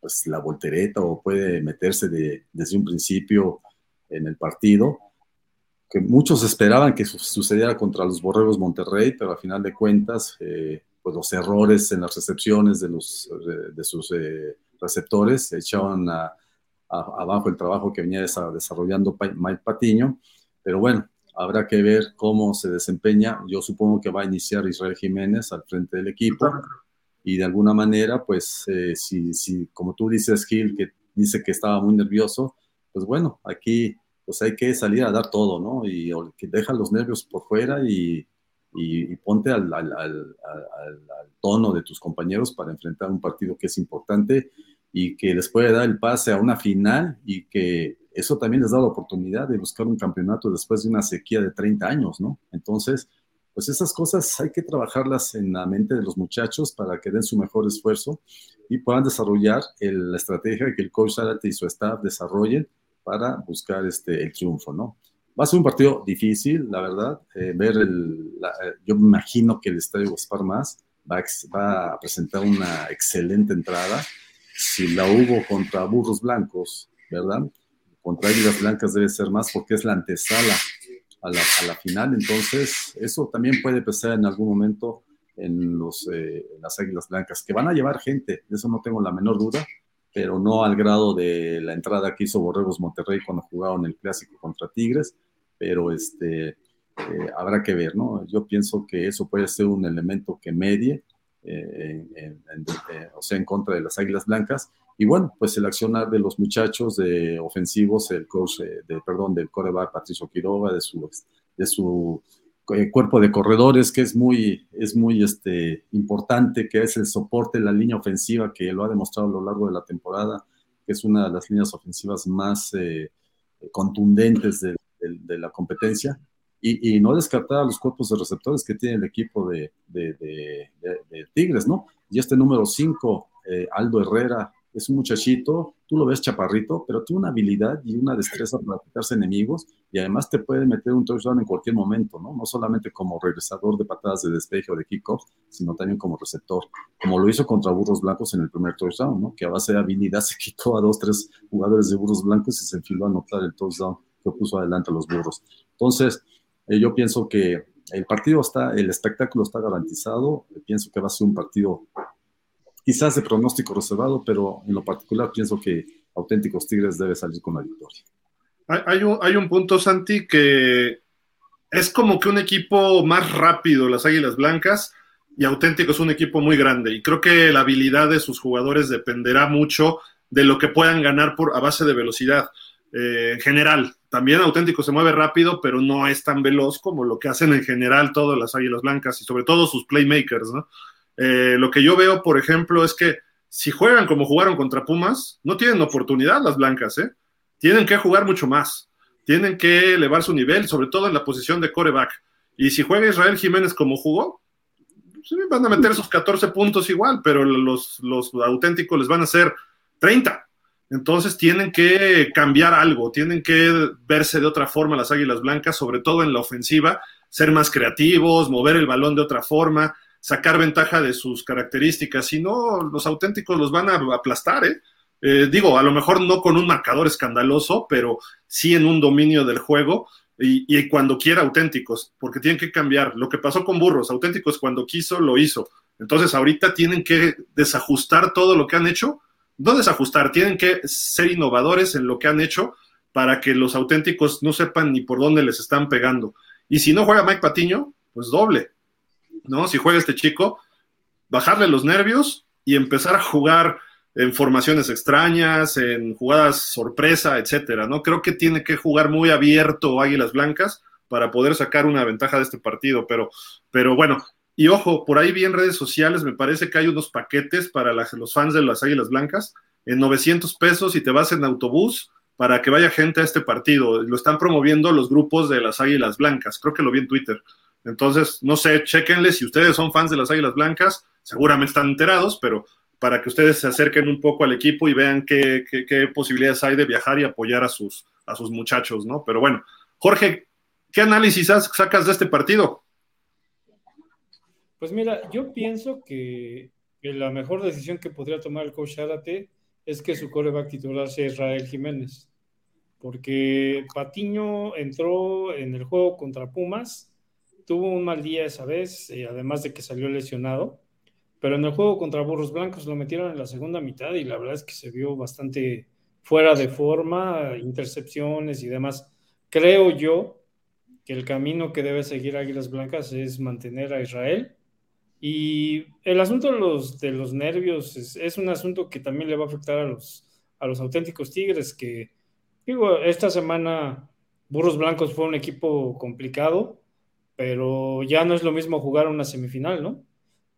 pues la voltereta o puede meterse de, desde un principio en el partido, que muchos esperaban que sucediera contra los Borregos Monterrey, pero al final de cuentas, eh, pues los errores en las recepciones de, los, de, sus receptores echaban a, abajo el trabajo que venía desarrollando Mike Patiño, pero bueno, habrá que ver cómo se desempeña. Yo supongo que va a iniciar Israel Jiménez al frente del equipo y de alguna manera, pues, eh, si, si, como tú dices, Gil, que dice que estaba muy nervioso, pues bueno, aquí pues hay que salir a dar todo, ¿no? Y que deja los nervios por fuera y, y, ponte al, al, al, al, tono de tus compañeros para enfrentar un partido que es importante y que les puede dar el pase a una final y que eso también les da la oportunidad de buscar un campeonato después de una sequía de 30 años, ¿no? Entonces, pues esas cosas hay que trabajarlas en la mente de los muchachos para que den su mejor esfuerzo y puedan desarrollar la estrategia que el coach Zárate y su staff desarrollen para buscar este, el triunfo, ¿no? Va a ser un partido difícil, la verdad. Eh, ver el, eh, yo me imagino que el Estadio Gaspar Más va, va a presentar una excelente entrada si la hubo contra Burros Blancos, ¿verdad? Contra Águilas Blancas debe ser más porque es la antesala a la, a la final, entonces eso también puede pesar en algún momento en, los, eh, las Águilas Blancas, que van a llevar gente, de eso no tengo la menor duda, pero no al grado de la entrada que hizo Borregos Monterrey cuando jugaron el clásico contra Tigres, pero este, eh, habrá que ver, ¿no? Yo pienso que eso puede ser un elemento que medie eh, eh, o sea, en contra de las Águilas Blancas. Y bueno, pues el accionar de los muchachos de ofensivos, el coach, eh, de, perdón, del coreback Patricio Quiroga, de su, de su cuerpo de corredores, que es muy, es muy este, importante, que es el soporte la línea ofensiva, que lo ha demostrado a lo largo de la temporada, que es una de las líneas ofensivas más contundentes de, de, la competencia y, no descartar los cuerpos de receptores que tiene el equipo de, Tigres, ¿no? Y este número 5, eh, Aldo Herrera, es un muchachito, tú lo ves chaparrito, pero tiene una habilidad y una destreza para quitarse enemigos y además te puede meter un touchdown en cualquier momento, ¿no? No solamente como regresador de patadas de despeje o de kickoff, sino también como receptor, como lo hizo contra Burros Blancos en el primer touchdown, ¿no? Que a base de habilidad se quitó a dos, tres jugadores de Burros Blancos y se enfiló a anotar el touchdown que puso adelante a los Burros. Entonces, eh, yo pienso que el partido está, el espectáculo está garantizado. Pienso que va a ser un partido quizás de pronóstico reservado, pero en lo particular pienso que Auténticos Tigres debe salir con la victoria. Hay, un, hay un punto, Santi, que es como que un equipo más rápido, las Águilas Blancas, y Auténtico es un equipo muy grande. Y creo que la habilidad de sus jugadores dependerá mucho de lo que puedan ganar por, a base de velocidad. Eh, en general. También auténtico se mueve rápido, pero no es tan veloz como lo que hacen en general todas las Águilas Blancas y sobre todo sus playmakers, eh, lo que yo veo, por ejemplo, es que si juegan como jugaron contra Pumas, no tienen oportunidad las Blancas, ¿eh? Tienen que jugar mucho más, tienen que elevar su nivel, sobre todo en la posición de coreback. Y si juega Israel Jiménez como jugó, van a meter esos 14 puntos igual, pero los, los auténticos les van a hacer 30. Entonces tienen que cambiar algo, tienen que verse de otra forma las Águilas Blancas, sobre todo en la ofensiva, ser más creativos, mover el balón de otra forma, sacar ventaja de sus características, si no, los auténticos los van a aplastar, ¿eh? ¿eh? digo, a lo mejor no con un marcador escandaloso, pero sí en un dominio del juego y, y, cuando quiera auténticos, porque tienen que cambiar. Lo que pasó con Burros, auténticos cuando quiso, lo hizo. Entonces ahorita tienen que desajustar todo lo que han hecho no desajustar, tienen que ser innovadores en lo que han hecho para que los auténticos no sepan ni por dónde les están pegando. Y si no juega Mike Patiño, pues doble, ¿no? Si juega este chico, bajarle los nervios y empezar a jugar en formaciones extrañas, en jugadas sorpresa, etcétera, ¿no? Creo que tiene que jugar muy abierto Águilas Blancas para poder sacar una ventaja de este partido, pero, pero bueno, y ojo, por ahí vi en redes sociales, me parece que hay unos paquetes para los fans de las Águilas Blancas en 900 pesos y te vas en autobús para que vaya gente a este partido. Lo están promoviendo los grupos de las Águilas Blancas, creo que lo vi en Twitter. Entonces, no sé, chequenle si ustedes son fans de las Águilas Blancas, seguramente están enterados, pero para que ustedes se acerquen un poco al equipo y vean qué, qué posibilidades hay de viajar y apoyar a sus, a sus muchachos, ¿no? Pero bueno, Jorge, ¿qué análisis sacas de este partido? Pues mira, yo pienso que, la mejor decisión que podría tomar el coach Arate es que su coreback titular sea Israel Jiménez, porque Patiño entró en el juego contra Pumas, tuvo un mal día esa vez, eh, además de que salió lesionado, pero en el juego contra Burros Blancos lo metieron en la segunda mitad y la verdad es que se vio bastante fuera de forma, intercepciones y demás. Creo yo que el camino que debe seguir Águilas Blancas es mantener a Israel y el asunto de los, de los nervios es, un asunto que también le va a afectar a los, a los auténticos Tigres, que digo, esta semana Burros Blancos fue un equipo complicado, pero ya no es lo mismo jugar una semifinal, ¿no?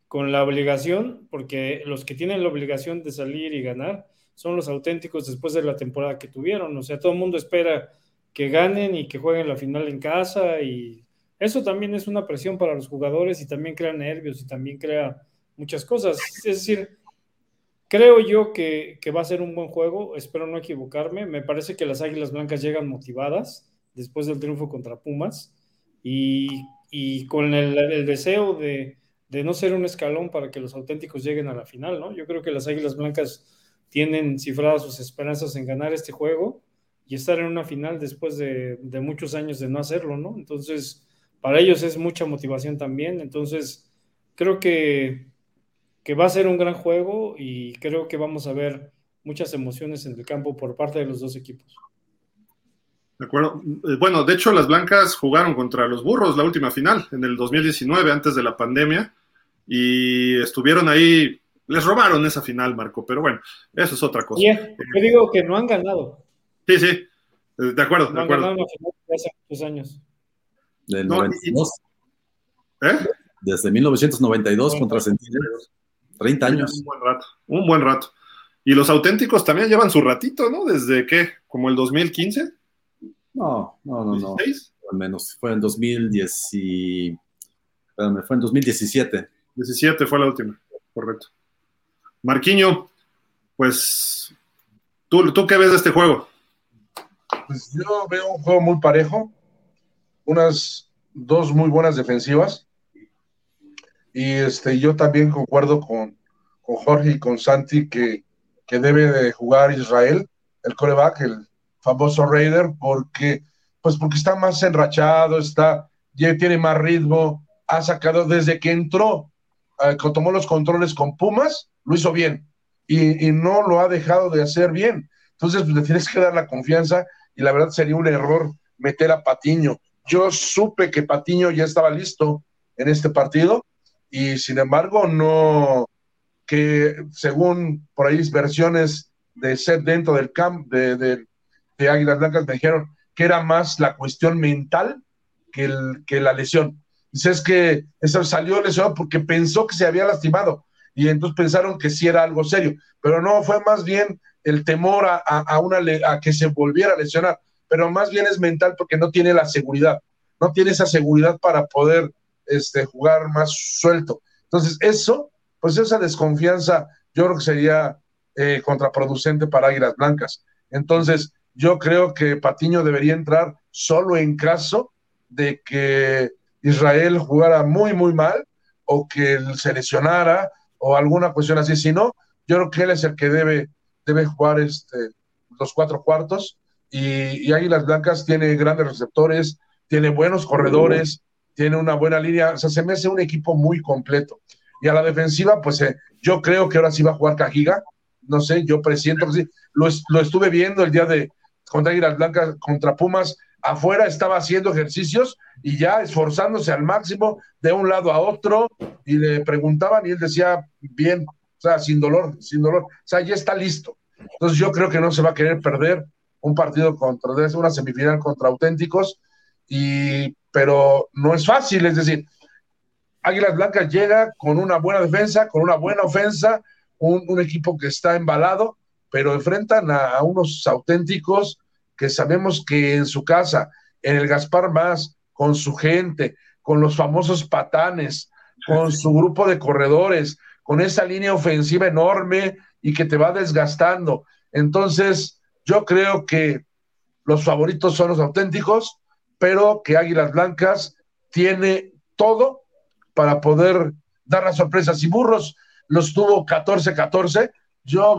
Con la obligación, porque los que tienen la obligación de salir y ganar son los auténticos después de la temporada que tuvieron. O sea, todo el mundo espera que ganen y que jueguen la final en casa y eso también es una presión para los jugadores y también crea nervios y también crea muchas cosas. Es decir, creo yo que, va a ser un buen juego, espero no equivocarme. Me parece que las Águilas Blancas llegan motivadas después del triunfo contra Pumas y, con el, deseo de, de, no ser un escalón para que los auténticos lleguen a la final, ¿no? Yo creo que las Águilas Blancas tienen cifradas sus esperanzas en ganar este juego y estar en una final después de, de muchos años de no hacerlo, ¿no? Entonces para ellos es mucha motivación también. Entonces, creo que, que va a ser un gran juego y creo que vamos a ver muchas emociones en el campo por parte de los dos equipos. De acuerdo. Eh, bueno, de hecho, las Blancas jugaron contra los Burros la última final en el 2019, antes de la pandemia, y estuvieron ahí. Les robaron esa final, Marco, pero bueno, eso es otra cosa. yo digo que no han ganado. Sí, sí, eh, de acuerdo, de acuerdo. Han ganado hace muchos años. Del 92. ¿Eh? Desde 1992 contra Centinelas. 30 años. Un buen rato, un buen rato. Y los auténticos también llevan su ratito, ¿no? ¿Desde qué? ¿Como el 2015? No, no, no, no. Al menos. Fue en 2010 y... Espérame, fue en 2017. 17 fue la última, correcto. Marquiño, pues, ¿tú, ¿tú qué ves de este juego? Pues yo veo un juego muy parejo unas dos muy buenas defensivas. Y este, yo también concuerdo con, con Jorge y con Santi que, que debe de jugar Israel, el coreback, el famoso Raider, porque, pues porque está más enrachado, está, ya tiene más ritmo, ha sacado desde que entró, eh, tomó los controles con Pumas, lo hizo bien y, y, no lo ha dejado de hacer bien. Entonces, pues, le tienes que dar la confianza y la verdad sería un error meter a Patiño. Yo supe que Patiño ya estaba listo en este partido y sin embargo no, que según por ahí versiones de ser dentro del camp de, de, Águilas Blancas me dijeron que era más la cuestión mental que, el, que la lesión. Dice, es que eso salió lesionado porque pensó que se había lastimado y entonces pensaron que sí era algo serio, pero no, fue más bien el temor a, a, una, a que se volviera a lesionar pero más bien es mental porque no tiene la seguridad, no tiene esa seguridad para poder este, jugar más suelto. Entonces, eso, pues esa desconfianza, yo creo que sería eh, contraproducente para Águilas Blancas. Entonces, yo creo que Patiño debería entrar solo en caso de que Israel jugara muy, muy mal o que se lesionara o alguna cuestión así. Si no, yo creo que él es el que debe, debe jugar este, los cuatro cuartos y, Águilas Blancas tiene grandes receptores, tiene buenos corredores, tiene una buena línea, o sea, se me hace un equipo muy completo. Y a la defensiva, pues eh, yo creo que ahora sí va a jugar Cajiga, no sé, yo presiento que sí, lo, lo estuve viendo el día de contra Águilas Blancas, contra Pumas, afuera estaba haciendo ejercicios y ya esforzándose al máximo de un lado a otro y le preguntaban y él decía, bien, o sea, sin dolor, sin dolor, o sea, ya está listo. Entonces yo creo que no se va a querer perder un partido contra, una semifinal contra auténticos. y, pero no es fácil, es decir, Águilas Blancas llega con una buena defensa, con una buena ofensa, un, equipo que está embalado, pero enfrentan a, unos auténticos que sabemos que en su casa, en el Gaspar Más, con su gente, con los famosos patanes, con su grupo de corredores, con esa línea ofensiva enorme y que te va desgastando. Entonces, yo creo que los favoritos son los auténticos, pero que Águilas Blancas tiene todo para poder dar las sorpresas. Si Burros los tuvo 14-14, yo,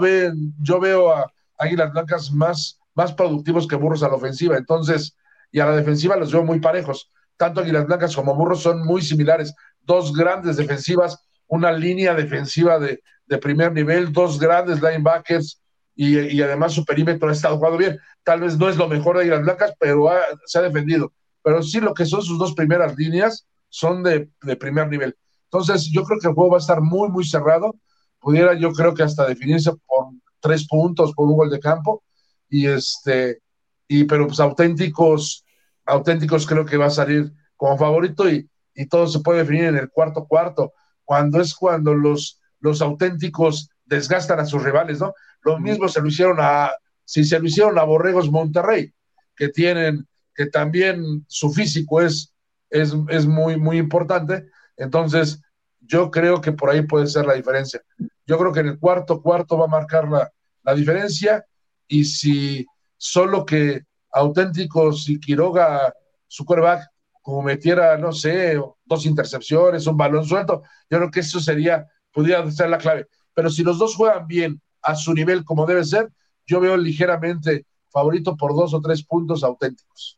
yo veo a Águilas Blancas más, más productivos que Burros a la ofensiva. Entonces, y a la defensiva los veo muy parejos. Tanto Águilas Blancas como Burros son muy similares. Dos grandes defensivas, una línea defensiva de, primer nivel, dos grandes linebackers y, además su perímetro ha estado jugando bien. Tal vez no es lo mejor de Águilas Blancas, pero se ha defendido. Pero sí lo que son sus dos primeras líneas son de, de primer nivel. Entonces, yo creo que el juego va a estar muy, muy cerrado. Pudiera, yo creo que hasta definirse por tres puntos, por un gol de campo. Y este, y pero pues auténticos, auténticos creo que va a salir como favorito y, y todo se puede definir en el cuarto cuarto, cuando es cuando los, los auténticos desgastan a sus rivales, ¿no? Lo mismo se lo hicieron a, si se lo hicieron a Borregos Monterrey, que tienen, que también su físico es, es, es muy, muy importante, entonces, yo creo que por ahí puede ser la diferencia. Yo creo que en el cuarto cuarto va a marcar la, diferencia y si solo que auténticos y Quiroga, su quarterback, cometiera, no sé, dos intercepciones, un balón suelto, yo creo que eso sería, pudiera ser la clave. Pero si los dos juegan bien a su nivel como debe ser, yo veo ligeramente favorito por dos o tres puntos auténticos.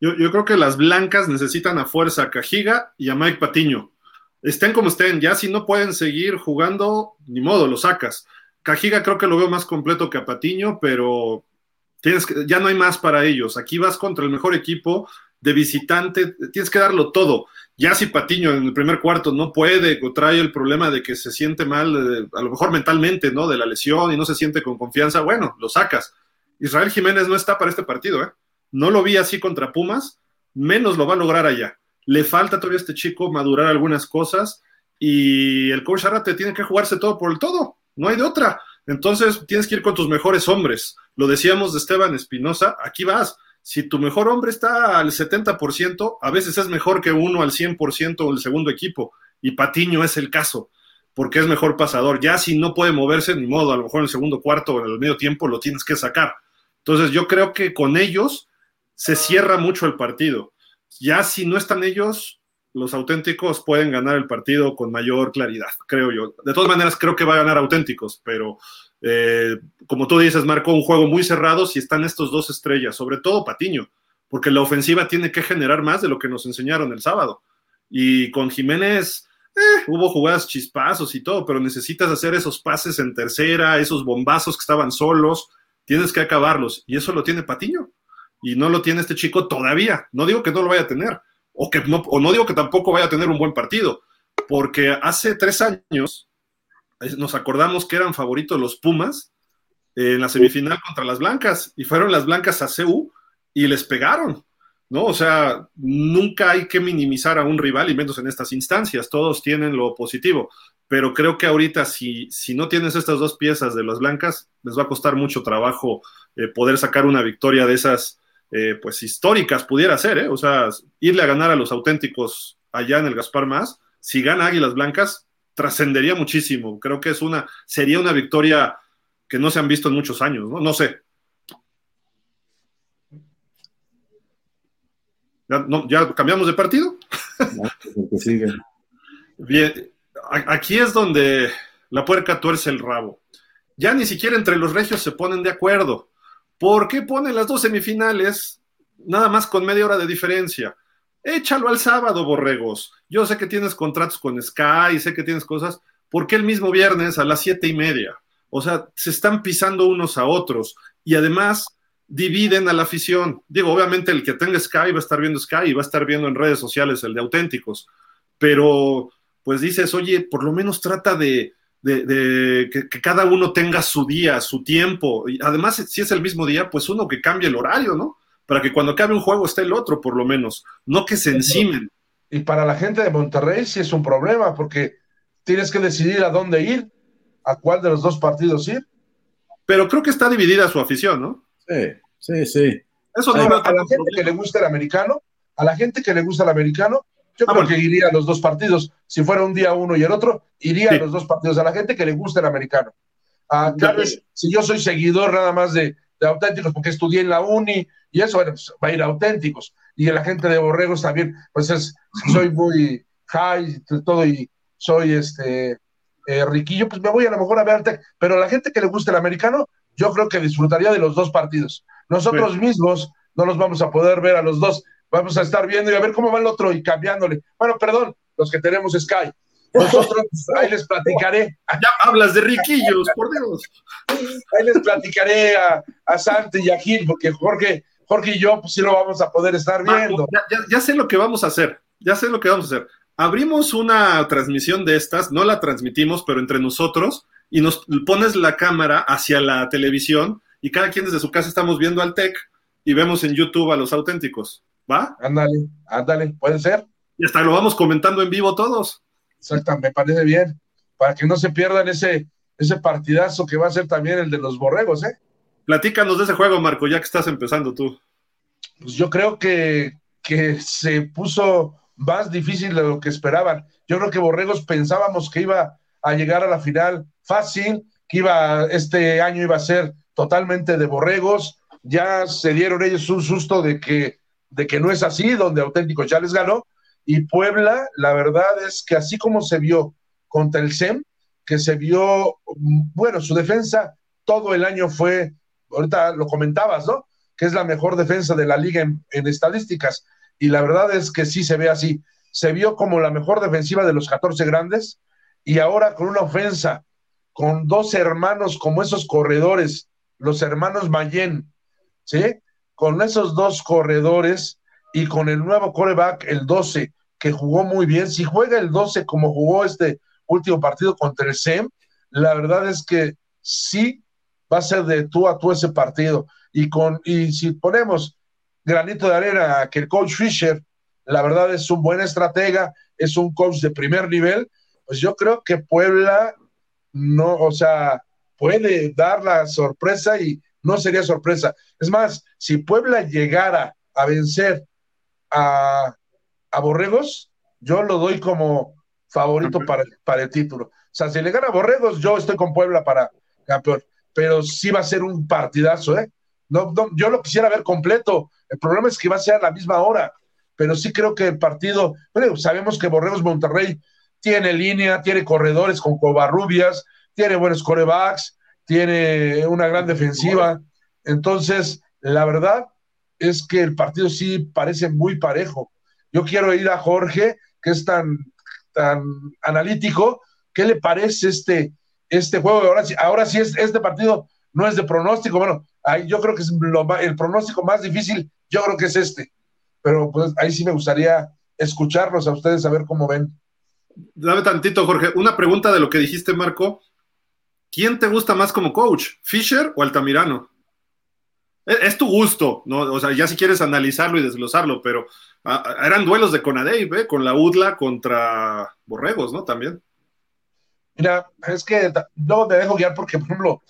Yo, creo que las blancas necesitan a fuerza a Cajiga y a Mike Patiño. Estén como estén, ya si no pueden seguir jugando, ni modo, lo sacas. Cajiga creo que lo veo más completo que a Patiño, pero tienes que, ya no hay más para ellos. Aquí vas contra el mejor equipo de visitante, tienes que darlo todo. Ya si Patiño en el primer cuarto no puede o trae el problema de que se siente mal, a lo mejor mentalmente, ¿no? De la lesión y no se siente con confianza, bueno, lo sacas. Israel Jiménez no está para este partido, ¿eh? No lo vi así contra Pumas, menos lo va a lograr allá. Le falta todavía a este chico madurar algunas cosas y el coach Arate tiene que jugarse todo por el todo, no hay de otra. Entonces tienes que ir con tus mejores hombres. Lo decíamos de Esteban Espinosa, aquí vas. Si tu mejor hombre está al 70%, a veces es mejor que uno al 100% el segundo equipo. Y Patiño es el caso, porque es mejor pasador. Ya si no puede moverse, ni modo, a lo mejor en el segundo cuarto o en el medio tiempo lo tienes que sacar. Entonces yo creo que con ellos se cierra mucho el partido. Ya si no están ellos, los auténticos pueden ganar el partido con mayor claridad, creo yo. De todas maneras, creo que va a ganar auténticos, pero eh, como tú dices, Marco, un juego muy cerrado si están estos dos estrellas, sobre todo Patiño, porque la ofensiva tiene que generar más de lo que nos enseñaron el sábado. Y con Jiménez, eh, hubo jugadas chispazos y todo, pero necesitas hacer esos pases en tercera, esos bombazos que estaban solos, tienes que acabarlos, y eso lo tiene Patiño y no lo tiene este chico todavía. No digo que no lo vaya a tener, o, que no, o no digo que tampoco vaya a tener un buen partido, porque hace tres años eh, nos acordamos que eran favoritos los Pumas en la semifinal contra las Blancas, y fueron las Blancas a CU y les pegaron. ¿no? O sea, nunca hay que minimizar a un rival, y menos en estas instancias, todos tienen lo positivo, pero creo que ahorita si, si no tienes estas dos piezas de las blancas, les va a costar mucho trabajo eh, poder sacar una victoria de esas eh, pues históricas pudiera ser, ¿eh? O sea, irle a ganar a los auténticos allá en el Gaspar Más, si gana Águilas Blancas, trascendería muchísimo. Creo que es una, sería una victoria que no se han visto en muchos años, ¿no? No sé. ¿Ya, cambiamos de partido? Bien, aquí es donde la puerca tuerce el rabo. Ya ni siquiera entre los regios se ponen de acuerdo. ¿Por qué ponen las dos semifinales nada más con media hora de diferencia? Échalo al sábado, borregos. Yo sé que tienes contratos con Sky, sé que tienes cosas. ¿Por qué el mismo viernes a las siete y media? O sea, se están pisando unos a otros y además dividen a la afición. Digo, obviamente el que tenga Sky va a estar viendo Sky y va a estar viendo en redes sociales el de auténticos, pero pues dices, oye, por lo menos trata de, de, que, cada uno tenga su día, su tiempo. Y además, si es el mismo día, pues uno que cambie el horario, ¿no? para que cuando acabe un juego esté el otro, por lo menos, no que se encimen. Y para la gente de Monterrey sí es un problema, porque tienes que decidir a dónde ir, a cuál de los dos partidos ir. Pero creo que está dividida su afición, ¿no? Sí, sí, sí. Eso no, a la gente que le gusta el americano, a la gente que le gusta el americano, yo creo que iría a los dos partidos. Si fuera un día uno y el otro, iría a los dos partidos. A la gente que le gusta el americano. Tal vez, si yo soy seguidor nada más de, auténticos, porque estudié en la uni y eso, bueno, pues, va a ir a auténticos. Y la gente de Borregos también, pues es, soy muy high, todo, y soy este eh, riquillo, pues me voy a lo mejor a ver Pero la gente que le gusta el americano, yo creo que disfrutaría de los dos partidos. Nosotros mismos no los vamos a poder ver a los dos. Vamos a estar viendo y a ver cómo va el otro y cambiándole. Bueno, perdón, los que tenemos Sky. Nosotros, ahí les platicaré. Ya hablas de riquillos, por Dios. Ahí les platicaré a, a Santi y a Gil, porque Jorge, Jorge y yo, pues sí lo vamos a poder estar viendo. ya, sé lo que vamos a hacer. Ya sé lo que vamos a hacer. Abrimos una transmisión de estas, no la transmitimos, pero entre nosotros, y nos pones la cámara hacia la televisión, y cada quien desde su casa estamos viendo al TEC y vemos en YouTube a los auténticos. ¿Va? Ándale, ándale, puede ser. Y hasta lo vamos comentando en vivo todos. Exacto, me parece bien. Para que no se pierdan ese, ese partidazo que va a ser también el de los borregos, ¿eh? Platícanos de ese juego, Marco, ya que estás empezando tú. Pues yo creo que, que se puso más difícil de lo que esperaban. Yo creo que Borregos pensábamos que iba a llegar a la final fácil, que iba este año iba a ser totalmente de Borregos. Ya se dieron ellos un susto de que de que no es así, donde Auténticos ya les ganó. Y Puebla, la verdad es que así como se vio contra el SEM, que se vio, bueno, su defensa todo el año fue, ahorita lo comentabas, ¿no? Que es la mejor defensa de la liga en, en estadísticas. Y la verdad es que sí se ve así. Se vio como la mejor defensiva de los 14 grandes y ahora con una ofensa, con dos hermanos como esos corredores, los hermanos Mayen, ¿sí? Con esos dos corredores y con el nuevo coreback, el 12, que jugó muy bien, si juega el 12 como jugó este último partido contra el SEM, la verdad es que sí va a ser de tú a tú ese partido. Y, con, y si ponemos granito de arena que el coach Fisher, la verdad es un buen estratega, es un coach de primer nivel, pues yo creo que Puebla no, o sea, puede dar la sorpresa y no sería sorpresa. Es más, si Puebla llegara a vencer a, Borregos, yo lo doy como favorito para, para, el título. O sea, si le gana a Borregos, yo estoy con Puebla para campeón. Pero sí va a ser un partidazo, ¿eh? No, yo lo quisiera ver completo. El problema es que va a ser a la misma hora. Pero sí creo que el partido, bueno, sabemos que Borregos Monterrey tiene línea, tiene corredores con Covarrubias, tiene buenos corebacks, tiene una gran defensiva. Entonces, la verdad es que el partido sí parece muy parejo. Yo quiero ir a Jorge, que es tan, tan analítico. ¿Qué le parece este, este juego? Ahora sí, ahora sí es, este partido no es de pronóstico. Bueno, ahí yo creo que es el pronóstico más difícil, yo creo que es este. Pero pues ahí sí me gustaría escucharlos a ustedes, a ver cómo ven. Dame tantito, Jorge. Una pregunta de lo que dijiste, Marco. ¿Quién te gusta más como coach, Fisher o Altamirano? Es, tu gusto, ¿no? O sea, ya si quieres analizarlo y desglosarlo, pero ah, ah, eran duelos de Conadey, ¿eh? Con la UDLA contra Borregos, ¿no? También. Mira, es que no te dejo guiar porque, por ejemplo,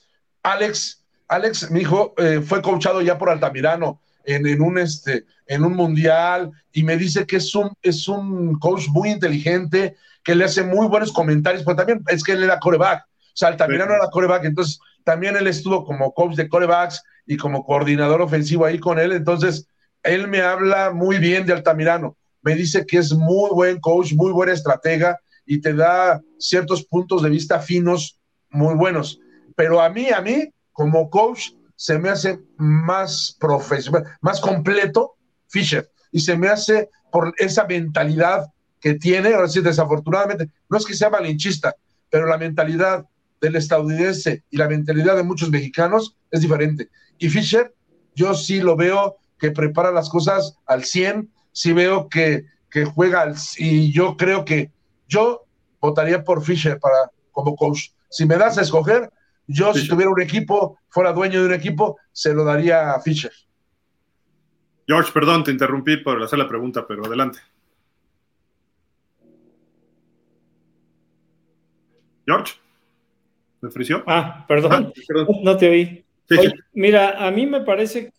Alex, Alex, mi hijo, eh, fue coachado ya por Altamirano en, en, un, este, en un mundial y me dice que es un, es un coach muy inteligente, que le hace muy buenos comentarios, pero también es que él era coreback o sea, Altamirano era coreback, entonces también él estuvo como coach de corebacks y como coordinador ofensivo ahí con él. Entonces, él me habla muy bien de Altamirano. Me dice que es muy buen coach, muy buena estratega y te da ciertos puntos de vista finos muy buenos. Pero a mí, a mí, como coach, se me hace más profesional, más completo Fisher. Y se me hace por esa mentalidad que tiene, ahora sí, desafortunadamente, no es que sea malinchista, pero la mentalidad del estadounidense y la mentalidad de muchos mexicanos es diferente. Y Fisher, yo sí lo veo que prepara las cosas al 100, sí veo que, que juega al, y yo creo que yo votaría por Fisher para, como coach. Si me das a escoger, yo si tuviera un equipo, fuera dueño de un equipo, se lo daría a Fisher. George, perdón, te interrumpí por hacer la pregunta, pero adelante. George, ¿me frició? Ah, perdón, ah, no te oí. Mira, a mí me parece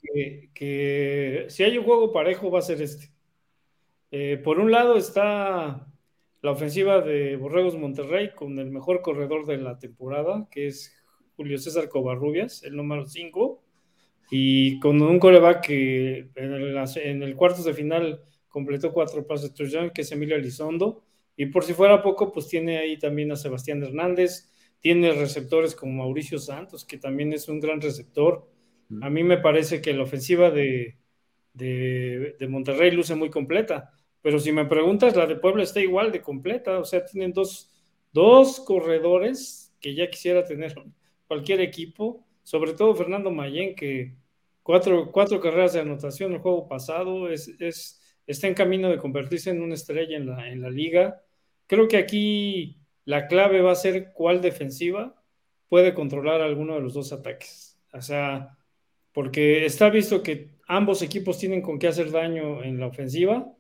que, si hay un juego parejo va a ser este. Eh, por un lado está la ofensiva de Borregos Monterrey con el mejor corredor de la temporada, que es Julio César Covarrubias, el número 5, y con un coreback que en el, en el cuartos de final completó cuatro pases touchdown, que es Emilio Elizondo, y por si fuera poco, pues tiene ahí también a Sebastián Hernández, tiene receptores como Mauricio Santos, que también es un gran receptor. A mí me parece que la ofensiva de, de, de Monterrey luce muy completa. Pero si me preguntas, la de Puebla está igual de completa. O sea, tienen dos, dos corredores que ya quisiera tener cualquier equipo, sobre todo Fernando Mayén, que cuatro, cuatro carreras de anotación el juego pasado, es, es, está en camino de convertirse en una estrella en la, en la liga. Creo que aquí la clave va a ser cuál defensiva puede controlar alguno de los dos ataques. O sea, porque está visto que ambos equipos tienen con qué hacer daño en la ofensiva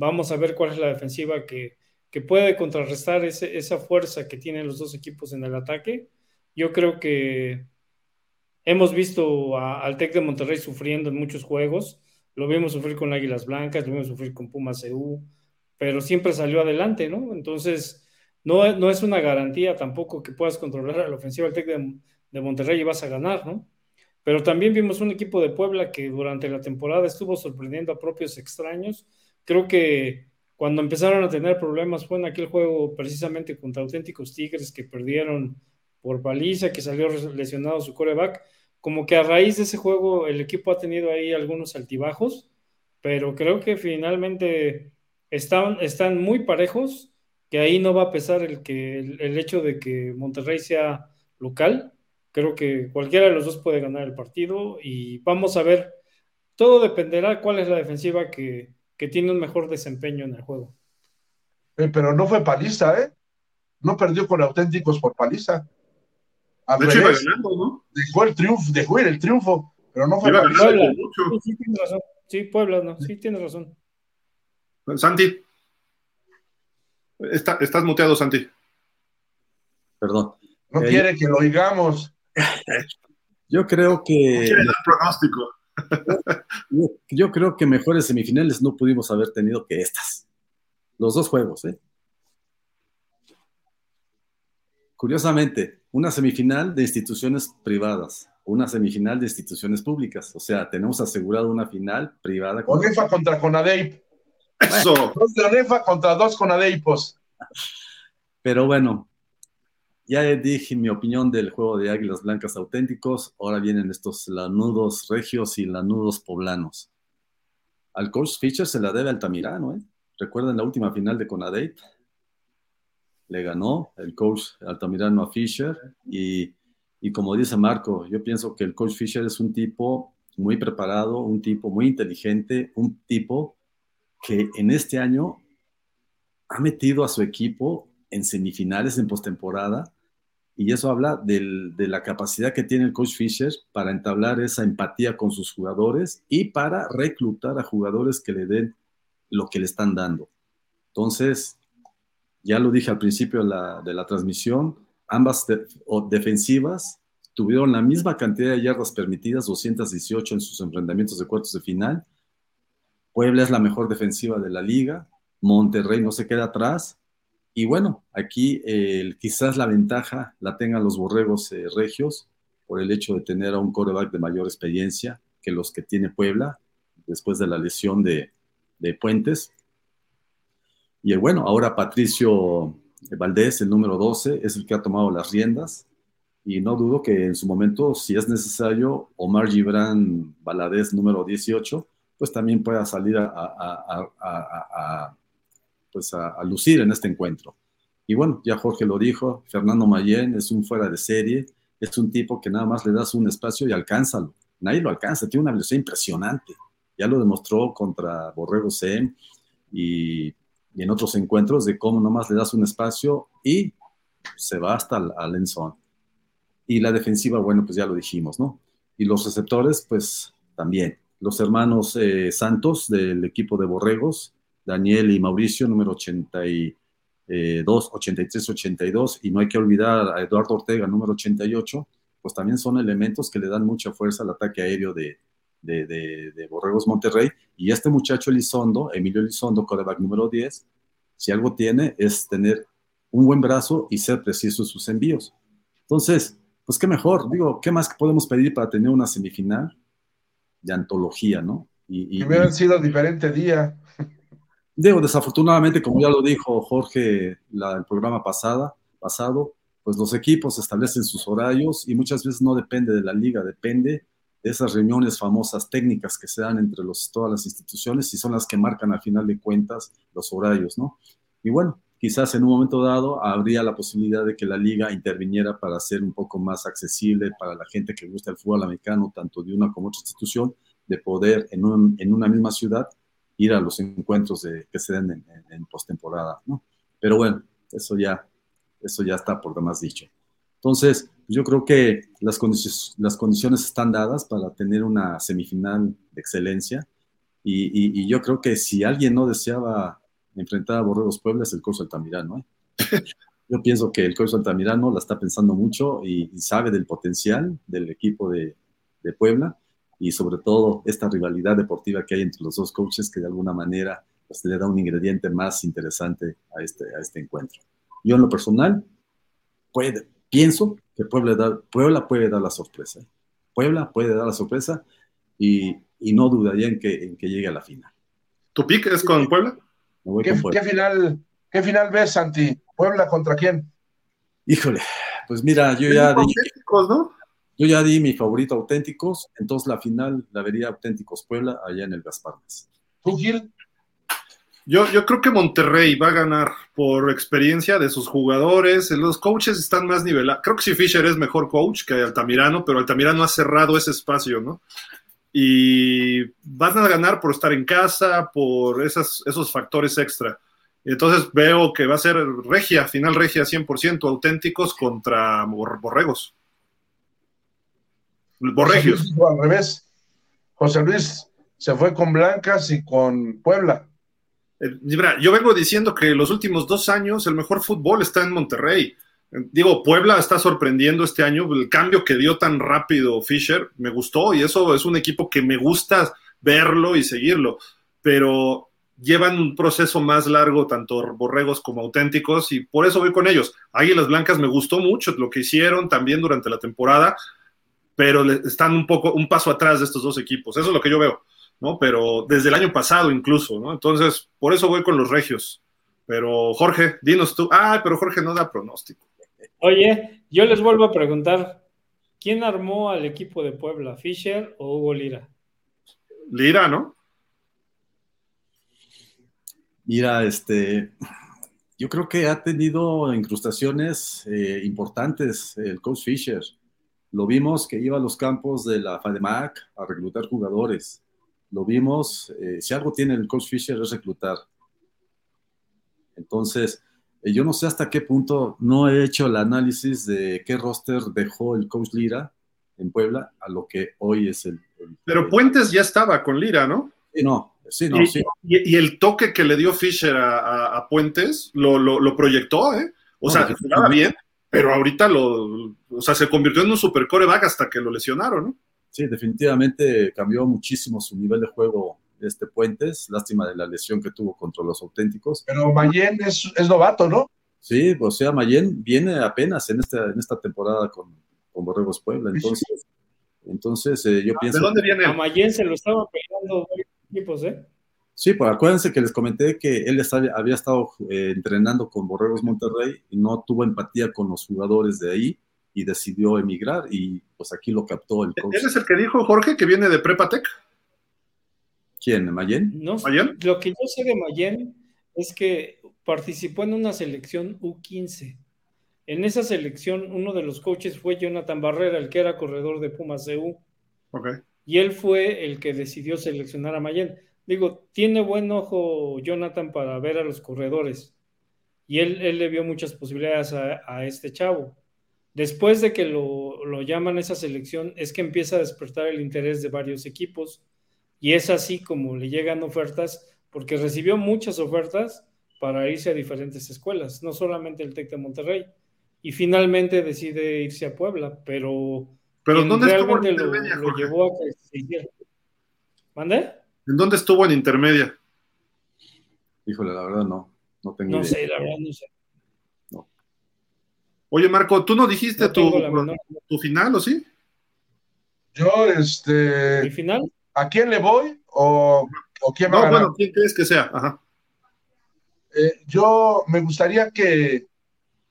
Vamos a ver cuál es la defensiva que, puede contrarrestar esa fuerza que tienen los dos equipos en el ataque. Yo creo que hemos visto al Tec de Monterrey sufriendo en muchos juegos. Lo vimos sufrir con Águilas Blancas, lo vimos sufrir con Pumas EU, pero siempre salió adelante, ¿no? Entonces, no, no es una garantía tampoco que puedas controlar a la ofensiva del Tec de, Monterrey y vas a ganar, ¿no? Pero también vimos un equipo de Puebla que durante la temporada estuvo sorprendiendo a propios extraños Creo que cuando empezaron a tener problemas fue en aquel juego precisamente contra auténticos Tigres que perdieron por paliza, que salió lesionado su coreback. Como que a raíz de ese juego el equipo ha tenido ahí algunos altibajos, pero creo que finalmente están, están muy parejos, que ahí no va a pesar el, que, el hecho de que Monterrey sea local. Creo que cualquiera de los dos puede ganar el partido y vamos a ver, todo dependerá cuál es la defensiva que, que tiene un mejor desempeño en el juego. Eh, pero no fue paliza, ¿eh? No perdió con auténticos por paliza. de hecho, iba ganando, ¿no? Dejó el triunfo, dejó el triunfo, pero no fue paliza. Puebla. Sí, sí, tienes razón. Sí, Puebla, no, sí, tienes razón. Santi. Estás muteado, Santi. Perdón. No quiere que lo oigamos. Yo creo que. No quiere dar pronóstico. Yo, creo que mejores semifinales no pudimos haber tenido que estas. Los dos juegos, ¿eh? Curiosamente, una semifinal de instituciones privadas, una semifinal de instituciones públicas. O sea, tenemos asegurado una final privada. ONEFA contra Conadeip. Eso. Dos de ONEFA contra dos Conadeipos. Pero bueno, ya dije mi opinión del juego de Águilas Blancas auténticos. Ahora vienen estos lanudos regios y lanudos poblanos. Al coach Fischer se la debe Altamirano, ¿eh? Recuerden la última final de Conadate. Le ganó el coach Altamirano a Fischer. Y, y como dice Marco, yo pienso que el coach Fischer es un tipo muy preparado, un tipo muy inteligente, un tipo que en este año ha metido a su equipo en semifinales, en postemporada, y eso habla de la capacidad que tiene el coach Fisher para entablar esa empatía con sus jugadores y para reclutar a jugadores que le den lo que le están dando. Entonces, ya lo dije al principio de la, transmisión, ambas defensivas tuvieron la misma cantidad de yardas permitidas, 218 en sus enfrentamientos de cuartos de final. Puebla es la mejor defensiva de la liga, Monterrey no se queda atrás y bueno, aquí quizás la ventaja la tengan los borregos eh, regios por el hecho de tener a un coreback de mayor experiencia que los que tiene Puebla después de la lesión de, Puentes. Y bueno, ahora Patricio Valdés, el número 12, es el que ha tomado las riendas. Y no dudo que en su momento, si es necesario, Omar Gibran Valadez, número 18, pues también pueda salir a pues a, lucir en este encuentro. Y bueno, ya Jorge lo dijo, Fernando Mayén es un fuera de serie, es un tipo que nada más le das un espacio y alcánzalo. Nadie lo alcanza, tiene una velocidad impresionante. Ya lo demostró contra Borrego C y, en otros encuentros de cómo nada más le das un espacio y se va hasta al enzón. Y la defensiva, bueno, pues ya lo dijimos, ¿no? Y los receptores, pues también. Los hermanos eh, Santos del equipo de Borregos, Daniel y Mauricio, número 82, 83, 82, y no hay que olvidar a Eduardo Ortega, número 88, pues también son elementos que le dan mucha fuerza al ataque aéreo de, de, Borregos Monterrey. Y este muchacho Elizondo, Emilio Elizondo, coreback número 10, si algo tiene es tener un buen brazo y ser preciso en sus envíos. Entonces, pues qué mejor, digo, ¿qué más podemos pedir para tener una semifinal de antología, no? Y, hubieran sido diferente día. Digo, desafortunadamente, como ya lo dijo Jorge la, el programa pasada, pasado, pues los equipos establecen sus horarios y muchas veces no depende de la liga, depende de esas reuniones famosas técnicas que se dan entre los, todas las instituciones y son las que marcan al final de cuentas los horarios, ¿no? Y bueno, quizás en un momento dado habría la posibilidad de que la liga interviniera para hacer un poco más accesible para la gente que gusta el fútbol americano, tanto de una como otra institución, de poder en, una misma ciudad ir a los encuentros de, que se den en, en, postemporada, ¿no? Pero bueno, eso ya, eso ya está por demás dicho. Entonces, yo creo que las, condiciones, las condiciones están dadas para tener una semifinal de excelencia y, yo creo que si alguien no deseaba enfrentar a Borregos Puebla es el Corso Altamirano. ¿eh? yo pienso que el Corso Altamirano la está pensando mucho y, sabe del potencial del equipo de, Puebla y sobre todo esta rivalidad deportiva que hay entre los dos coaches que de alguna manera pues, le da un ingrediente más interesante a este, a este encuentro. Yo en lo personal puede, pienso que Puebla, Puebla puede dar la sorpresa. Puebla puede dar la sorpresa y, no dudaría en que, en que llegue a la final. ¿Tu pick es con Puebla? ¿Qué, final, ¿Qué final ves, Santi? ¿Puebla contra quién? Híjole, pues mira, yo ya di. Yo ya di mi favorito auténticos, entonces la final la vería auténticos Puebla allá en el Gasparnes. ¿Tú, Gil? Yo, yo creo que Monterrey va a ganar por experiencia de sus jugadores. Los coaches están más nivelados. Creo que si Fisher es mejor coach que Altamirano, pero Altamirano ha cerrado ese espacio, ¿no? Y van a ganar por estar en casa, por esas, esos factores extra. Entonces veo que va a ser regia, final regia 100% auténticos contra borregos. Borregios. al revés. José Luis se fue con Blancas y con Puebla. Eh, yo vengo diciendo que los últimos dos años el mejor fútbol está en Monterrey. Digo, Puebla está sorprendiendo este año. El cambio que dio tan rápido Fisher me gustó y eso es un equipo que me gusta verlo y seguirlo. Pero llevan un proceso más largo, tanto borregos como auténticos, y por eso voy con ellos. Águilas Blancas me gustó mucho lo que hicieron también durante la temporada, pero están un poco, un paso atrás de estos dos equipos. Eso es lo que yo veo. ¿no? Pero desde el año pasado incluso, ¿no? Entonces, por eso voy con los regios. Pero Jorge, dinos tú. Ah, pero Jorge no da pronóstico. Oye, yo les vuelvo a preguntar, ¿quién armó al equipo de Puebla, Fisher o Hugo Lira? Lira, ¿no? Mira, este, yo creo que ha tenido incrustaciones eh, importantes el coach Fisher. Lo vimos que iba a los campos de la FADEMAC a reclutar jugadores lo vimos, eh, si algo tiene el coach Fisher es reclutar. Entonces, yo no sé hasta qué punto no he hecho el análisis de qué roster dejó el coach Lira en Puebla a lo que hoy es el... Pero Puentes ya estaba con Lira, ¿no? Sí, no, sí, no, y, sí. Y, el toque que le dio Fisher a, Puentes lo, lo, proyectó, ¿eh? O sea, funcionaba bien, pero ahorita lo, o sea, se convirtió en un super coreback hasta que lo lesionaron, ¿no? Sí, definitivamente cambió muchísimo su nivel de juego este Puentes, lástima de la lesión que tuvo contra los auténticos. Pero Mayen es, es novato, ¿no? Sí, o sea, Mayen viene apenas en esta, en esta temporada con, con Borregos Puebla, entonces, entonces eh, yo pienso... ¿De dónde viene? A Mayen se lo estaba pegando equipos, ¿eh? Sí, pues acuérdense que les comenté que él había estado eh, entrenando con Borregos Monterrey y no tuvo empatía con los jugadores de ahí y decidió emigrar y pues aquí lo captó el coach. ¿Él es el que dijo, Jorge, que viene de Prepatec? ¿Quién? ¿Mayen? No, Lo que yo sé de Mayen es que participó en una selección U15. En esa selección, uno de los coaches fue Jonathan Barrera, el que era corredor de Pumas EU. Okay. Y él fue el que decidió seleccionar a Mayen. Digo, tiene buen ojo Jonathan para ver a los corredores. Y él, él le vio muchas posibilidades a este chavo. Después de que lo, llaman a esa selección, es que empieza a despertar el interés de varios equipos Y es así como le llegan ofertas, porque recibió muchas ofertas para irse a diferentes escuelas, no solamente el TEC de Monterrey. Y finalmente decide irse a Puebla, pero, ¿Pero ¿dónde realmente estuvo en intermedia, lo, llevó a que se hiciera. ¿Mande? ¿En dónde estuvo en intermedia? Híjole, la verdad no, no tengo No sé, la verdad no sé. Oye, Marco, ¿tú no dijiste tu, tu, final o sí? Yo, este. ¿Mi final? ¿A quién le voy o, o quién va no, a ganar? bueno, ¿quién crees que sea? Ajá. Eh, yo me gustaría que,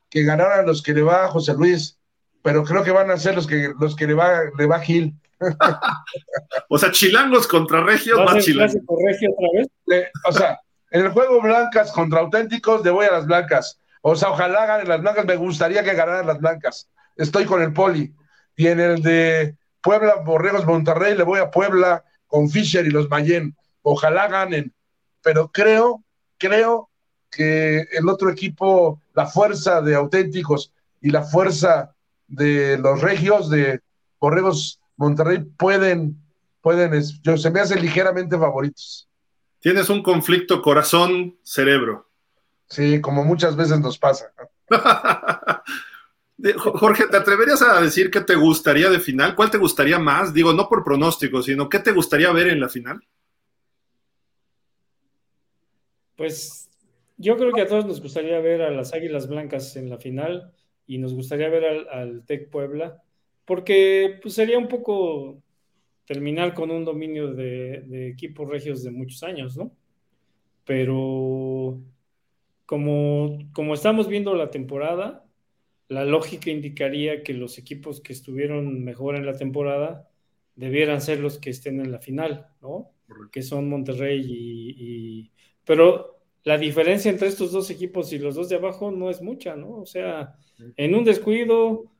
que ganaran los que le va a José Luis, pero creo que van a ser los que los que le va, le va Gil. o sea, chilangos contra regios, más chilangos. Regio otra vez? Eh, o sea, en el juego blancas contra auténticos, le voy a las blancas. O sea, ojalá ganen las blancas, me gustaría que ganaran las blancas. Estoy con el poli. Y en el de Puebla, Borregos, Monterrey, le voy a Puebla con Fischer y los Mayen. Ojalá ganen. Pero creo, creo que el otro equipo, la fuerza de auténticos y la fuerza de los regios de Borregos Monterrey pueden, pueden, yo, se me hacen ligeramente favoritos. Tienes un conflicto corazón-cerebro. Sí, como muchas veces nos pasa. Jorge, ¿te atreverías a decir qué te gustaría de final? ¿Cuál te gustaría más? Digo, no por pronóstico, sino qué te gustaría ver en la final. Pues yo creo que a todos nos gustaría ver a las Águilas Blancas en la final y nos gustaría ver al, Tec Puebla, porque pues, sería un poco terminar con un dominio de, de equipos regios de muchos años, ¿no? Pero como, como estamos viendo la temporada, la lógica indicaría que los equipos que estuvieron mejor en la temporada debieran ser los que estén en la final, ¿no? Que son Monterrey y, y, Pero la diferencia entre estos dos equipos y los dos de abajo no es mucha, ¿no? O sea, en un descuido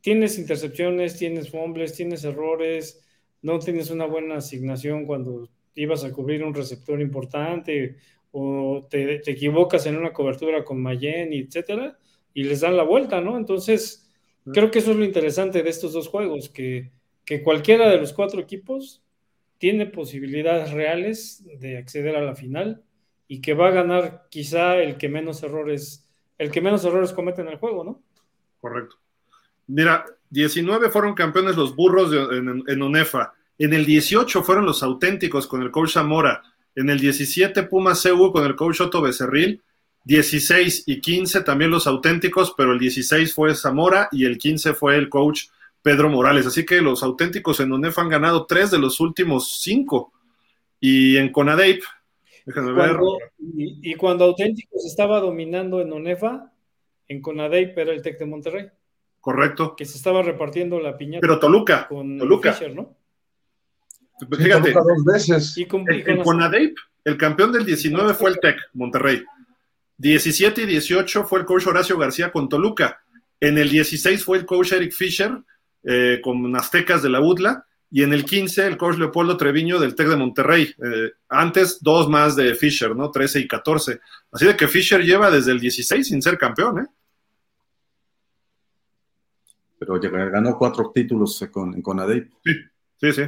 tienes intercepciones, tienes fumbles, tienes errores, no tienes una buena asignación cuando ibas a cubrir un receptor importante o te, te, equivocas en una cobertura con Mayen, etcétera, y les dan la vuelta, ¿no? Entonces, creo que eso es lo interesante de estos dos juegos, que, que cualquiera de los cuatro equipos tiene posibilidades reales de acceder a la final y que va a ganar quizá el que menos errores, el que menos errores comete en el juego, ¿no? Correcto. Mira, 19 fueron campeones los burros de, en, en, UNEFA. En el 18 fueron los auténticos con el coach Zamora. En el 17 Pumas CU con el coach Otto Becerril. 16 y 15 también los auténticos, pero el 16 fue Zamora y el 15 fue el coach Pedro Morales. Así que los auténticos en UNEF han ganado tres de los últimos cinco. Y en Conadeip, déjenme ver. Y, y, cuando auténticos estaba dominando en UNEFA, en Conadeip era el Tec de Monterrey. Correcto. Que se estaba repartiendo la piñata. Pero Toluca, con Toluca. Fisher, ¿no? Fíjate, Toluca dos veces. Y con, en, y con en las- Conadeip, el campeón del 19 fue el Tec, Monterrey. 17 y 18 fue el coach Horacio García con Toluca. En el 16 fue el coach Eric Fisher eh, con Aztecas de la UDLA. Y en el 15 el coach Leopoldo Treviño del TEC de Monterrey. Eh, antes dos más de Fisher, ¿no? 13 y 14. Así de que Fisher lleva desde el 16 sin ser campeón, ¿eh? Pero ganó cuatro títulos con, en Conadeip. Sí, sí, sí.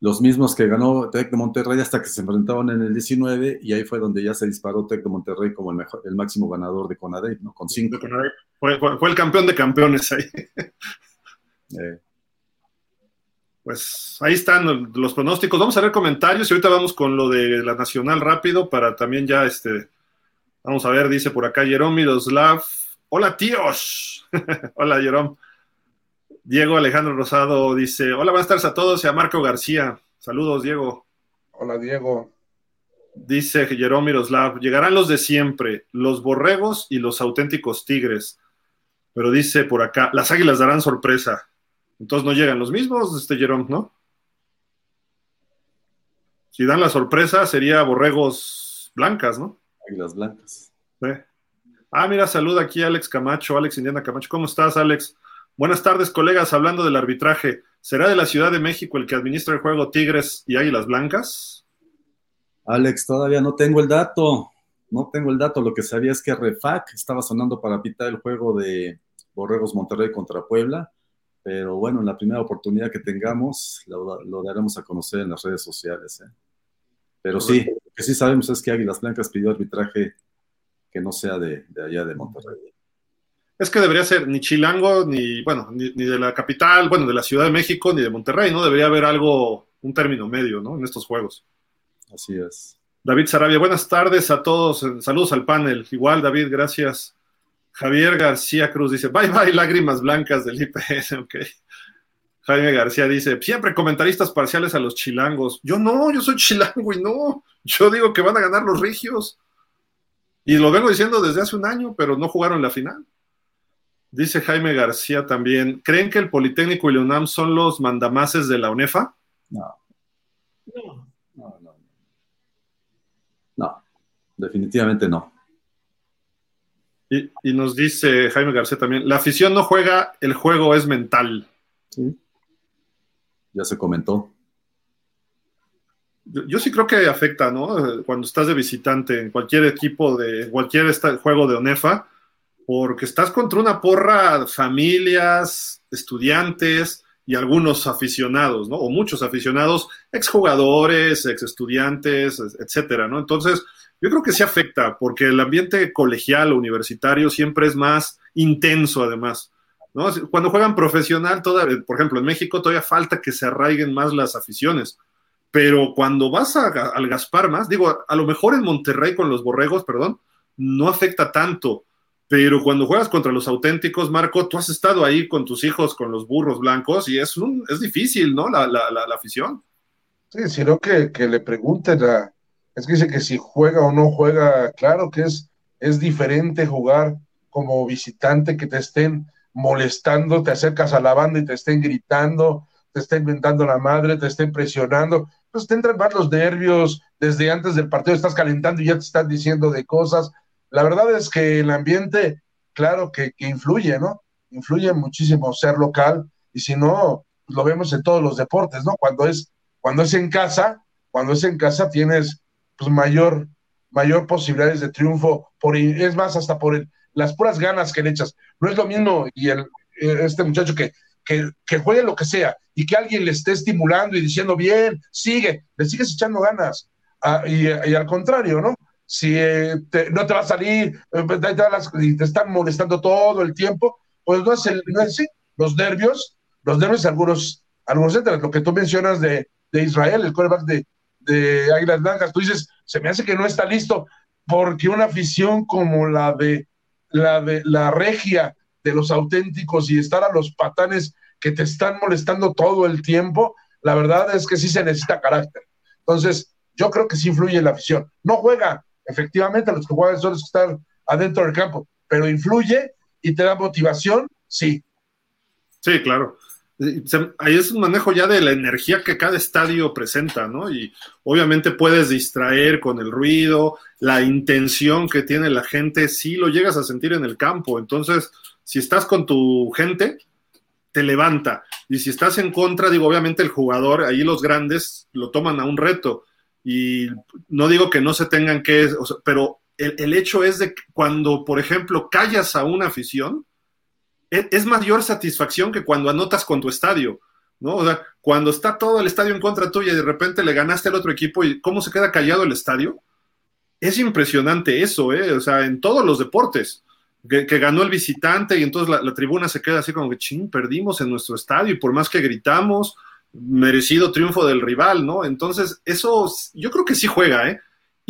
Los mismos que ganó Tec de Monterrey hasta que se enfrentaban en el 19 y ahí fue donde ya se disparó Tec de Monterrey como el, mejor, el máximo ganador de Conadeip, ¿no? Con cinco. Fue, fue, fue, el campeón de campeones ahí. Eh. Pues ahí están los pronósticos. Vamos a ver comentarios y ahorita vamos con lo de la Nacional rápido para también ya este. Vamos a ver, dice por acá Jerome Miroslav. Hola tíos. Hola Jerome. Diego Alejandro Rosado dice: Hola, buenas tardes a todos y a Marco García. Saludos, Diego. Hola, Diego. Dice Jerome Miroslav: Llegarán los de siempre, los borregos y los auténticos tigres. Pero dice por acá: Las águilas darán sorpresa. Entonces no llegan los mismos, este Jerome, ¿no? Si dan la sorpresa, sería borregos blancas, ¿no? Águilas blancas. Sí. Ah, mira, saluda aquí Alex Camacho, Alex Indiana Camacho. ¿Cómo estás, Alex? Buenas tardes, colegas. Hablando del arbitraje, ¿será de la Ciudad de México el que administra el juego Tigres y Águilas Blancas? Alex, todavía no tengo el dato. No tengo el dato. Lo que sabía es que Refac estaba sonando para pitar el juego de Borregos Monterrey contra Puebla, pero bueno, en la primera oportunidad que tengamos, lo, daremos a conocer en las redes sociales. ¿eh? Pero sí, lo que sí sabemos es que Águilas Blancas pidió arbitraje que no sea de, allá de Monterrey. Es que debería ser ni chilango, ni, bueno, ni, de la capital, bueno, de la Ciudad de México, ni de Monterrey, ¿no? Debería haber algo, un término medio, ¿no? En estos juegos. Así es. David Sarabia, buenas tardes a todos. Saludos al panel. Igual, David, gracias. Javier García Cruz dice, bye bye, lágrimas blancas del IPS, ok. Jaime García dice, siempre comentaristas parciales a los chilangos. Yo no, yo soy chilango y no. Yo digo que van a ganar los regios. Y lo vengo diciendo desde hace un año, pero no jugaron la final. Dice Jaime García también, ¿creen que el Politécnico y la UNAM son los mandamases de la UNEFA? No. No, no, no. No, definitivamente no. Y, nos dice Jaime García también, la afición no juega, el juego es mental. Sí. Ya se comentó. Yo, sí creo que afecta, ¿no? Cuando estás de visitante en cualquier equipo de cualquier juego de ONEFA, porque estás contra una porra, familias, estudiantes y algunos aficionados, ¿no? O muchos aficionados, exjugadores, ex estudiantes, etcétera, ¿no? Entonces, yo creo que sí afecta, porque el ambiente colegial o universitario siempre es más intenso, además. ¿no? Cuando juegan profesional, toda, por ejemplo, en México todavía falta que se arraiguen más las aficiones. Pero cuando vas al Gaspar más, digo, a lo mejor en Monterrey con los borregos, perdón, no afecta tanto. Pero cuando juegas contra los auténticos, Marco, tú has estado ahí con tus hijos, con los burros blancos, y es, un, es difícil, ¿no? La, la, la, afición. Sí, sino que, que le pregunten a, es que dice que si juega o no juega, claro que es, es diferente jugar como visitante que te estén molestando, te acercas a la banda y te estén gritando, te estén inventando la madre, te estén presionando, pues te entran más los nervios, desde antes del partido estás calentando y ya te están diciendo de cosas. La verdad es que el ambiente, claro que, que influye, ¿no? Influye muchísimo ser local y si no, pues lo vemos en todos los deportes, ¿no? Cuando es, cuando es en casa, cuando es en casa tienes pues mayor, mayor posibilidades de triunfo, por, es más, hasta por las puras ganas que le echas. No es lo mismo y el, este muchacho que, que, juegue lo que sea y que alguien le esté estimulando y diciendo, bien, sigue, le sigues echando ganas. Ah, y, al contrario, ¿no? Si eh, no te va a salir eh, y te están molestando todo el tiempo, pues no es, el, no es los nervios, los nervios algunos, algunos, lo que tú mencionas de, de Israel, el quarterback de, de Águilas Blancas, tú dices, se me hace que no está listo, porque una afición como la de la de la regia de los auténticos y estar a los patanes que te están molestando todo el tiempo, la verdad es que sí se necesita carácter. Entonces, yo creo que sí influye la afición. No juega, efectivamente, los los que están adentro del campo, pero influye y te da motivación, sí. Sí, claro ahí es un manejo ya de la energía que cada estadio presenta, ¿no? Y obviamente puedes distraer con el ruido, la intención que tiene la gente, sí lo llegas a sentir en el campo. Entonces, si estás con tu gente, te levanta. Y si estás en contra, digo, obviamente el jugador, ahí los grandes lo toman a un reto. Y no digo que no se tengan que, pero el, hecho es de que cuando, por ejemplo, callas a una afición, es, mayor satisfacción que cuando anotas con tu estadio, ¿no? O sea, cuando está todo el estadio en contra tuya y de repente le ganaste al otro equipo y cómo se queda callado el estadio, es impresionante eso, ¿eh? O sea, en todos los deportes, que, ganó el visitante y entonces la, tribuna se queda así como que, ching, perdimos en nuestro estadio y por más que gritamos, merecido triunfo del rival, ¿no? Entonces, eso yo creo que sí juega, ¿eh?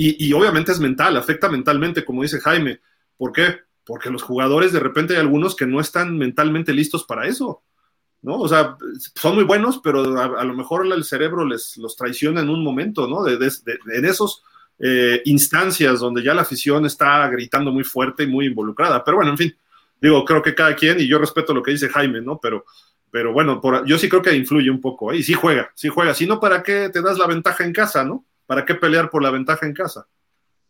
Y, obviamente es mental, afecta mentalmente, como dice Jaime. ¿Por qué? porque los jugadores de repente hay algunos que no están mentalmente listos para eso, ¿no? O sea, son muy buenos, pero a, lo mejor el cerebro les los traiciona en un momento, ¿no? De, en esos eh, instancias donde ya la afición está gritando muy fuerte y muy involucrada. Pero bueno, en fin, digo, creo que cada quien, y yo respeto lo que dice Jaime, ¿no? Pero, pero bueno, yo sí creo que influye un poco, y sí juega, sí juega. Si no, ¿para qué te das la ventaja en casa, ¿no? ¿Para qué pelear por la ventaja en casa?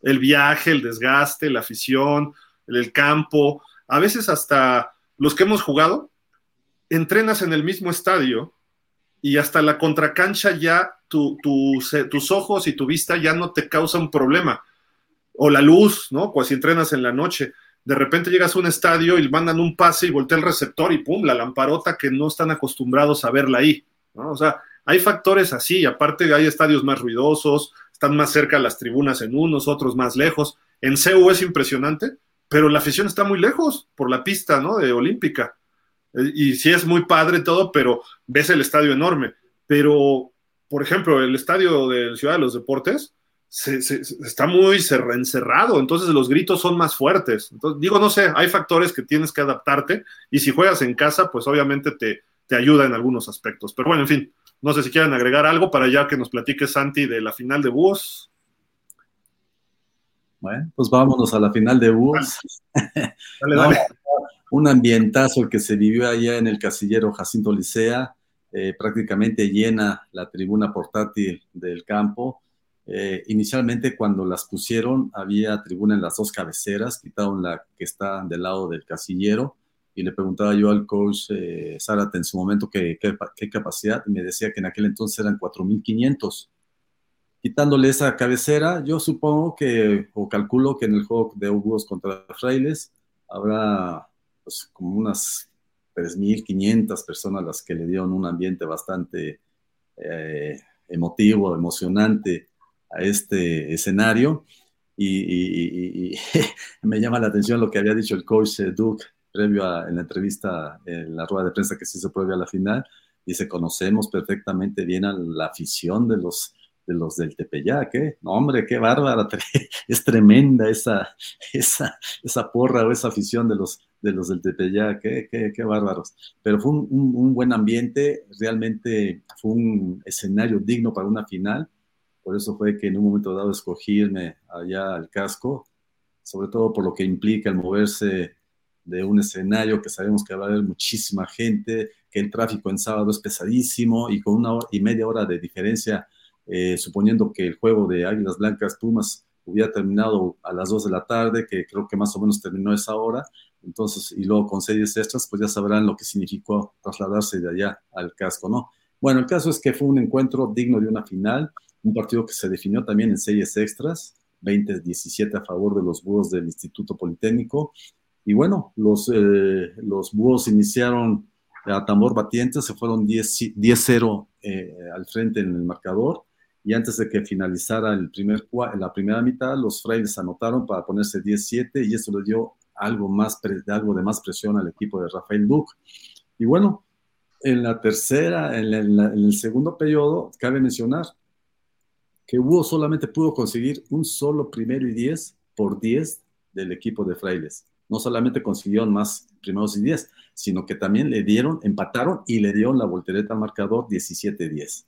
El viaje, el desgaste, la afición, el campo, a veces hasta los que hemos jugado, entrenas en el mismo estadio y hasta la contracancha ya tus ojos y tu vista ya no te causan problema. O la luz, ¿no? Pues si entrenas en la noche. De repente llegas a un estadio y mandan un pase y voltea el receptor y pum, la lamparota que no están acostumbrados a verla ahí. ¿no? O sea, hay factores así, aparte hay estadios más ruidosos, están más cerca las tribunas en unos, otros más lejos. En CEU es impresionante, pero la afición está muy lejos por la pista, ¿no? De Olímpica. Eh, y sí es muy padre todo, pero ves el estadio enorme. Pero, por ejemplo, el estadio de Ciudad de los Deportes se, está muy encerrado, entonces los gritos son más fuertes. Entonces, digo, no sé, hay factores que tienes que adaptarte y si juegas en casa, pues obviamente te, te ayuda en algunos aspectos. Pero bueno, en fin, no sé si quieren agregar algo para ya que nos platique Santi de la final de Búhos. Bueno, pues vámonos a la final de Búhos. Dale, dale. un ambientazo que se vivió allá en el casillero Jacinto Licea, eh, prácticamente llena la tribuna portátil del campo. Eh, inicialmente cuando las pusieron había tribuna en las dos cabeceras, quitaron la que está del lado del casillero y le preguntaba yo al coach eh, Zárate en su momento qué, qué, capacidad y me decía que en aquel entonces eran 4.500. Quitándole esa cabecera, yo supongo que, o calculo que en el juego de Hugos contra Frailes habrá pues, como unas 3.500 personas las que le dieron un ambiente bastante eh, emotivo, emocionante a este escenario. Y, me llama la atención lo que había dicho el coach eh, Duke previo a en la entrevista, en la rueda de prensa que se hizo a la final, dice, conocemos perfectamente bien a la afición de los, de los del Tepeyac, ¿eh? No, hombre, qué bárbara, es tremenda esa, esa, esa porra o esa afición de los, de los del Tepeyac, ¿eh? qué, qué, bárbaros. Pero fue un, un, buen ambiente, realmente fue un escenario digno para una final, por eso fue que en un momento dado escogí irme allá al casco, sobre todo por lo que implica el moverse de un escenario que sabemos que va a haber muchísima gente, que el tráfico en sábado es pesadísimo y con una hora y media hora de diferencia, eh, suponiendo que el juego de Águilas Blancas Pumas hubiera terminado a las 2 de la tarde, que creo que más o menos terminó esa hora, entonces, y luego con series extras, pues ya sabrán lo que significó trasladarse de allá al casco, ¿no? Bueno, el caso es que fue un encuentro digno de una final, un partido que se definió también en series extras, 20-17 a favor de los búhos del Instituto Politécnico, y bueno, los, eh, los búhos iniciaron a tambor batiente, se fueron 10-0 eh, al frente en el marcador. Y antes de que finalizara el primer, la primera mitad, los frailes anotaron para ponerse 10-7 y eso le dio algo, más, algo de más presión al equipo de Rafael Duque. Y bueno, en la tercera, en, en el segundo periodo, cabe mencionar que Hugo solamente pudo conseguir un solo primero y 10 por 10 del equipo de frailes no solamente consiguieron más primeros y 10, sino que también le dieron, empataron y le dieron la voltereta al marcador 17-10.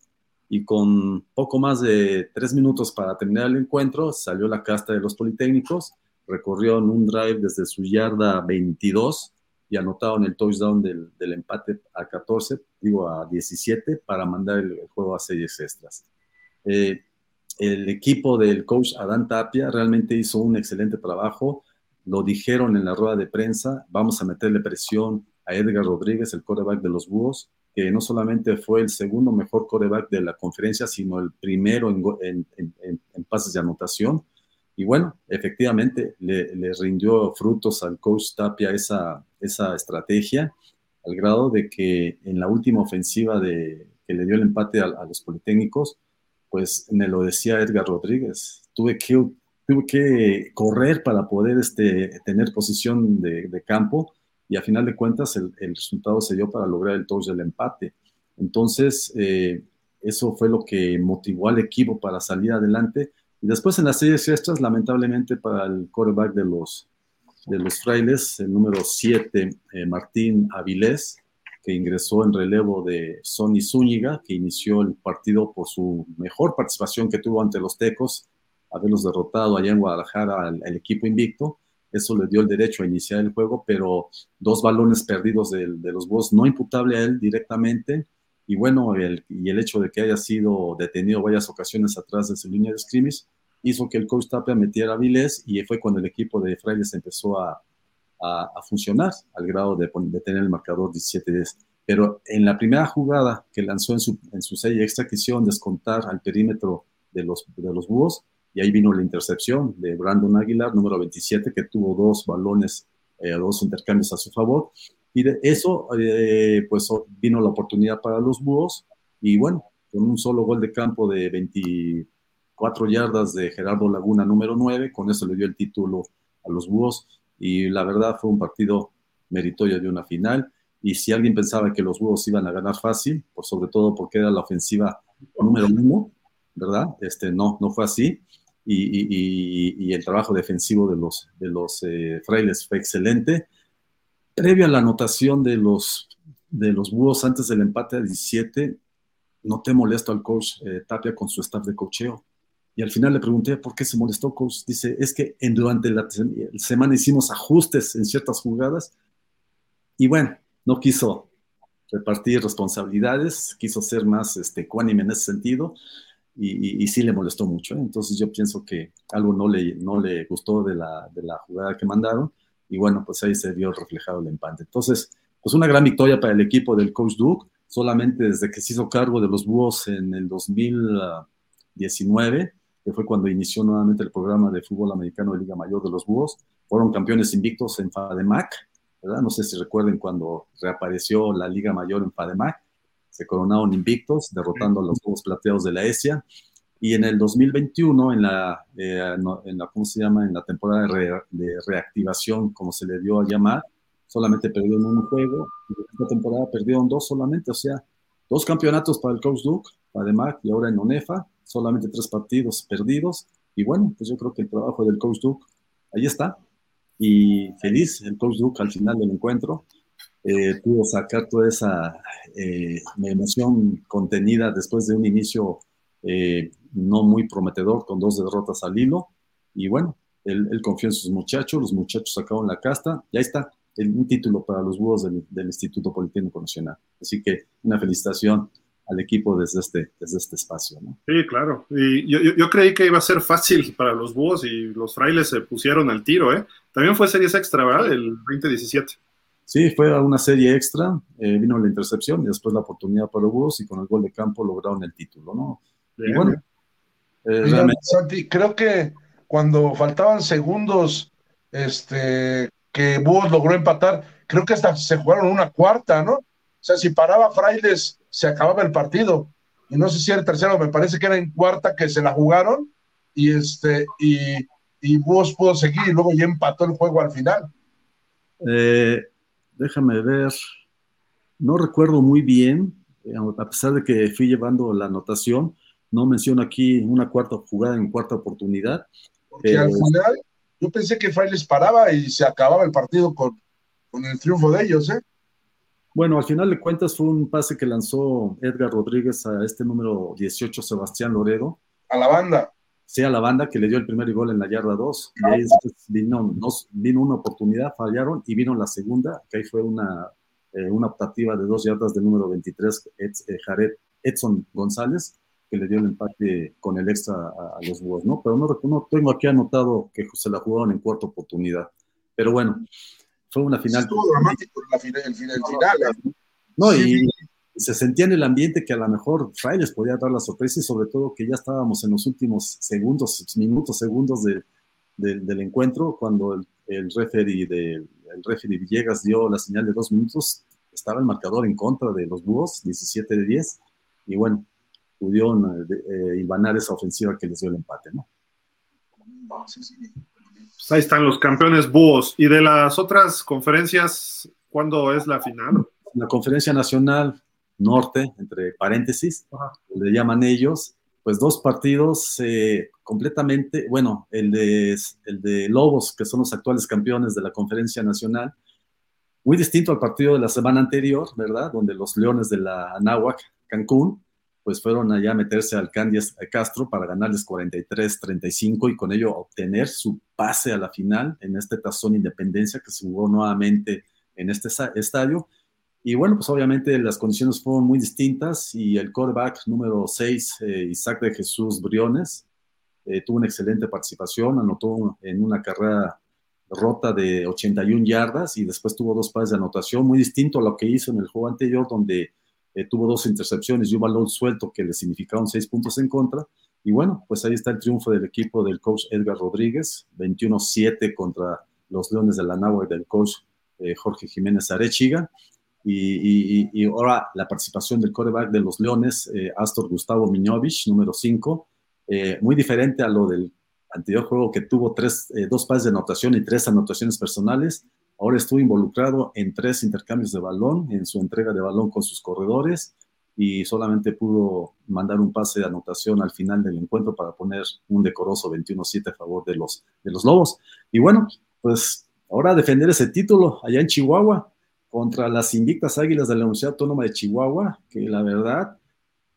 Y con poco más de tres minutos para terminar el encuentro, salió la casta de los Politécnicos, recorrió en un drive desde su yarda 22 y anotaron el touchdown del, del empate a 14, digo a 17, para mandar el, juego a series extras. Eh, el equipo del coach Adán Tapia realmente hizo un excelente trabajo lo dijeron en la rueda de prensa, vamos a meterle presión a Edgar Rodríguez, el coreback de los Búhos, que no solamente fue el segundo mejor coreback de la conferencia, sino el primero en, pases de anotación. Y bueno, efectivamente le, rindió frutos al coach Tapia esa, esa estrategia, al grado de que en la última ofensiva de, que le dio el empate a, a los Politécnicos, pues me lo decía Edgar Rodríguez, tuve que tuve que correr para poder este, tener posición de, campo y a final de cuentas el, resultado se dio para lograr el touch del empate. Entonces, eh, eso fue lo que motivó al equipo para salir adelante. Y después en las series extras, lamentablemente para el quarterback de los, de los frailes, el número 7, eh, Martín Avilés, que ingresó en relevo de Sonny Zúñiga, que inició el partido por su mejor participación que tuvo ante los Tecos haberlos derrotado allá en Guadalajara al, equipo invicto. Eso le dio el derecho a iniciar el juego, pero dos balones perdidos de, los Búhos, no imputable a él directamente. Y bueno, y el hecho de que haya sido detenido varias ocasiones atrás de su línea de scrimmage hizo que el coach Tapia metiera a y fue cuando el equipo de Frailes empezó a, a, funcionar al grado de, de tener el marcador 17-10. Pero en la primera jugada que lanzó en su, en su serie extra, quisieron descontar al perímetro de los, de los búhos y ahí vino la intercepción de Brandon Aguilar, número 27, que tuvo dos balones, eh, dos intercambios a su favor. Y de eso, eh, pues vino la oportunidad para los Búhos. Y bueno, con un solo gol de campo de 24 yardas de Gerardo Laguna, número 9, con eso le dio el título a los Búhos. Y la verdad fue un partido meritorio de una final. Y si alguien pensaba que los Búhos iban a ganar fácil, por sobre todo porque era la ofensiva número uno, ¿verdad? Este, no, no fue así. Y, el trabajo defensivo de los, de los eh, frailes fue excelente. Previo a la anotación de los, de los búhos antes del empate a 17, noté molesto al coach eh, Tapia con su staff de cocheo. Y al final le pregunté por qué se molestó, coach. Dice, es que en, durante la semana hicimos ajustes en ciertas jugadas y bueno, no quiso repartir responsabilidades, quiso ser más este, cuánime en ese sentido y, sí le molestó mucho. ¿eh? Entonces yo pienso que algo no le, no le gustó de la, de la jugada que mandaron y bueno, pues ahí se vio reflejado el empate. Entonces, pues una gran victoria para el equipo del coach Duke, solamente desde que se hizo cargo de los Búhos en el 2019, que fue cuando inició nuevamente el programa de fútbol americano de Liga Mayor de los Búhos, fueron campeones invictos en FADEMAC, ¿verdad? No sé si recuerden cuando reapareció la Liga Mayor en FADEMAC, se coronaron invictos, derrotando a los Juegos Plateados de la ESIA. Y en el 2021, en la, eh, en la ¿cómo se llama? En la temporada de, reactivación, como se le dio a llamar, solamente perdieron un juego. Y esta temporada perdieron dos solamente, o sea, dos campeonatos para el Coach Duke, Además, y ahora en ONEFA, solamente tres partidos perdidos. Y bueno, pues yo creo que el trabajo del Coach Duke ahí está. Y feliz el Coach Duke al final del encuentro eh, pudo sacar toda esa eh, emoción contenida después de un inicio eh, no muy prometedor con dos derrotas al hilo. Y bueno, él, confió en sus muchachos, los muchachos sacaron la casta y ahí está, un título para los búhos del, Instituto Politécnico Nacional. Así que una felicitación al equipo desde este, desde este espacio. Sí, claro. Y yo, yo, creí que iba a ser fácil para los búhos y los frailes se pusieron al tiro. ¿eh? También fue series extra, ¿verdad? El 2017. Sí, fue una serie extra, eh, vino la intercepción y después la oportunidad para Búhos y con el gol de campo lograron el título, ¿no? Y bueno, eh, Santi, creo que cuando faltaban segundos, este, que Búhos logró empatar, creo que hasta se jugaron una cuarta, ¿no? O sea, si paraba Frailes, se acababa el partido. Y no sé si era el tercero, me parece que era en cuarta que se la jugaron y este, y, y Búhos pudo seguir y luego ya empató el juego al final. Eh, déjame ver, no recuerdo muy bien, eh, a pesar de que fui llevando la anotación, no menciono aquí una cuarta jugada en cuarta oportunidad. Porque al final yo pensé que Frailes paraba y se acababa el partido con, con el triunfo de ellos, ¿eh? Bueno, al final de cuentas fue un pase que lanzó Edgar Rodríguez a este número 18, Sebastián Loredo. A la banda. Sí, a la banda que le dio el primer gol en la yarda 2. Y ahí vino, vino una oportunidad, fallaron y vino la segunda, que ahí fue una, eh, una optativa de dos yardas del número 23, eh, Jared Edson González, que le dio el empate con el extra a, los Búhos, ¿no? Pero no, no, tengo aquí anotado que se la jugaron en cuarta oportunidad. Pero bueno, fue una final. Estuvo dramático el final. El final no, y, se sentía en el ambiente que a lo mejor Frailes podía dar la sorpresa y sobre todo que ya estábamos en los últimos segundos, minutos, segundos del encuentro, cuando el, el referee de, el referee Villegas dio la señal de dos minutos, estaba el marcador en contra de los Búhos, 17 de 10, y bueno, pudieron eh, eh esa ofensiva que les dio el empate, ¿no? Ahí están los campeones Búhos. ¿Y de las otras conferencias, cuándo es la final? La conferencia nacional norte, entre paréntesis, le llaman ellos, pues dos partidos eh, completamente, bueno, el de, el de Lobos, que son los actuales campeones de la conferencia nacional, muy distinto al partido de la semana anterior, ¿verdad? Donde los Leones de la Anáhuac, Cancún, pues fueron allá a meterse al Candias Castro para ganarles 43-35 y con ello obtener su pase a la final en este Tazón Independencia que se jugó nuevamente en este estadio. Y bueno, pues obviamente las condiciones fueron muy distintas y el quarterback número 6, eh, Isaac de Jesús Briones, eh, tuvo una excelente participación, anotó en una carrera rota de 81 yardas y después tuvo dos pases de anotación, muy distinto a lo que hizo en el juego anterior, donde eh, tuvo dos intercepciones y un balón suelto que le significaron seis puntos en contra. Y bueno, pues ahí está el triunfo del equipo del coach Edgar Rodríguez, 21-7 contra los Leones de la Nahua del coach eh, Jorge Jiménez Arechiga. Y, ahora la participación del coreback de los Leones, eh, Astor Gustavo Miñovich, número 5, eh, muy diferente a lo del anterior juego que tuvo tres, dos pases de anotación y tres anotaciones personales. Ahora estuvo involucrado en tres intercambios de balón, en su entrega de balón con sus corredores y solamente pudo mandar un pase de anotación al final del encuentro para poner un decoroso 21-7 a favor de los, de los Lobos. Y bueno, pues ahora defender ese título allá en Chihuahua contra las invictas Águilas de la Universidad Autónoma de Chihuahua, que la verdad,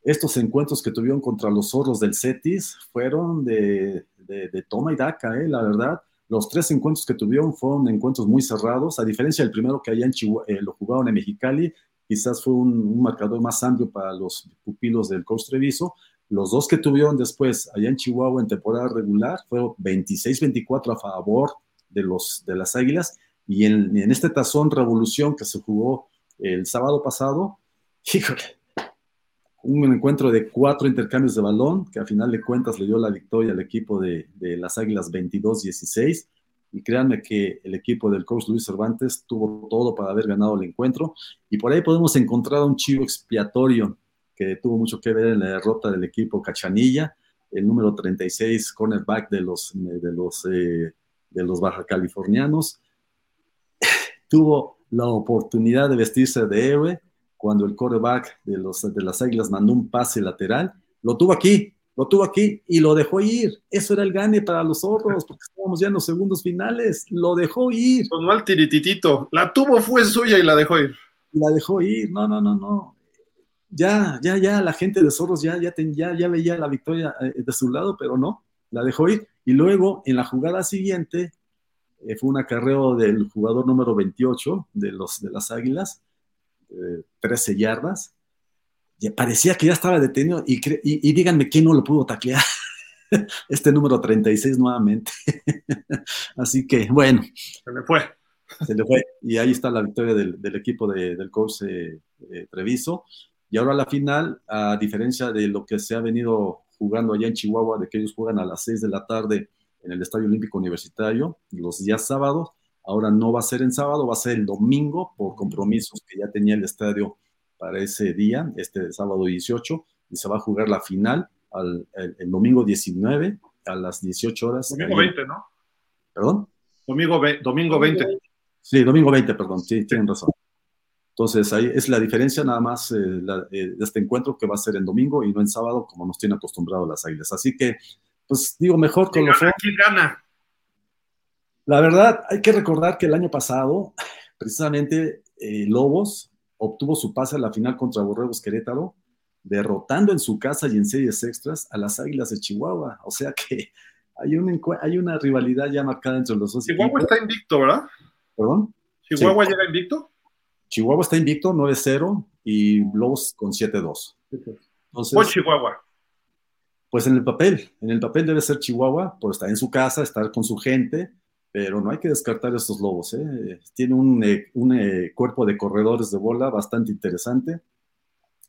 estos encuentros que tuvieron contra los zorros del CETIS fueron de, de, toma y daca, eh, la verdad. Los tres encuentros que tuvieron fueron encuentros muy cerrados, a diferencia del primero que allá en Chihuahua, eh, lo jugaron en Mexicali, quizás fue un, marcador más amplio para los pupilos del coach Treviso. Los dos que tuvieron después allá en Chihuahua en temporada regular fueron 26-24 a favor de, los, de las Águilas y en, en, este tazón Revolución que se jugó el sábado pasado, híjole, un encuentro de cuatro intercambios de balón que a final de cuentas le dio la victoria al equipo de, las Águilas 22-16 y créanme que el equipo del coach Luis Cervantes tuvo todo para haber ganado el encuentro. Y por ahí podemos encontrar un chivo expiatorio que tuvo mucho que ver en la derrota del equipo Cachanilla, el número 36 cornerback de los, de los, eh, de los baja californianos, tuvo la oportunidad de vestirse de héroe cuando el quarterback de, los, de las Águilas mandó un pase lateral, lo tuvo aquí, lo tuvo aquí y lo dejó ir. Eso era el gane para los zorros, porque estábamos ya en los segundos finales. Lo dejó ir. Con mal tirititito. La tuvo, fue suya y la dejó ir. La dejó ir. No, no, no, no. Ya, ya, ya, la gente de zorros ya, ya, ya, veía la victoria eh, de su lado, pero no, la dejó ir. Y luego, en la jugada siguiente, eh, fue un acarreo del jugador número 28 de, los, de las Águilas, 13 eh, yardas, parecía que ya estaba detenido y, y, díganme quién no lo pudo taclear. Este número 36 nuevamente. Así que, bueno. Se le fue. Se le fue. Y ahí está la victoria del, equipo del coach eh, eh, Treviso. Y ahora la final, a diferencia de lo que se ha venido jugando allá en Chihuahua, de que ellos juegan a las 6 de la tarde en el Estadio Olímpico Universitario, los días sábados, ahora no va a ser en sábado, va a ser el domingo por compromisos que ya tenía el estadio para ese día, este sábado 18, y se va a jugar la final el, domingo 19 a las 18 horas. Domingo 20, ¿no? ¿Perdón? Domingo, domingo 20. Sí, domingo 20, perdón, sí, tienen razón. Entonces, ahí es la diferencia nada más eh, eh, de este encuentro que va a ser en domingo y no en sábado, como nos tienen acostumbrados las águilas. Así que, pues digo, mejor con los. ¿Quién gana? La verdad, hay que recordar que el año pasado, precisamente, eh, Lobos obtuvo su pase a la final contra Borregos Querétaro, derrotando en su casa y en series extras a las Águilas de Chihuahua. O sea que hay una, hay una rivalidad ya marcada entre los dos. Chihuahua está invicto, ¿verdad? ¿Perdón? ¿Chihuahua llega invicto? Chihuahua está invicto, 9-0 y Lobos con 7-2. ¿O Chihuahua? Pues en el papel, en el papel debe ser Chihuahua, por estar en su casa, estar con su gente, pero no hay que descartar estos lobos. ¿eh? Tiene un, eh, eh, cuerpo de corredores de bola bastante interesante.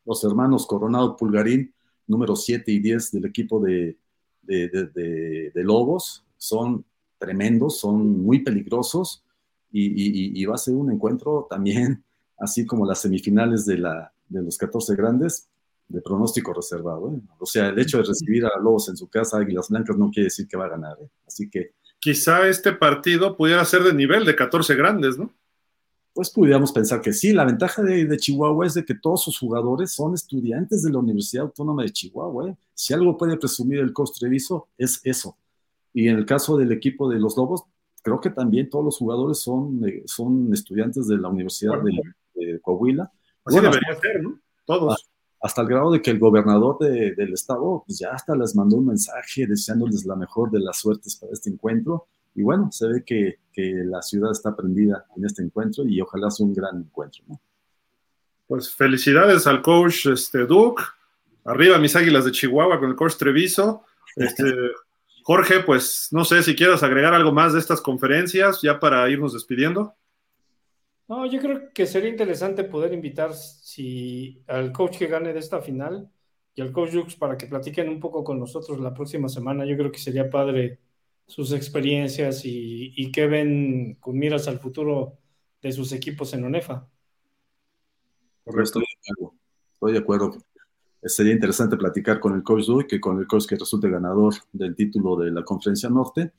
Los hermanos Coronado Pulgarín, número 7 y 10 del equipo de, de, Lobos, son tremendos, son muy peligrosos y, va a ser un encuentro también, así como las semifinales de, la, de los 14 grandes, de pronóstico reservado. O sea, el hecho de recibir a Lobos en su casa, Águilas Blancas, no quiere decir que va a ganar. Así que quizá este partido pudiera ser de nivel de 14 grandes, ¿no? Pues pudiéramos pensar que sí. La ventaja de, Chihuahua es de que todos sus jugadores son estudiantes de la Universidad Autónoma de Chihuahua. ¿eh? Si algo puede presumir el Coach Treviso, es eso. Y en el caso del equipo de los Lobos, creo que también todos los jugadores son, eh, son estudiantes de la Universidad de, Coahuila. Así debería ser, ¿no? Todos hasta el grado de que el gobernador del estado pues ya hasta les mandó un mensaje deseándoles la mejor de las suertes para este encuentro. Y bueno, se ve que, la ciudad está prendida en este encuentro y ojalá sea un gran encuentro. Pues felicidades al coach este, Duke. Arriba mis águilas de Chihuahua con el coach Treviso. Este, Jorge, pues no sé si quieras agregar algo más de estas conferencias ya para irnos despidiendo. No, yo creo que sería interesante poder invitar si al coach que gane de esta final y al coach Jux para que platiquen un poco con nosotros la próxima semana. Yo creo que sería padre sus experiencias y, y qué ven con miras al futuro de sus equipos en ONEFA. Correcto, estoy de acuerdo. Sería interesante platicar con el coach Dui que con el coach que resulte ganador del título de la Conferencia Norte,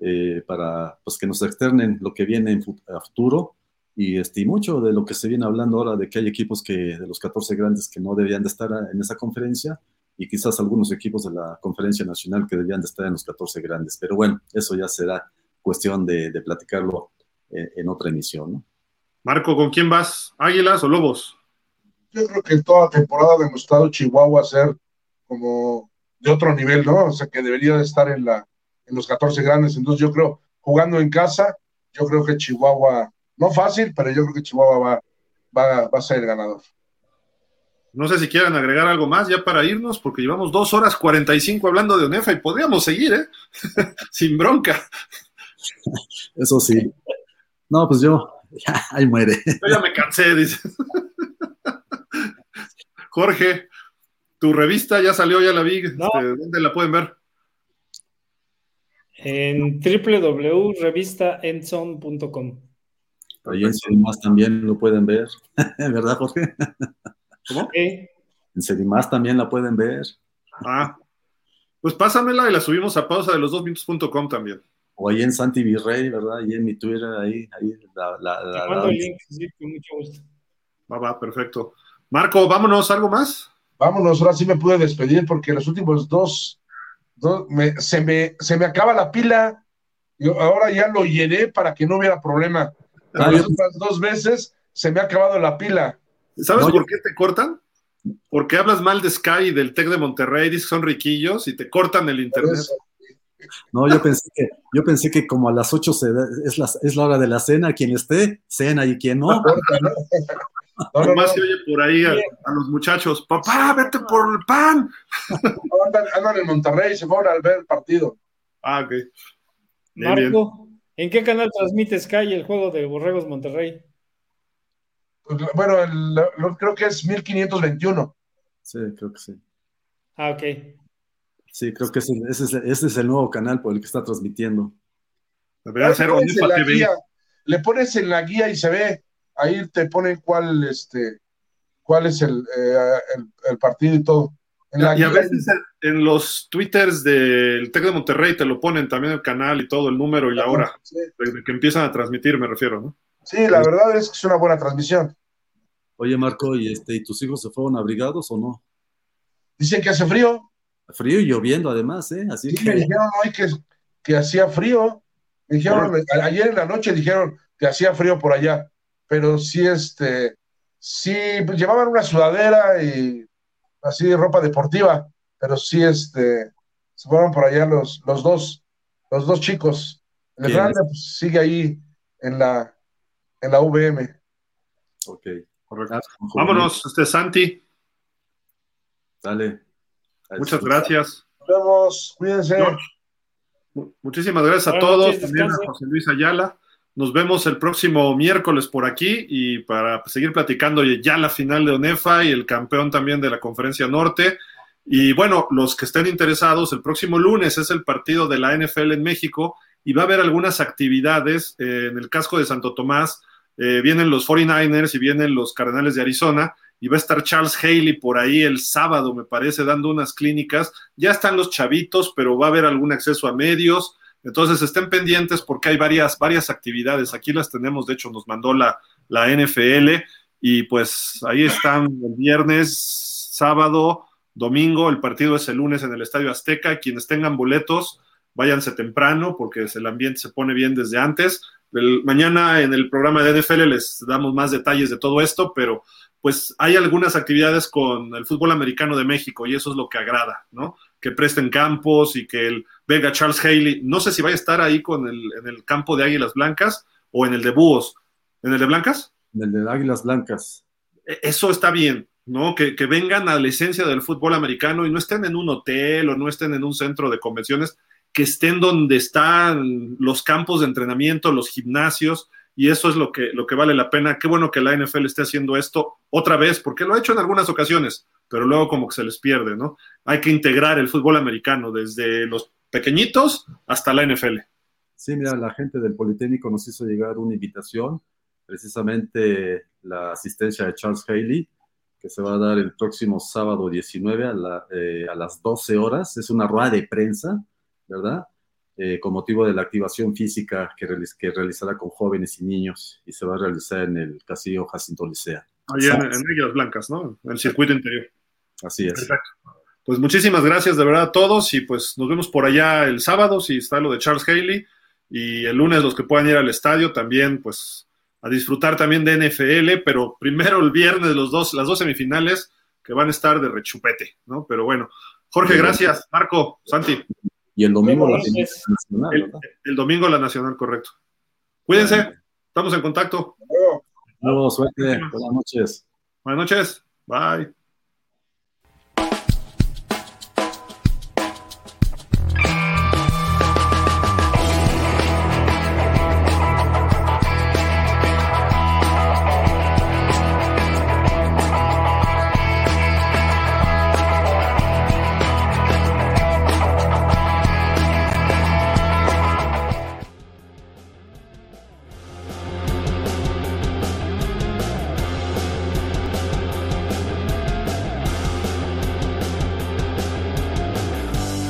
eh, para pues, que nos externen lo que viene en a futuro y este, mucho de lo que se viene hablando ahora de que hay equipos que de los 14 grandes que no debían de estar en esa conferencia y quizás algunos equipos de la conferencia nacional que debían de estar en los 14 grandes. Pero bueno, eso ya será cuestión de, de platicarlo en, en, otra emisión. ¿no? Marco, ¿con quién vas? ¿Águilas o Lobos? Yo creo que toda temporada ha demostrado Chihuahua ser como de otro nivel, ¿no? O sea, que debería de estar en, la, en los 14 grandes. Entonces yo creo, jugando en casa, yo creo que Chihuahua, no fácil, pero yo creo que Chihuahua va, va, va a ser el ganador. No sé si quieran agregar algo más ya para irnos, porque llevamos dos horas 45 hablando de ONEFA y podríamos seguir, ¿eh? Sin bronca. Eso sí. No, pues yo, ya, ahí muere. Yo ya me cansé, dice. Jorge, tu revista ya salió, ya la vi. No. Este, ¿Dónde la pueden ver? En www.revistaenson.com. Ahí en Sedimás también lo pueden ver, ¿verdad, Jorge? ¿Cómo? ¿Eh? En Sedimás también la pueden ver. Ah, pues pásamela y la subimos a pausa de los dos minutos.com también. O ahí en Santi Virrey, ¿verdad? Ahí en mi Twitter, ahí, ahí la, la, la, Te mando el link, sí, con mucho gusto. Va, va, perfecto. Marco, vámonos, ¿algo más? Vámonos, ahora sí me pude despedir porque los últimos dos, dos me, se, me, se me acaba la pila. Yo ahora ya lo llené para que no hubiera problema. Ah, las otras dos veces se me ha acabado la pila. ¿Sabes no, por qué te cortan? Porque hablas mal de Sky y del Tec de Monterrey, dices que son riquillos y te cortan el internet. No, yo pensé que, yo pensé que como a las 8 se, es, la, es la hora de la cena, quien esté, cena y quien no. No, no, Nomás no. se oye por ahí a, a, los muchachos, papá, vete por el pan. Andan, andan, en Monterrey, se fueron a ver el partido. Ah, ok. Bien, Marco, bien. ¿En qué canal transmite Sky el juego de Borregos Monterrey? Pues, bueno, el, creo que es 1521. Sí, creo que sí. Ah, ok. Sí, creo que ese, ese, es, ese es el nuevo canal por el que está transmitiendo. Debería ser Onipa TV. Guía, le pones en la guía y se ve ahí te ponen cuál, este, cuál es el, eh, el, el, partido y todo. En y a veces en los twitters del TEC de Monterrey te lo ponen también el canal y todo, el número y la hora, sí. que empiezan a transmitir, me refiero, ¿no? Sí, la verdad es que es una buena transmisión. Oye, Marco, ¿y, este, ¿y tus hijos se fueron abrigados o no? Dicen que hace frío. Frío y lloviendo además, ¿eh? Así sí, que... me dijeron hoy que, que hacía frío. Me dijeron, ayer en la noche dijeron que hacía frío por allá pero sí, este, sí, pues, llevaban una sudadera y así ropa deportiva, pero sí, este, se fueron por allá los, los dos, los dos chicos. El grande pues, sigue ahí en la, en la VM. Ok, correcto. Vámonos, este Santi. Dale. Muchas gracias. Nos vemos, cuídense. George, muchísimas gracias a Buenas todos, noches, también a José Luis Ayala. Nos vemos el próximo miércoles por aquí y para seguir platicando ya la final de ONEFA y el campeón también de la Conferencia Norte. Y bueno, los que estén interesados, el próximo lunes es el partido de la NFL en México y va a haber algunas actividades eh, en el casco de Santo Tomás. Eh, vienen los 49ers y vienen los Cardenales de Arizona y va a estar Charles Haley por ahí el sábado, me parece, dando unas clínicas. Ya están los chavitos, pero va a haber algún acceso a medios. Entonces estén pendientes porque hay varias, varias actividades. Aquí las tenemos, de hecho nos mandó la, la NFL y pues ahí están el viernes, sábado, domingo, el partido es el lunes en el Estadio Azteca. Quienes tengan boletos, váyanse temprano porque el ambiente se pone bien desde antes. Mañana en el programa de NFL les damos más detalles de todo esto, pero pues hay algunas actividades con el fútbol americano de México y eso es lo que agrada, ¿no? Que presten campos y que el venga Charles Haley, no sé si vaya a estar ahí con el, en el campo de Águilas Blancas o en el de Búhos. ¿En el de Blancas? En el de Águilas Blancas. Eso está bien, ¿no? Que, que, vengan a la esencia del fútbol americano y no estén en un hotel o no estén en un centro de convenciones, que estén donde están los campos de entrenamiento, los gimnasios, y eso es lo que, lo que vale la pena. Qué bueno que la NFL esté haciendo esto otra vez, porque lo ha hecho en algunas ocasiones, pero luego como que se les pierde, ¿no? Hay que integrar el fútbol americano desde los pequeñitos hasta la NFL. Sí, mira, la gente del Politécnico nos hizo llegar una invitación, precisamente la asistencia de Charles Haley, que se va a dar el próximo sábado 19 a, eh, a las 12 horas. Es una rueda de prensa, ¿verdad? Eh, con motivo de la activación física que, que, realizará con jóvenes y niños y se va a realizar en el Castillo Jacinto Licea. Allá en, en Blancas, ¿no? En el circuito interior. Así es. Perfecto. Pues muchísimas gracias de verdad a todos y pues nos vemos por allá el sábado si está lo de Charles Haley y el lunes los que puedan ir al estadio también pues a disfrutar también de NFL, pero primero el viernes los dos, las dos semifinales que van a estar de rechupete, ¿no? Pero bueno, Jorge, gracias. Marco, Santi. Y el domingo la nacional. El, domingo la nacional, correcto. Cuídense, estamos en contacto. Buenas suerte. Buenas noches. Buenas noches. Bye.